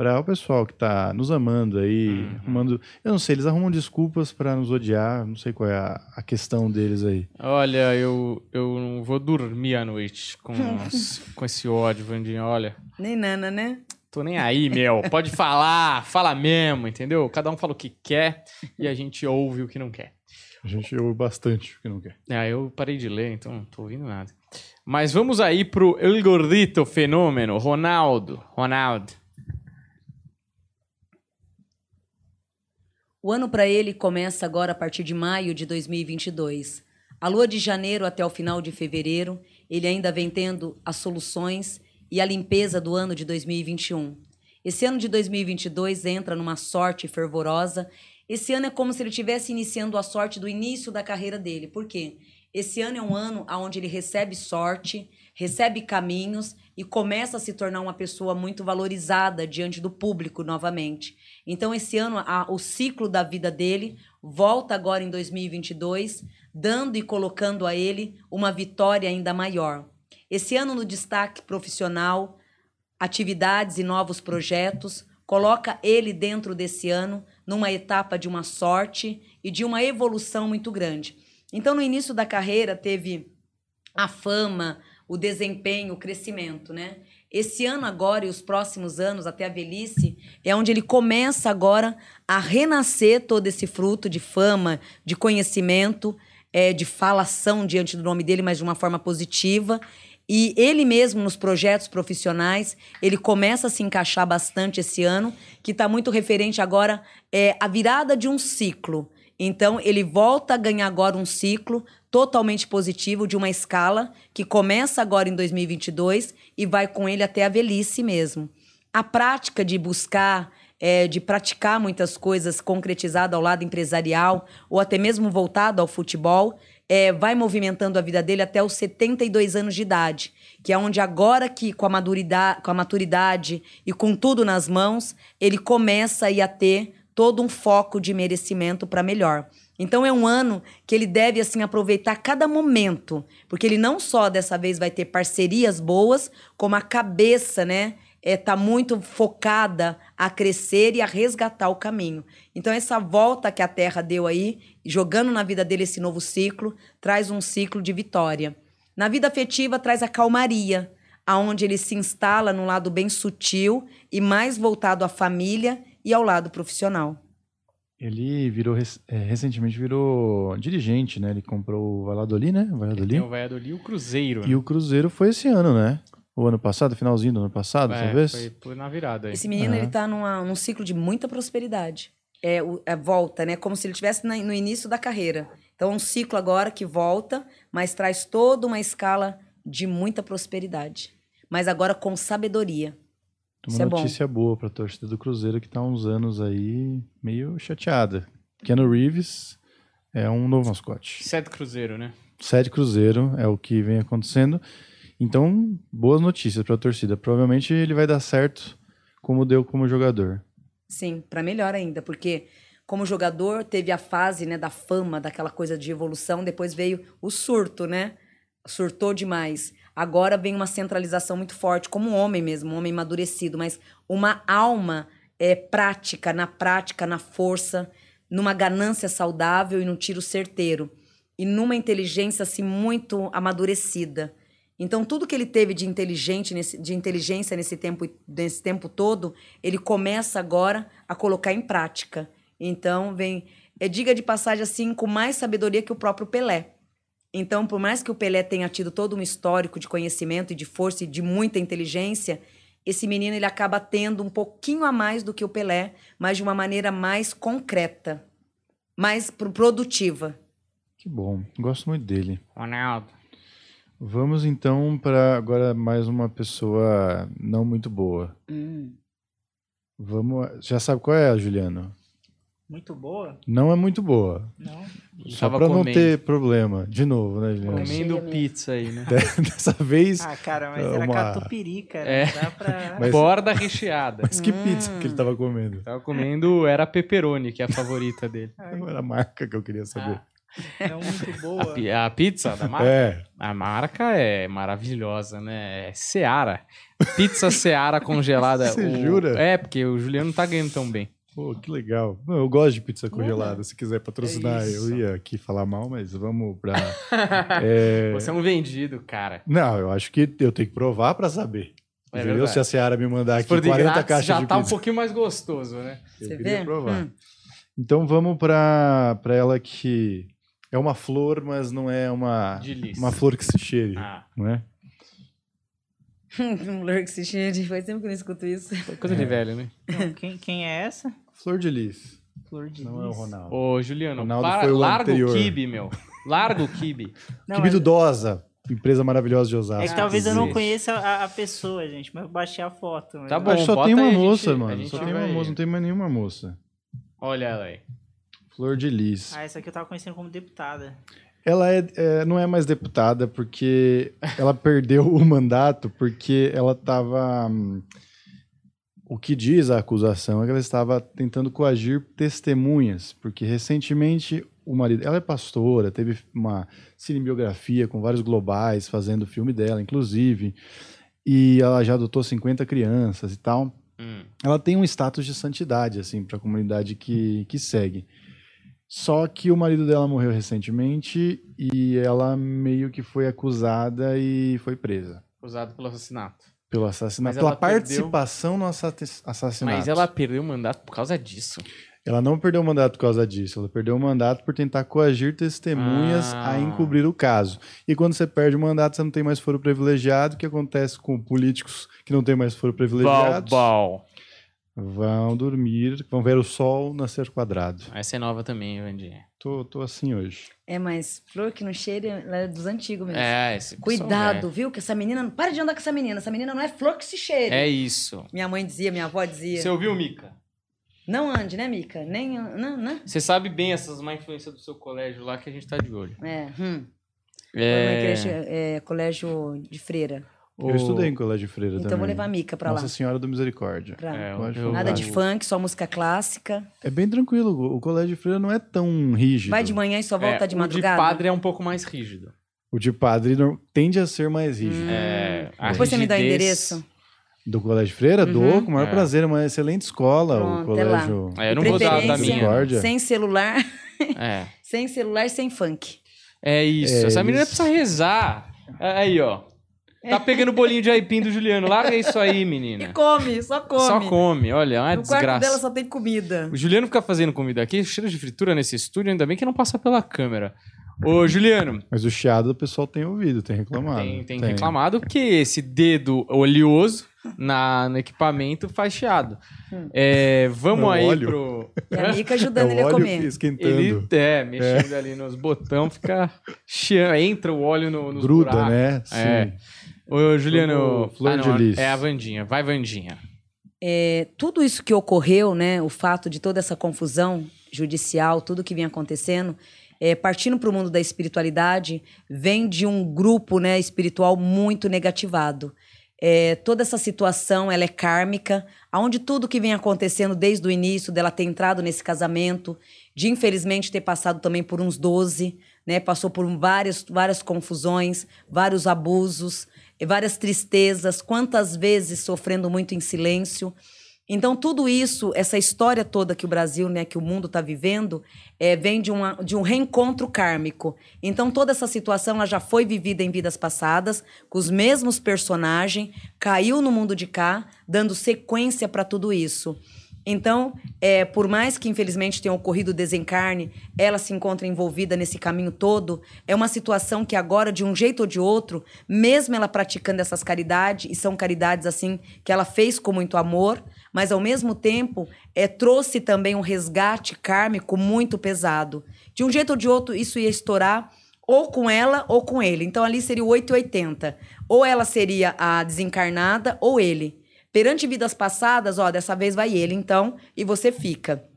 para o pessoal que está nos amando aí, uhum. arrumando. Eu não sei, eles arrumam desculpas para nos odiar, não sei qual é a, a, questão deles aí. Olha, eu, eu não vou dormir à noite com, com esse ódio, Vandinha, olha. Nem nana, né? Tô nem aí, meu. Pode falar, fala mesmo, entendeu? Cada um fala o que quer e a gente ouve o que não quer. A gente ouve bastante o que não quer. É, eu parei de ler, então não tô ouvindo nada. Mas vamos aí pro El Gordito Fenômeno, Ronaldo. Ronaldo. O ano para ele começa agora a partir de maio de 2022. A lua de janeiro até o final de fevereiro, ele ainda vem tendo as soluções e a limpeza do ano de 2021. Esse ano de 2022 entra numa sorte fervorosa. Esse ano é como se ele estivesse iniciando a sorte do início da carreira dele. Por quê? Esse ano é um ano onde ele recebe sorte, recebe caminhos e começa a se tornar uma pessoa muito valorizada diante do público novamente. Então, esse ano, a, o ciclo da vida dele volta agora em 2022, dando e colocando a ele uma vitória ainda maior. Esse ano, no destaque profissional, atividades e novos projetos, coloca ele dentro desse ano numa etapa de uma sorte e de uma evolução muito grande. Então, no início da carreira, teve a fama, o desempenho, o crescimento, né? Esse ano agora e os próximos anos, até a velhice, é onde ele começa agora a renascer todo esse fruto de fama, de conhecimento, é, de falação diante do nome dele, mas de uma forma positiva. E ele mesmo, nos projetos profissionais, ele começa a se encaixar bastante esse ano, que está muito referente agora é a virada de um ciclo. Então, ele volta a ganhar agora um ciclo totalmente positivo de uma escala que começa agora em 2022 e vai com ele até a velhice mesmo. A prática de buscar, é, de praticar muitas coisas concretizado ao lado empresarial ou até mesmo voltado ao futebol, é, vai movimentando a vida dele até os 72 anos de idade, que é onde agora que com a maturidade, com a maturidade e com tudo nas mãos, ele começa a ter todo um foco de merecimento para melhor. Então é um ano que ele deve assim aproveitar cada momento, porque ele não só dessa vez vai ter parcerias boas, como a cabeça, né, é, tá muito focada a crescer e a resgatar o caminho. Então essa volta que a Terra deu aí, jogando na vida dele esse novo ciclo, traz um ciclo de vitória. Na vida afetiva traz a calmaria, aonde ele se instala num lado bem sutil e mais voltado à família e ao lado profissional. Ele virou, é, recentemente virou dirigente, né? Ele comprou o Valladolid, né? O Valladolid. Tem o Valladolid e o Cruzeiro. E né? o Cruzeiro foi esse ano, né? O ano passado, finalzinho do ano passado, É, talvez? Foi, na virada aí. Esse menino, Aham. ele tá numa, num ciclo de muita prosperidade. É, o- é volta, né? Como se ele estivesse no início da carreira. Então, é um ciclo agora que volta, mas traz toda uma escala de muita prosperidade. Mas agora com sabedoria. Uma Isso é bom. notícia boa pra torcida do Cruzeiro que tá há uns anos aí meio chateada. Keanu Reeves é um novo mascote. Sete Cruzeiro, né? Sede Cruzeiro é o que vem acontecendo. Então, boas notícias pra torcida. Provavelmente ele vai dar certo como deu como jogador. Sim, para melhor ainda, porque como jogador teve a fase, né, da fama, daquela coisa de evolução, depois veio o surto, né? Surtou demais. Agora vem uma centralização muito forte, como um homem mesmo, um homem amadurecido, mas uma alma é, prática, na prática, na força, numa ganância saudável e num tiro certeiro. E numa inteligência assim muito amadurecida. Então, tudo que ele teve de, inteligente nesse, de inteligência nesse tempo, nesse tempo todo, ele começa agora a colocar em prática. Então, vem. É diga de passagem assim, com mais sabedoria que o próprio Pelé. Então, por mais que o Pelé tenha tido todo um histórico de conhecimento e de força e de muita inteligência, esse menino ele acaba tendo um pouquinho a mais do que o Pelé, mas de uma maneira mais concreta, mais pro- produtiva. Que bom. Gosto muito dele. Ronaldo. Vamos então para agora mais uma pessoa não muito boa. Hum. Vamos. Já sabe qual é, Juliano? Muito boa? Não é muito boa. Não. Só para não ter problema. De novo, né, Juliano? Comendo Cheia pizza aí, né? Dessa vez. Ah, cara, mas É era uma- catupiry, cara. É. Dá pra... Mas- Borda recheada. Mas que pizza que ele tava comendo? Tava comendo, era a pepperoni, que é a favorita dele. Não era a marca que eu queria saber. Não muito A, boa. pi- a pizza da marca? é. A marca é maravilhosa, né? É Seara. Pizza Seara congelada. Você O- jura? É, porque o Juliano não tá ganhando tão bem. Pô, que legal. Eu gosto de pizza congelada. Se quiser patrocinar, É eu ia aqui falar mal, mas vamos pra. É, Você é um vendido, cara. Não, eu acho que eu tenho que provar pra saber. É Entendeu? verdade. Se a Seara me mandar aqui for de 40 grátis, caixas já de tá um pouquinho mais gostoso, né? eu Você queria vê? provar. Hum. Então vamos pra, pra ela que é uma flor, mas não é uma, uma flor que se cheire, Ah, não é? um lurk se cheia de. Faz tempo que eu não escuto isso. coisa de velho, né? Não, quem, quem é essa? Flor de lis. Flor de Não é o. Ronaldo. Ô, Juliano, Ronaldo para, foi o larga anterior. o kibe, meu. Larga o kibe. Não, Kibido mas- Dosa, empresa maravilhosa de Osasco. É que talvez eu não conheça a, a pessoa, gente, mas eu baixei a foto. mas- Tá bom. Acho que só tem uma gente- moça, a mano. gente Só tem uma moça, não tem mais nenhuma moça. Olha ela aí. Flor de lis. Ah, essa aqui eu tava conhecendo como deputada. Ela é, é, não é mais deputada porque ela perdeu o mandato porque ela estava. O que diz a acusação é que ela estava tentando coagir testemunhas, porque recentemente o marido. Ela é pastora, teve uma cinebiografia com vários globais fazendo o filme dela, inclusive, e ela já adotou 50 crianças e tal Hum. ela tem um status de santidade, assim, para a comunidade que, que segue. Só que o marido dela morreu recentemente e ela meio que foi acusada e foi presa Usado pelo assassinato. Pelo assassinato, pela perdeu- participação no assa- assassinato. Mas ela perdeu o mandato por causa disso. Ela não perdeu o mandato por causa disso, ela perdeu o mandato por tentar coagir testemunhas Ah. a encobrir o caso. E quando você perde o mandato, você não tem mais foro privilegiado, o que acontece com políticos que não têm mais foro Bal, privilegiados? bal. Vão dormir, vão ver o sol nascer quadrado. Essa é nova também, Vandinha. Tô, tô assim hoje. É, mas flor que não cheira, ela é dos antigos mesmo. É, esse Cuidado, viu? Que essa menina. Para de andar com essa menina. Essa menina não é flor que se cheire. É, é isso. Minha mãe dizia, minha avó dizia. Você ouviu, Mica? Não ande, né, Mica? Nem. Não, não. Você sabe bem essas má influências do seu colégio lá que a gente tá de olho. É, hum. É... Igreja, é, colégio de freira. Eu estudei em colégio de freira Então também. vou levar a Mica pra Nossa lá. Senhora do Misericórdia. Pra- É, eu-. Nada de funk, só música clássica. É bem tranquilo. O colégio de freira não é tão rígido. Vai de manhã e só volta É, de o madrugada. de padre é um pouco mais rígido. O de padre tende a ser mais rígido. É, a Depois você me dá o rigidez- endereço. Do colégio freira? Uhum. Dou, com o maior É. prazer. É uma excelente escola, Pronto, o é colégio. É, eu não vou dar da minha. Misericórdia. Sem celular, É. sem celular, sem funk. É isso. É, Essa menina eles- precisa rezar. É, Aí, ó. Tá pegando o bolinho de aipim do Juliano. Larga isso aí, E menina. come, só come. Só come. Olha, é uma No quarto desgraça. dela só tem comida. O Juliano fica fazendo comida aqui, cheiro de fritura nesse estúdio, ainda bem que não passa pela câmera. Ô, Juliano, Mas o chiado o pessoal tem ouvido, tem reclamado. tem, tem reclamado que esse dedo oleoso na, no equipamento faz chiado. É, vamos É aí óleo. pro. E a Mica É ajudando o ele a comer. esquentando. Ele é, mexendo ali nos botões, fica chiando, entra o óleo no, nos Gruda, buracos. né? É. Ô, Juliano. Flor ah, de não, Lis. É a Vandinha. Vai, Vandinha. É, tudo isso que ocorreu, né, o fato de toda essa confusão judicial, tudo que vem acontecendo, é, partindo para o mundo da espiritualidade, vem de um grupo né, espiritual muito negativado. É, toda essa situação ela é kármica, onde tudo que vem acontecendo desde o início dela ter entrado nesse casamento, de infelizmente ter passado também por uns 12, né, passou por várias, várias confusões, vários abusos, e várias tristezas, quantas vezes sofrendo muito em silêncio. Então, tudo isso, essa história toda que o Brasil, né, que o mundo está vivendo, é, vem de, uma, de um reencontro kármico. Então, toda essa situação ela já foi vivida em vidas passadas, com os mesmos personagens, caiu no mundo de cá, dando sequência para tudo isso. Então, é, por mais que infelizmente tenha ocorrido desencarne, ela se encontra envolvida nesse caminho todo. É uma situação que agora, de um jeito ou de outro, mesmo ela praticando essas caridades, e são caridades assim que ela fez com muito amor, mas ao mesmo tempo é, trouxe também um resgate kármico muito pesado. De um jeito ou de outro, isso ia estourar ou com ela ou com ele. Então ali seria o 880. Ou ela seria a desencarnada ou ele. Perante vidas passadas, ó, dessa vez vai ele, então, e você fica.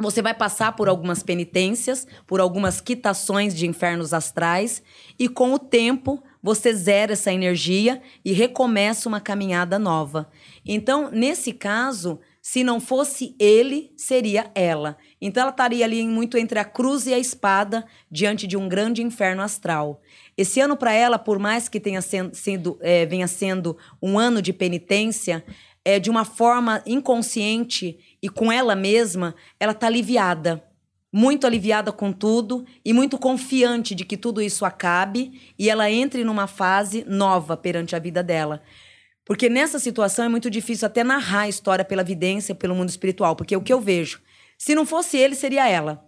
Você vai passar por algumas penitências, por algumas quitações de infernos astrais, e com o tempo você zera essa energia e recomeça uma caminhada nova. Então, nesse caso, se não fosse ele, seria ela. Então, ela estaria ali muito entre a cruz e a espada, diante de um grande inferno astral. Esse ano para ela, por mais que tenha sen- sido, é, venha sendo um ano de penitência, é, de uma forma inconsciente e com ela mesma, ela tá aliviada. Muito aliviada com tudo e muito confiante de que tudo isso acabe e ela entre numa fase nova perante a vida dela. Porque nessa situação é muito difícil até narrar a história pela vidência, pelo mundo espiritual, porque o que eu vejo, se não fosse ele, seria ela.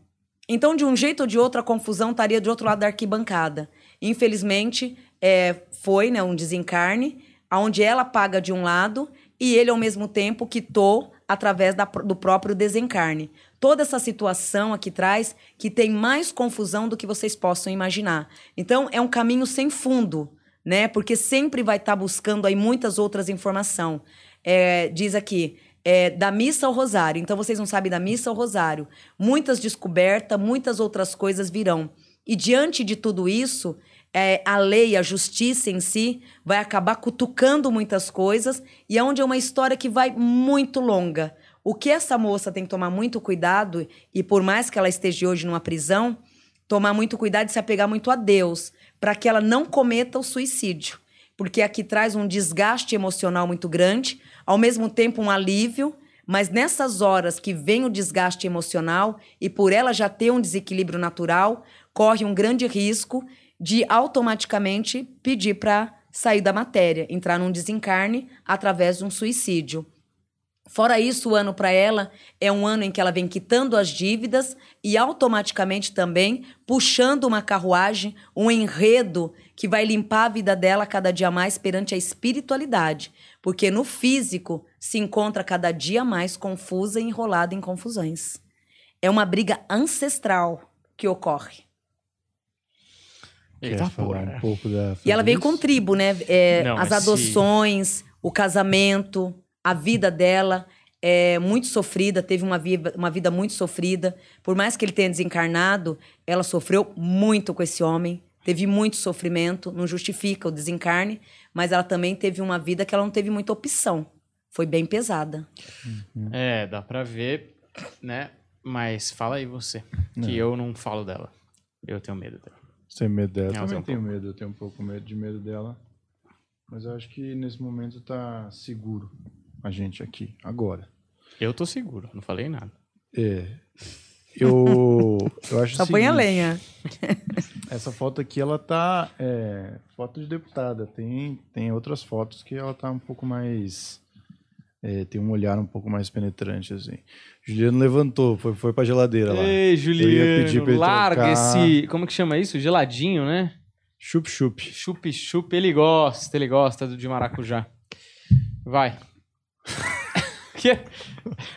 Então, de um jeito ou de outro, a confusão estaria do outro lado da arquibancada. Infelizmente, é, foi né, um desencarne, onde ela paga de um lado e ele, ao mesmo tempo, quitou através da- do próprio desencarne. Toda essa situação aqui traz que tem mais confusão do que vocês possam imaginar. Então, é um caminho sem fundo, né? Porque sempre vai estar buscando aí muitas outras informações. É, diz aqui, é, da missa ao rosário. Então, vocês não sabem da missa ao rosário. Muitas descobertas, muitas outras coisas virão. E diante de tudo isso, é, a lei, a justiça em si, vai acabar cutucando muitas coisas e é onde é uma história que vai muito longa. O que essa moça tem que tomar muito cuidado, e por mais que ela esteja hoje numa prisão, tomar muito cuidado e se apegar muito a Deus, para que ela não cometa o suicídio. Porque aqui traz um desgaste emocional muito grande, ao mesmo tempo um alívio, mas nessas horas que vem o desgaste emocional e por ela já ter um desequilíbrio natural, corre um grande risco de automaticamente pedir para sair da matéria, entrar num desencarne através de um suicídio. Fora isso, o ano para ela é um ano em que ela vem quitando as dívidas e automaticamente também puxando uma carruagem, um enredo que vai limpar a vida dela cada dia mais perante a espiritualidade, porque no físico se encontra cada dia mais confusa e enrolada em confusões. É uma briga ancestral que ocorre. Eita falar porra. um pouco da E ela veio com tribo, né? É, Não, as adoções, o casamento, a vida dela é muito sofrida, teve uma vida, uma vida muito sofrida. Por mais que ele tenha desencarnado, ela sofreu muito com esse homem, teve muito sofrimento, não justifica o desencarne, mas ela também teve uma vida que ela não teve muita opção. Foi bem pesada. É, dá pra ver, né? Mas fala aí você, que eu não falo dela. Eu tenho medo dela. Tem medo dela? Eu eu também tenho um tenho medo, eu tenho um pouco medo de medo dela. Mas eu acho que nesse momento tá seguro a gente aqui, agora. Eu tô seguro, não falei nada. É. Eu, eu acho Só põe a lenha. Essa foto aqui, ela tá. É, foto de deputada. Tem, tem outras fotos que ela tá um pouco mais. é, tem um olhar um pouco mais penetrante, assim. Juliano levantou, foi, foi pra geladeira lá. Ei, pedir pra Juliano, ele larga trocar. esse... Como que chama isso? Geladinho, né? Chup, chup. Chup-chup, ele gosta, ele gosta do de maracujá. Vai. Que?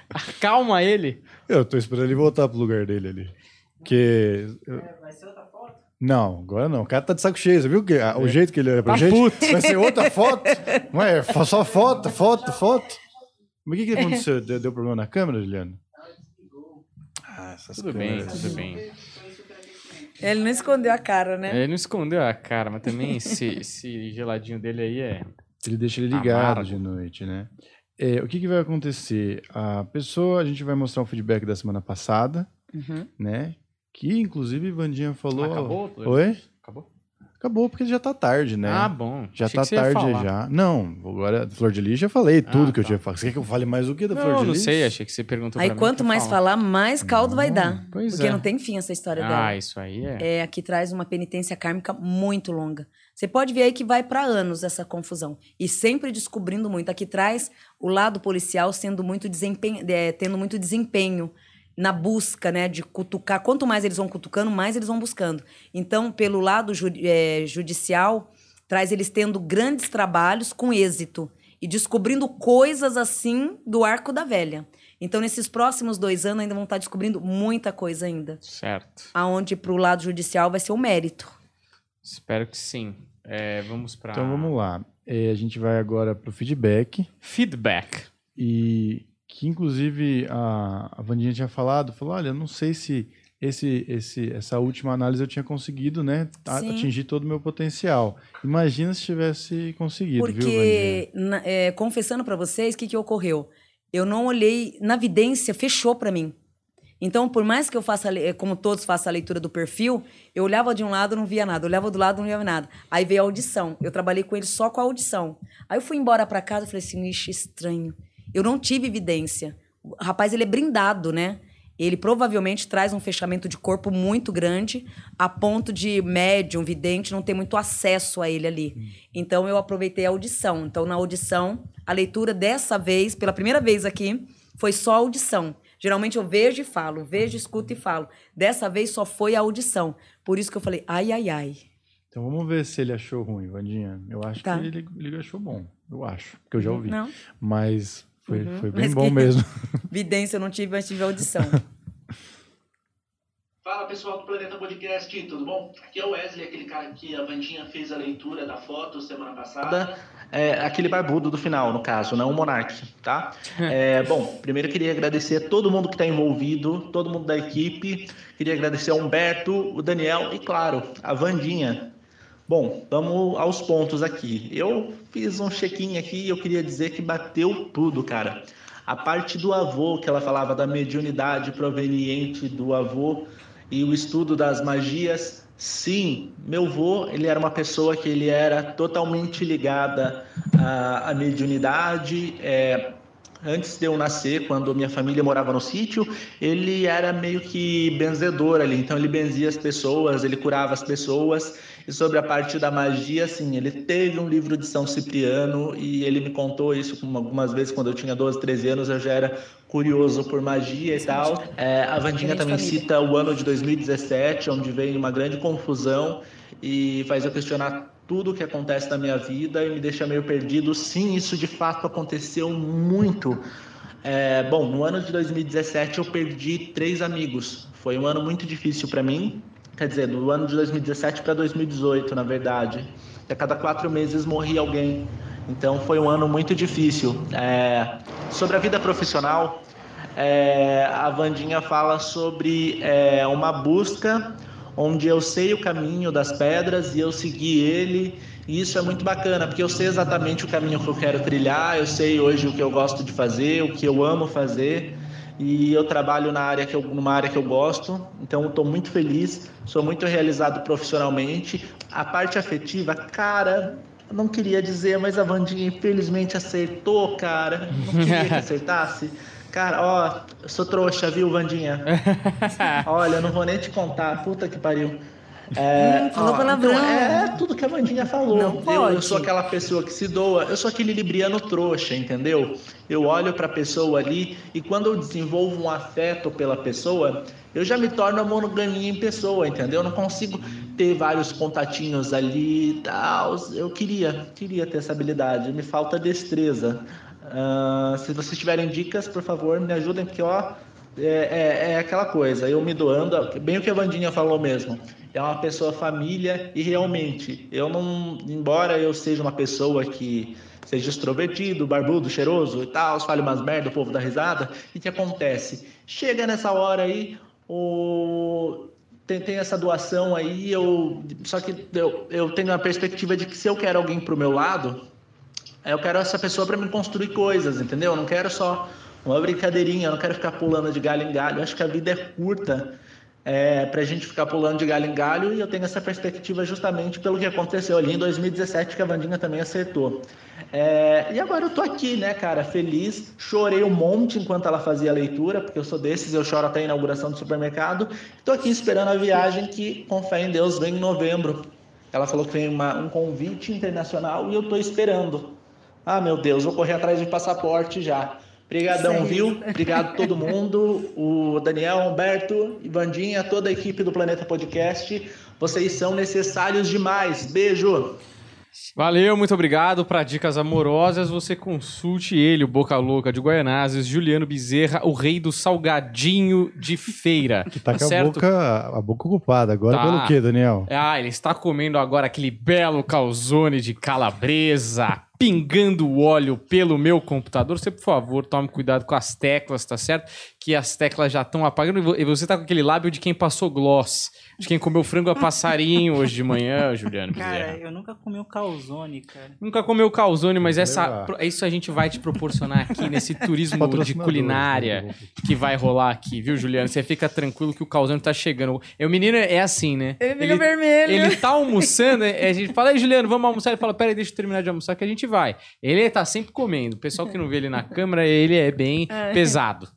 Acalma ele. Eu tô esperando ele voltar pro lugar dele ali. Porque. eu- Vai ser outra foto? Não, agora não. O cara tá de saco cheio. Você viu que, o jeito que ele olha pra Tá gente? puto. Vai ser outra foto? Não é? Só foto, foto, foto. Mas o que, que aconteceu? Deu problema na câmera, Juliano? Essas Tudo bem, câmeras. tudo bem. Ele não escondeu a cara, né? Ele não escondeu a cara, mas também esse, esse geladinho dele aí é. Ele deixa ele ligado Amargo. de noite, né? É, o que, que vai acontecer? A pessoa, a gente vai mostrar um feedback da semana passada, Uhum. né? Que inclusive Vandinha falou. Acabou? Oi? Acabou? Porque já tá tarde, né? Ah, bom. Já Achei tá que você ia tarde falar. já. Não, agora Flor de Lis já falei tudo que eu tá. tinha falado. Você quer que eu fale mais o que da Flor Não, de não Lis? sei, achei que você perguntou Aí pra mim, quanto mais falar, mais caldo vai dar. Pois Porque é. não tem fim essa história dela. Ah, isso aí é. É, aqui traz uma penitência kármica muito longa. Você pode ver aí que vai para anos essa confusão. E sempre descobrindo muito. Aqui traz o lado policial sendo muito desempenho, é, tendo muito desempenho na busca, né, de cutucar. Quanto mais eles vão cutucando, mais eles vão buscando. Então, pelo lado ju- é, judicial, traz eles tendo grandes trabalhos com êxito e descobrindo coisas assim do arco da velha. Então, nesses próximos dois anos, ainda vão estar descobrindo muita coisa ainda Certo. aonde pro lado judicial vai ser o mérito. Espero que sim. É, vamos pra. Então vamos lá. É, a gente vai agora pro feedback. Feedback. E que inclusive a, a Vandinha tinha falado, falou, olha, eu não sei se esse, esse, essa última análise eu tinha conseguido, né, Sim. atingir todo o meu potencial. Imagina se tivesse conseguido, viu, Vandinha? Porque, na- é, confessando pra vocês, o que, que ocorreu? Eu não olhei, na vidência, fechou pra mim. Então, por mais que eu faça, como todos façam a leitura do perfil, eu olhava de um lado não via nada, olhava do lado não via nada. Aí veio a audição. Eu trabalhei com ele só com a audição. Aí eu fui embora pra casa e falei assim, ixi, estranho. Eu não tive evidência. O rapaz, ele é brindado, né? Ele provavelmente traz um fechamento de corpo muito grande, a ponto de médium, vidente, não ter muito acesso a ele ali. Então eu aproveitei a audição. Então, na audição, a leitura dessa vez, pela primeira vez aqui, foi só audição. Geralmente eu vejo e falo, vejo, escuto e falo. Dessa vez só foi a audição. Por isso que eu falei, ai, ai, ai. Então vamos ver se ele achou ruim, Vandinha. Eu acho Tá. que ele, ele achou bom. Eu acho, porque eu já ouvi. Não, Mas foi, Uhum. foi bem Mas bom que- mesmo. vidência eu não tive, mas tive audição. Fala pessoal do Planeta Podcast, tudo bom? Aqui é o Wesley, aquele cara que a Vandinha fez a leitura da foto semana passada. É, aquele barbudo do final, no caso, não o Monark, tá? É, bom, primeiro eu queria agradecer a todo mundo que está envolvido, todo mundo da equipe. Queria agradecer ao Humberto, o Daniel e, claro, a Vandinha. Bom, vamos aos pontos aqui. Eu fiz um check-in aqui e eu queria dizer que bateu tudo, cara. A parte do avô, que ela falava da mediunidade proveniente do avô e o estudo das magias, sim, meu avô, ele era uma pessoa que ele era totalmente ligada à, à mediunidade, é, antes de eu nascer, quando minha família morava no sítio, ele era meio que benzedor ali, então ele benzia as pessoas, ele curava as pessoas. E sobre a parte da magia, assim, ele teve um livro de São Cipriano e ele me contou isso algumas vezes quando eu tinha 12, 13 anos, eu já era curioso por magia e tal. É, a Vandinha também cita o ano de 2017, onde veio uma grande confusão e faz eu questionar tudo o que acontece na minha vida e me deixa meio perdido. Sim, isso de fato aconteceu muito. É, bom, no ano de 2017 eu perdi três amigos. Foi um ano muito difícil para mim. Quer dizer, do ano de 2017 para 2018, na verdade. A cada quatro meses morria alguém. Então foi um ano muito difícil. É, sobre a vida profissional, é, a Vandinha fala sobre é, uma busca onde eu sei o caminho das pedras e eu segui ele. E isso é muito bacana, porque eu sei exatamente o caminho que eu quero trilhar, eu sei hoje o que eu gosto de fazer, o que eu amo fazer. E eu trabalho na área que eu, numa área que eu gosto, então estou muito feliz, sou muito realizado profissionalmente. A parte afetiva, cara, não queria dizer, mas a Vandinha infelizmente acertou, cara. Não queria que acertasse. Cara, ó, eu sou trouxa, viu, Vandinha? Olha, eu não vou nem te contar, puta que pariu. É, hum, falou palavrão. Então é tudo que a Vandinha falou. Eu, eu, sou aquela pessoa que se doa, eu sou aquele libriano trouxa, entendeu? Eu olho para a pessoa ali e quando eu desenvolvo um afeto pela pessoa, eu já me torno a monogamia em pessoa, entendeu? Eu não consigo ter vários contatinhos ali e tal. Eu queria, queria ter essa habilidade, me falta destreza. Uh, se vocês tiverem dicas, por favor, me ajudem, porque ó, é, é, é, aquela coisa, eu me doando, bem o que a Vandinha falou mesmo, é uma pessoa família e realmente, eu não, embora eu seja uma pessoa que seja extrovertido, barbudo, cheiroso e tal, fale umas merda, o povo dá risada, e que acontece? Chega nessa hora aí, o... tem, tem essa doação aí, eu, só que eu, eu tenho a perspectiva de que se eu quero alguém pro meu lado, eu quero essa pessoa para me construir coisas, entendeu? Eu não quero só uma brincadeirinha, eu não quero ficar pulando de galho em galho. Eu acho que a vida é curta é, para a gente ficar pulando de galho em galho e eu tenho essa perspectiva justamente pelo que aconteceu ali em 2017 que a Vandinha também acertou. É, e agora eu tô aqui, né, cara, feliz. Chorei um monte enquanto ela fazia a leitura, porque eu sou desses, eu choro até a inauguração do supermercado. Tô aqui esperando a viagem que, com fé em Deus, vem em novembro. Ela falou que vem uma, um convite internacional e eu tô esperando. Ah, meu Deus, vou correr atrás de passaporte já. Obrigadão, viu? Obrigado todo mundo, o Daniel, Humberto, Ivandinha, toda a equipe do Planeta Podcast. Vocês são necessários demais. Beijo! Valeu, muito obrigado. Para dicas amorosas, você consulte ele, o Boca Louca de Guaianazes, Juliano Bezerra, o rei do salgadinho de feira. Que tá, tá com certo? a boca, a boca ocupada. Agora tá. pelo quê, Daniel? Ah, ele está comendo agora aquele belo calzone de calabresa, pingando o óleo pelo meu computador. Você, por favor, tome cuidado com as teclas, tá certo? Que as teclas já estão apagando e você tá com aquele lábio de quem passou gloss, de quem comeu frango a passarinho hoje de manhã, Juliano. Cara, eu nunca comi o calzone, cara. Nunca comeu calzone, mas essa, isso a gente vai te proporcionar aqui nesse turismo de culinária que vai rolar aqui, viu, Juliano? Você fica tranquilo que o calzone tá chegando. E o menino é assim, né? Ele fica vermelho. Ele tá almoçando, a gente fala, aí, Juliano, vamos almoçar. Ele fala, peraí, deixa eu terminar de almoçar que a gente vai. Ele tá sempre comendo. O pessoal que não vê ele na câmera, ele é bem é. pesado.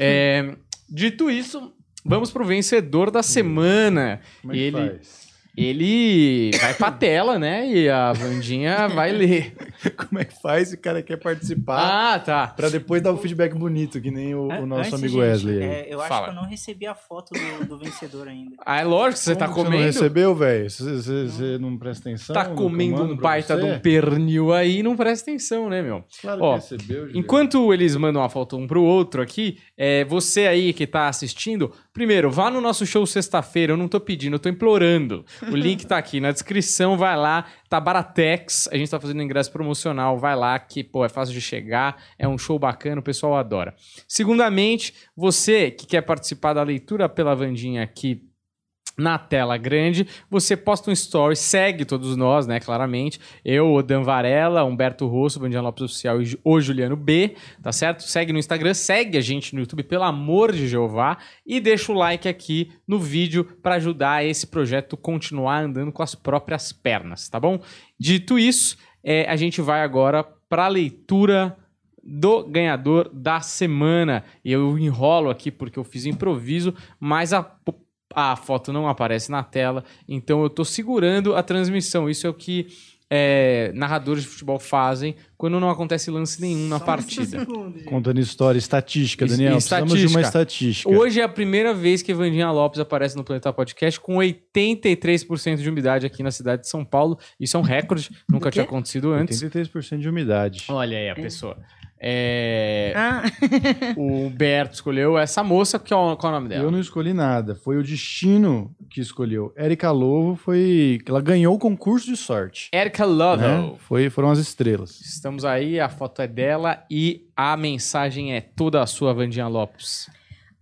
É, dito isso, vamos pro vencedor da semana. Como é que ele faz? Ele vai pra tela, né? E a Vandinha vai ler. Como é que faz? O cara quer participar. Ah, tá. Pra depois dar o um feedback bonito, que nem o, o nosso Antes, amigo gente, Wesley. É, eu acho Fala. que eu não recebi a foto do, do vencedor ainda. Ah, é lógico que você Como tá comendo. Você não recebeu, velho? Você, você, você não presta atenção? Tá comendo um baita de um pernil aí e não presta atenção, né, meu? Claro Ó, que recebeu, Juliano. Enquanto eles mandam a foto um pro outro aqui, é, você aí que tá assistindo, primeiro, vá no nosso show sexta-feira. Eu não tô pedindo, eu tô implorando. O link tá aqui na descrição, vai lá. Tá Baratex, a gente tá fazendo ingresso promocional, vai lá que, pô, é fácil de chegar, é um show bacana, o pessoal adora. Segundamente, você que quer participar da leitura pela Vandinha aqui na tela grande, você posta um story, segue todos nós, né, claramente. Eu, o Dan Varela, Humberto Rosso, Bandiana Lopes Oficial e o Juliano B, tá certo? Segue no Instagram, segue a gente no YouTube, pelo amor de Jeová, e deixa o like aqui no vídeo para ajudar esse projeto continuar andando com as próprias pernas, tá bom? Dito isso, é, a gente vai agora para a leitura do ganhador da semana. Eu enrolo aqui porque eu fiz improviso, mas a a foto não aparece na tela, então eu estou segurando a transmissão. Isso é o que é, narradores de futebol fazem quando não acontece lance nenhum na Só partida. Contando história, estatística, Daniel. Precisamos de uma estatística. Hoje é a primeira vez que Vandinha Lopes aparece no Planeta Podcast com 83% de umidade aqui na cidade de São Paulo. Isso é um recorde, nunca tinha acontecido antes. 83% de umidade. Olha aí a pessoa. É, Ah, o Humberto escolheu essa moça, que é o- qual é o nome dela? Eu não escolhi nada. Foi o destino que escolheu. Érica Lovo foi. Ela ganhou o concurso de sorte. Erika Lovo. né? Foi, foram as estrelas. Estamos aí, a foto é dela e a mensagem é toda a sua, Vandinha Lopes.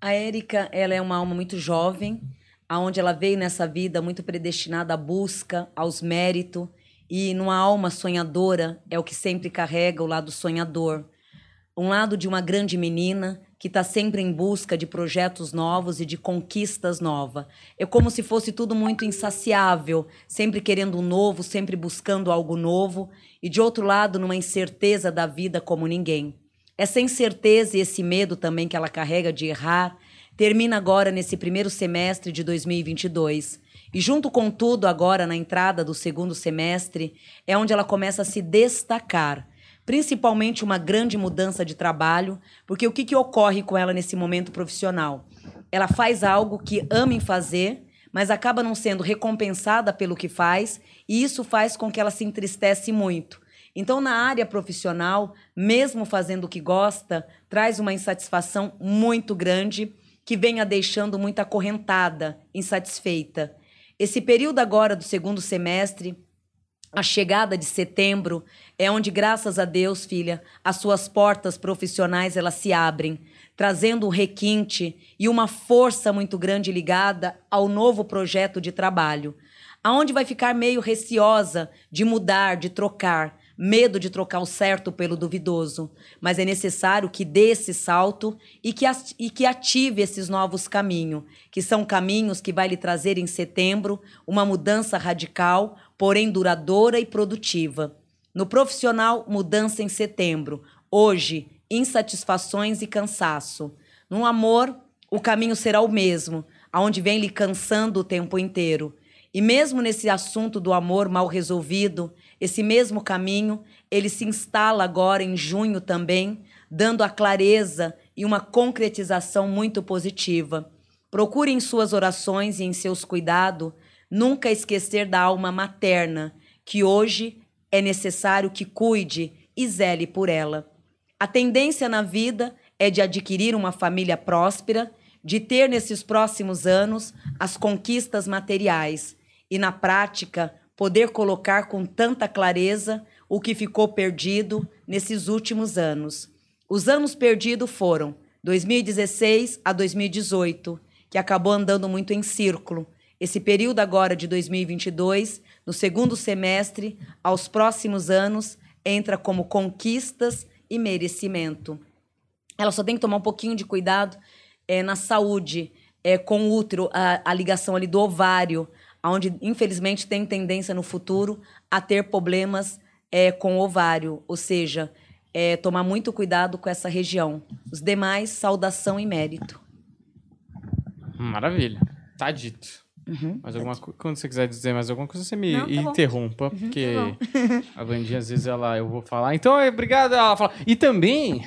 a Érica, ela é uma alma muito jovem, aonde ela veio nessa vida muito predestinada à busca, aos méritos, e numa alma sonhadora é o que sempre carrega o lado sonhador. Um lado de uma grande menina que está sempre em busca de projetos novos e de conquistas novas. É como se fosse tudo muito insaciável, sempre querendo um novo, sempre buscando algo novo, e de outro lado, numa incerteza da vida como ninguém. Essa incerteza e esse medo também que ela carrega de errar termina agora nesse primeiro semestre de 2022. E junto com tudo, agora na entrada do segundo semestre, é onde ela começa a se destacar principalmente uma grande mudança de trabalho, porque o que, que ocorre com ela nesse momento profissional? Ela faz algo que ama em fazer, mas acaba não sendo recompensada pelo que faz, e isso faz com que ela se entristece muito. Então, na área profissional, mesmo fazendo o que gosta, traz uma insatisfação muito grande que vem a deixando muito acorrentada, insatisfeita. Esse período agora do segundo semestre a chegada de setembro é onde, graças a Deus, filha, as suas portas profissionais elas se abrem, trazendo um requinte e uma força muito grande ligada ao novo projeto de trabalho, aonde vai ficar meio receosa de mudar, de trocar, medo de trocar o certo pelo duvidoso, mas é necessário que dê esse salto e que, e que ative esses novos caminhos, que são caminhos que vai lhe trazer em setembro uma mudança radical, porém duradoura e produtiva. No profissional, mudança em setembro. Hoje, insatisfações e cansaço. No amor, o caminho será o mesmo, aonde vem lhe cansando o tempo inteiro. E mesmo nesse assunto do amor mal resolvido, esse mesmo caminho, ele se instala agora em junho também, dando a clareza e uma concretização muito positiva. Procure em suas orações e em seus cuidados nunca esquecer da alma materna, que hoje é necessário que cuide e zele por ela. A tendência na vida é de adquirir uma família próspera, de ter nesses próximos anos as conquistas materiais e, na prática, poder colocar com tanta clareza o que ficou perdido nesses últimos anos. Os anos perdidos foram 2016 a 2018, que acabou andando muito em círculo. Esse período agora de 2022, no segundo semestre, aos próximos anos, entra como conquistas e merecimento. Ela só tem que tomar um pouquinho de cuidado é, na saúde, é, com o útero, a, a ligação ali do ovário, onde infelizmente tem tendência no futuro a ter problemas é, com ovário, ou seja, é, tomar muito cuidado com essa região. Os demais, saudação e mérito. Maravilha. Tá dito. Uhum, mas alguma tá quando você quiser dizer mais alguma coisa, você me Não, tá interrompa, uhum, porque tá a Vandinha, às vezes, ela, eu vou falar. Então, obrigado. Ela fala. E também,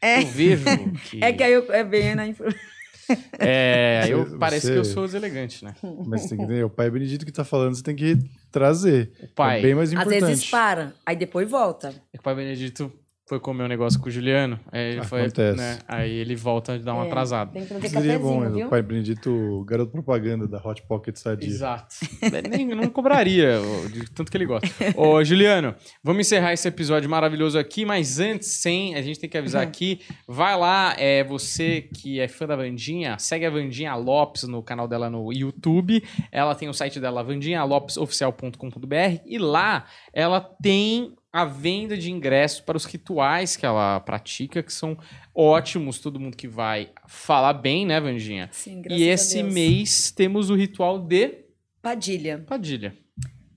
é. eu vejo que... É que aí eu, é bem na É, eu você, parece que eu sou deselegante, né? Mas tem que entender, o pai Benedito que tá falando, você tem que trazer. O pai. É bem mais importante. Às vezes para, aí depois volta. É que o pai Benedito foi comer um negócio com o Juliano, aí ele foi, né, aí ele volta a dar uma é, atrasada. Tem que Seria bom, viu? o pai Benedito, garoto propaganda da Hot Pocket Sadia. Exato. Nem, não cobraria, de tanto que ele gosta. Ô, Juliano, vamos encerrar esse episódio maravilhoso aqui, mas antes, sem, a gente tem que avisar uhum. aqui, vai lá, é você que é fã da Vandinha, segue a Vandinha Lopes no canal dela no YouTube, ela tem o site dela, vandinhalopes.oficial.com.br, e lá ela tem a venda de ingressos para os rituais que ela pratica, que são ótimos, todo mundo que vai falar bem, né, Vandinha? Sim, graças E esse mês temos o ritual de Padilha. Padilha.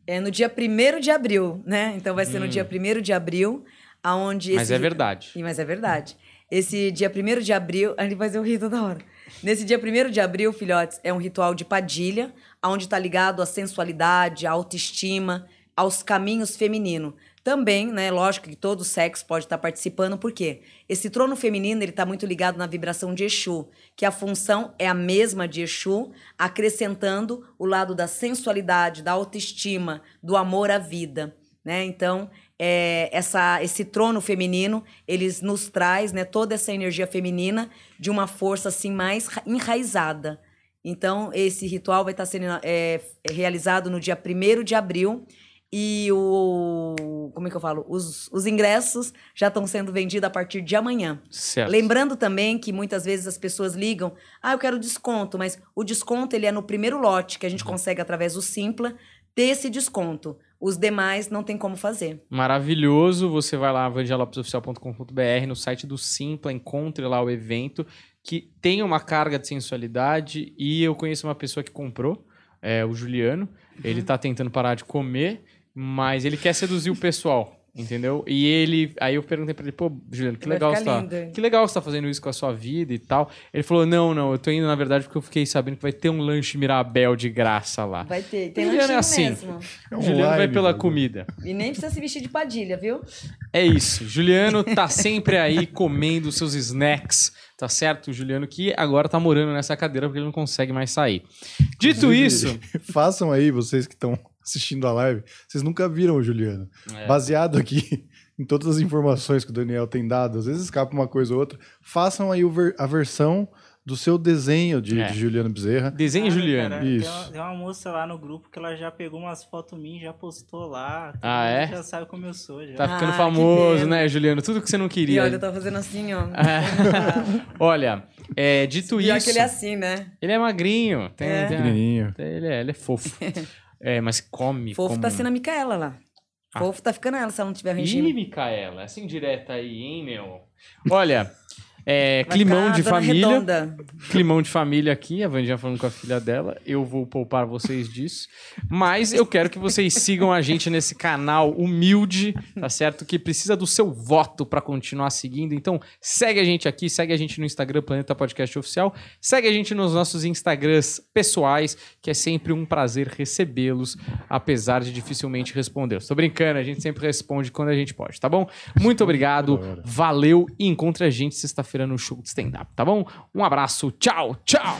É no dia 1 de abril, né? Então vai ser hum. no dia 1 de abril, aonde Mas é verdade. Mas é verdade. Esse dia 1 de abril, a gente vai fazer o rito da hora. Nesse dia 1 de abril, filhotes, é um ritual de padilha, onde está ligado à sensualidade, à autoestima, aos caminhos femininos. Também, né, lógico que todo sexo pode estar participando, porque esse trono feminino ele está muito ligado na vibração de Exu, que a função é a mesma de Exu, acrescentando o lado da sensualidade, da autoestima, do amor à vida. Né? Então, é, essa, esse trono feminino, eles nos traz né, toda essa energia feminina de uma força assim mais enraizada. Então, esse ritual vai estar sendo é, realizado no dia 1 de abril, E o. Como é que eu falo? Os, os ingressos já estão sendo vendidos a partir de amanhã. Certo. Lembrando também que muitas vezes as pessoas ligam, ah, eu quero desconto, mas o desconto ele é no primeiro lote que a gente consegue através do Simpla ter esse desconto. Os demais não tem como fazer. Maravilhoso. Você vai lá, vandialopesoficial.com.br, no site do Simpla, encontre lá o evento que tem uma carga de sensualidade e eu conheço uma pessoa que comprou, é, o Juliano. Ele tá tentando parar de comer, mas ele quer seduzir o pessoal. Entendeu? E ele. Aí eu perguntei pra ele, pô, Juliano, que Vai legal, você tá, lindo, que legal você tá fazendo isso com a sua vida e tal. Ele falou: não, não, eu tô indo, na verdade, porque eu fiquei sabendo que vai ter um lanche Mirabel de graça lá. Vai ter. Tem Juliano é assim. mesmo. É Juliano vai pela comida. E nem precisa se vestir de padilha, viu? É isso. Juliano tá sempre aí comendo seus snacks, tá certo? O Juliano que agora tá morando nessa cadeira porque ele não consegue mais sair. Dito isso. Façam aí, vocês que estão assistindo a live, vocês nunca viram o Juliano. É. Baseado aqui em todas as informações que o Daniel tem dado, às vezes escapa uma coisa ou outra, façam aí ver- a versão do seu desenho de, É. de Juliano Bezerra. Desenho Ah, Juliano. cara, tem Isso. uma- Tem uma, moça lá no grupo que ela já pegou umas fotos minhas, já postou lá. Ah, é? Já sabe como eu sou. Já. Tá ficando Ah, famoso, né, Juliano? Tudo que você não E queria. olha, eu tô fazendo assim, ó. Olha, é, dito Pior isso. que ele é assim, né? Ele é magrinho. Tem, É. tem- ele, é, ele é fofo. é, mas come. Fofo como... tá sendo a Micaela lá. Ah. Fofo tá ficando ela se ela não tiver Ih, regime. Micaela, essa indireta aí, hein, meu? Olha, é, climão de família. Redonda. Climão de família aqui, a Vandinha falando com a filha dela. Eu vou poupar vocês disso. Mas eu quero que vocês sigam a gente nesse canal humilde, tá certo? Que precisa do seu voto pra continuar seguindo. Então, segue a gente aqui, segue a gente no Instagram Planeta Podcast Oficial, segue a gente nos nossos Instagrams pessoais, que é sempre um prazer recebê-los, apesar de dificilmente responder. Tô brincando, a gente sempre responde quando a gente pode, tá bom? Muito obrigado, valeu e encontre a gente sexta-feira no show de stand-up, tá bom? Um abraço, tchau, tchau!